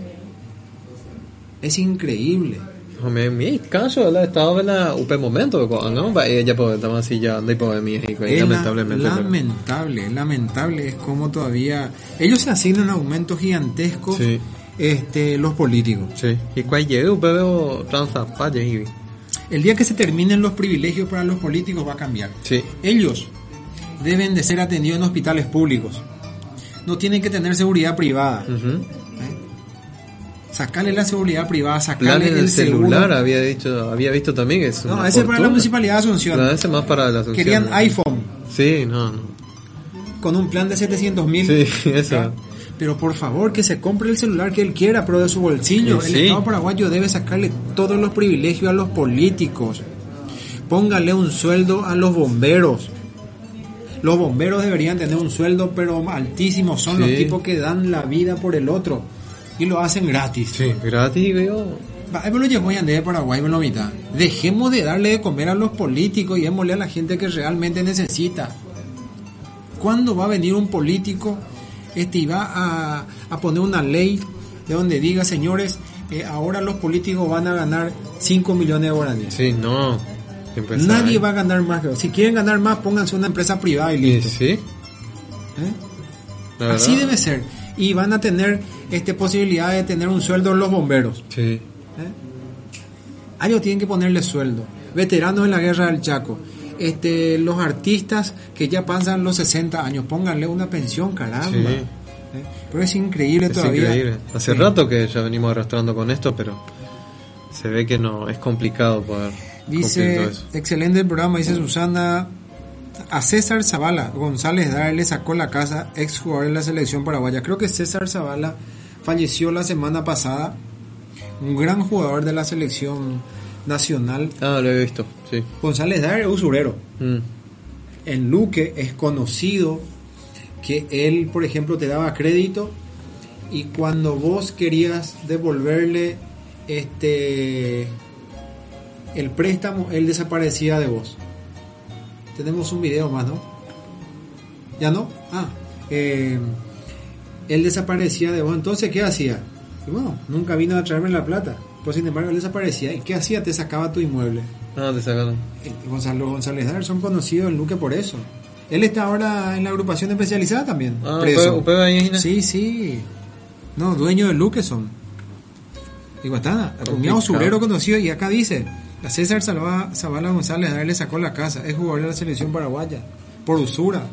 Es increíble. Me mi caso ela estaba en la UP momento no ella pues estaba así ya y pues mi hijo Es la- lamentablemente pero- lamentable, lamentable es como todavía ellos se asignan aumentos gigantescos Sí. este los políticos. Sí. Y llegue UP veo transapalle El día que se terminen los privilegios para los políticos va a cambiar. Sí. Ellos deben de ser atendidos en hospitales públicos. No tienen que tener seguridad privada. Ujú. Sacarle la seguridad privada, sacarle Planes el celular seguro. había dicho, había visto también que es No, ese es para la fortuna. municipalidad de Asunción. No, ese más para la Asunción. Querían iPhone Sí, no, no. con un plan de 700 mil. Sí, [laughs] eso. Pero por favor, que se compre el celular que él quiera, pero de su bolsillo. Sí, El sí. Estado paraguayo debe sacarle todos los privilegios a los políticos. Póngale un sueldo a los bomberos. Los bomberos deberían tener un sueldo, pero altísimo. Son los tipos que dan la vida por el otro. Y lo hacen gratis. Sí, gratis, veo. Me lo llevó de Paraguay, me lo mitad. Dejemos de darle de comer a los políticos y démosle a la gente que realmente necesita. ¿Cuándo va a venir un político este, y va a, a poner una ley de donde diga, señores, eh, ahora los políticos van a ganar 5 millones de guaraníes? Sí, no. Empezar Nadie va a ganar más. Si quieren ganar más, pónganse una empresa privada y listo. sí, ¿eh? Así debe ser. Y van a tener este posibilidad de tener un sueldo los bomberos. Sí. ¿eh? A ellos tienen que ponerle sueldo. Veteranos de la guerra del Chaco. Este, los artistas que ya pasan los 60 años, pónganle una pensión, caramba. Sí. ¿eh? Pero es increíble Es todavía. increíble. Hace Sí. rato que ya venimos arrastrando con esto, pero se ve que no es complicado poder Dice, todo eso. excelente el programa, dice Susana. A César Zavala González Dar le sacó la casa, ex jugador de la selección paraguaya. Creo que César Zavala falleció la semana pasada. Un gran jugador de la selección nacional. Ah, lo he visto, sí. González Dar es usurero. Mm. En Luque es conocido que él, por ejemplo, te daba crédito y cuando vos querías devolverle este el préstamo, él desaparecía de vos. Tenemos un video más, ¿no? ¿Ya no? Ah, eh, él desaparecía de vos. Entonces, ¿qué hacía? Y bueno, nunca vino a traerme la plata. Pues sin embargo, él desaparecía. ¿Y qué hacía? Te sacaba tu inmueble. Ah, te sacaron. Eh, Gonzalo González Dar son conocidos en Luque por eso. Él está ahora en la agrupación especializada también. Ah, preso. ¿Upé- Upé Bañina? Sí, sí. No, dueño de Luque son. Digo, está, mi usurero conocido y acá dice, a César Zavala González Dar le sacó la casa, es jugador de la selección paraguaya, por usura.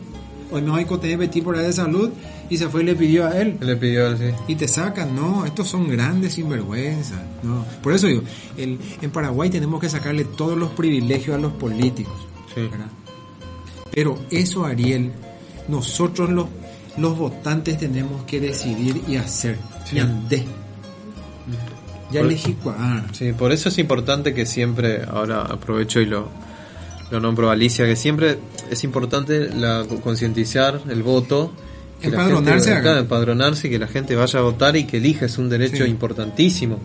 Hoy no hay coté Betty por ahí de salud y se fue y le pidió a él Le pidió sí. y te sacan, no, estos son grandes sinvergüenzas, no. Por eso digo, el, en Paraguay tenemos que sacarle todos los privilegios a los políticos, Sí. ¿verdad? Pero eso, Ariel, nosotros los, los votantes tenemos que decidir y hacer, Sí. y andé. Ya Por- elegí cuál. Sí, por eso es importante que siempre, ahora aprovecho y lo, lo nombro a Alicia, que siempre es importante la concientizar el voto. que la Empadronarse gente- acá. claro, empadronarse y que la gente vaya a votar y que elija es un derecho Sí. importantísimo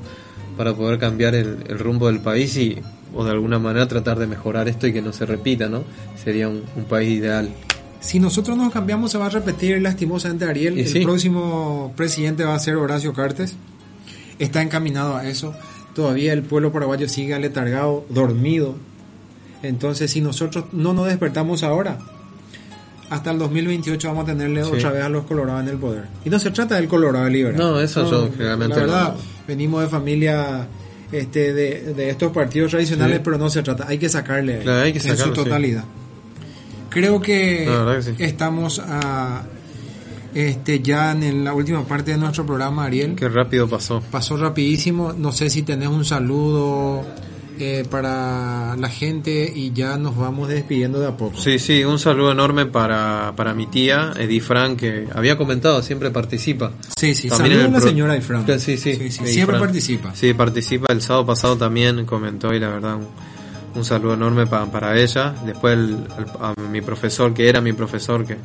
para poder cambiar el, el rumbo del país y o de alguna manera tratar de mejorar esto y que no se repita, ¿no? Sería un, un país ideal. Si nosotros nos cambiamos se va a repetir lastimosamente Ariel. Y el sí. próximo presidente va a ser Horacio Cartes. Está encaminado a eso. Todavía el pueblo paraguayo sigue aletargado, dormido. Entonces si nosotros no nos despertamos ahora, hasta el 2028 vamos a tenerle Sí. otra vez a los colorados en el poder. Y no se trata del colorado liberal. No, eso yo generalmente La verdad, no. venimos de familia este, de, de estos partidos tradicionales, Sí. pero no se trata. Hay que sacarle Claro, hay que en su sí. totalidad. Creo que, que estamos a, este, ya en la última parte de nuestro programa, Ariel. Qué rápido pasó. Pasó rapidísimo. No sé si tenés un saludo eh, para la gente y ya nos vamos despidiendo de a poco. Sí, sí, un saludo enorme para, para mi tía, Edith Frank, que había comentado, siempre participa. sí, sí. También en Saludos a la pro- señora Ifran. Sí, sí, Sí, sí, Edith Siempre Frank. participa. Sí, participa. El sábado pasado también comentó y la verdad un, un saludo enorme pa- para ella. Después el- el- a mi profesor, que era mi profesor, que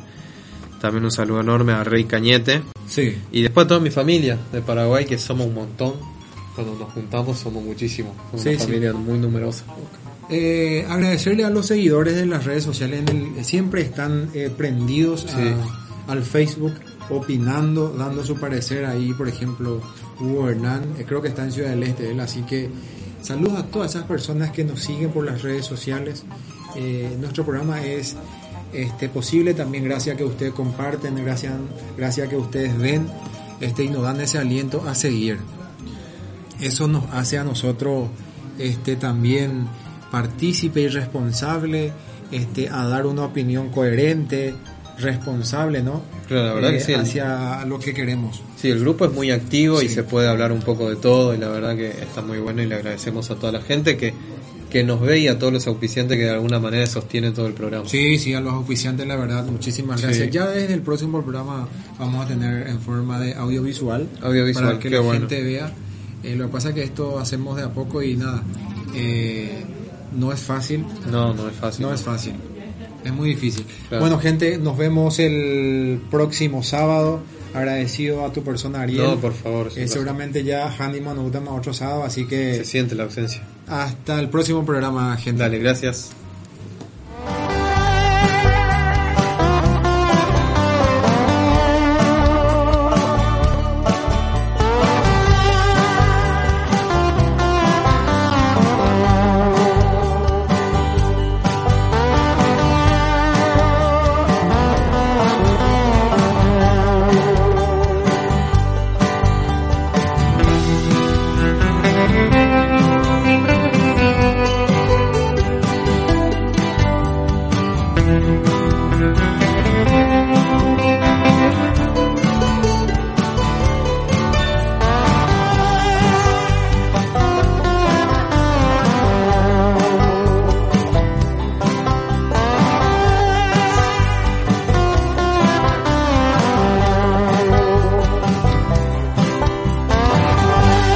también un saludo enorme a Rey Cañete. Sí. Y después a toda mi familia de Paraguay, que somos un montón. Cuando nos juntamos somos muchísimos. Somos Sí, una sí. familia muy numerosa. Eh, agradecerle a los seguidores de las redes sociales, en el- siempre están eh, prendidos a- al Facebook, opinando, dando su parecer ahí, por ejemplo, Hugo Hernán, eh, creo que está en Ciudad del Este él, así que saludos a todas esas personas que nos siguen por las redes sociales. Eh, nuestro programa es este, posible. También gracias a que ustedes comparten, gracias, gracias a que ustedes ven este, y nos dan ese aliento a seguir. Eso nos hace a nosotros este también partícipe y responsable este a dar una opinión coherente responsable no Claro, la verdad Eh, que sí, el- hacia lo que queremos. Sí, el grupo es muy activo y se puede hablar un poco de todo y la verdad que está muy bueno y le agradecemos a toda la gente que, que nos ve y a todos los auspiciantes que de alguna manera sostienen todo el programa. sí sí a los auspiciantes la verdad muchísimas Sí. gracias ya desde el próximo programa vamos a tener en forma de audiovisual Audiovisual, para que la bueno. gente vea Eh, lo que pasa es que esto hacemos de a poco y nada eh, no es fácil No, no es fácil. No es fácil. Es muy difícil. Claro. Bueno, gente, nos vemos el próximo sábado. Agradecido a tu persona, Ariel. No, por favor. Eh, seguramente ya Handyman nos gusta más otro sábado, así Se que siente la ausencia. Hasta el próximo programa, gente. Dale, gracias.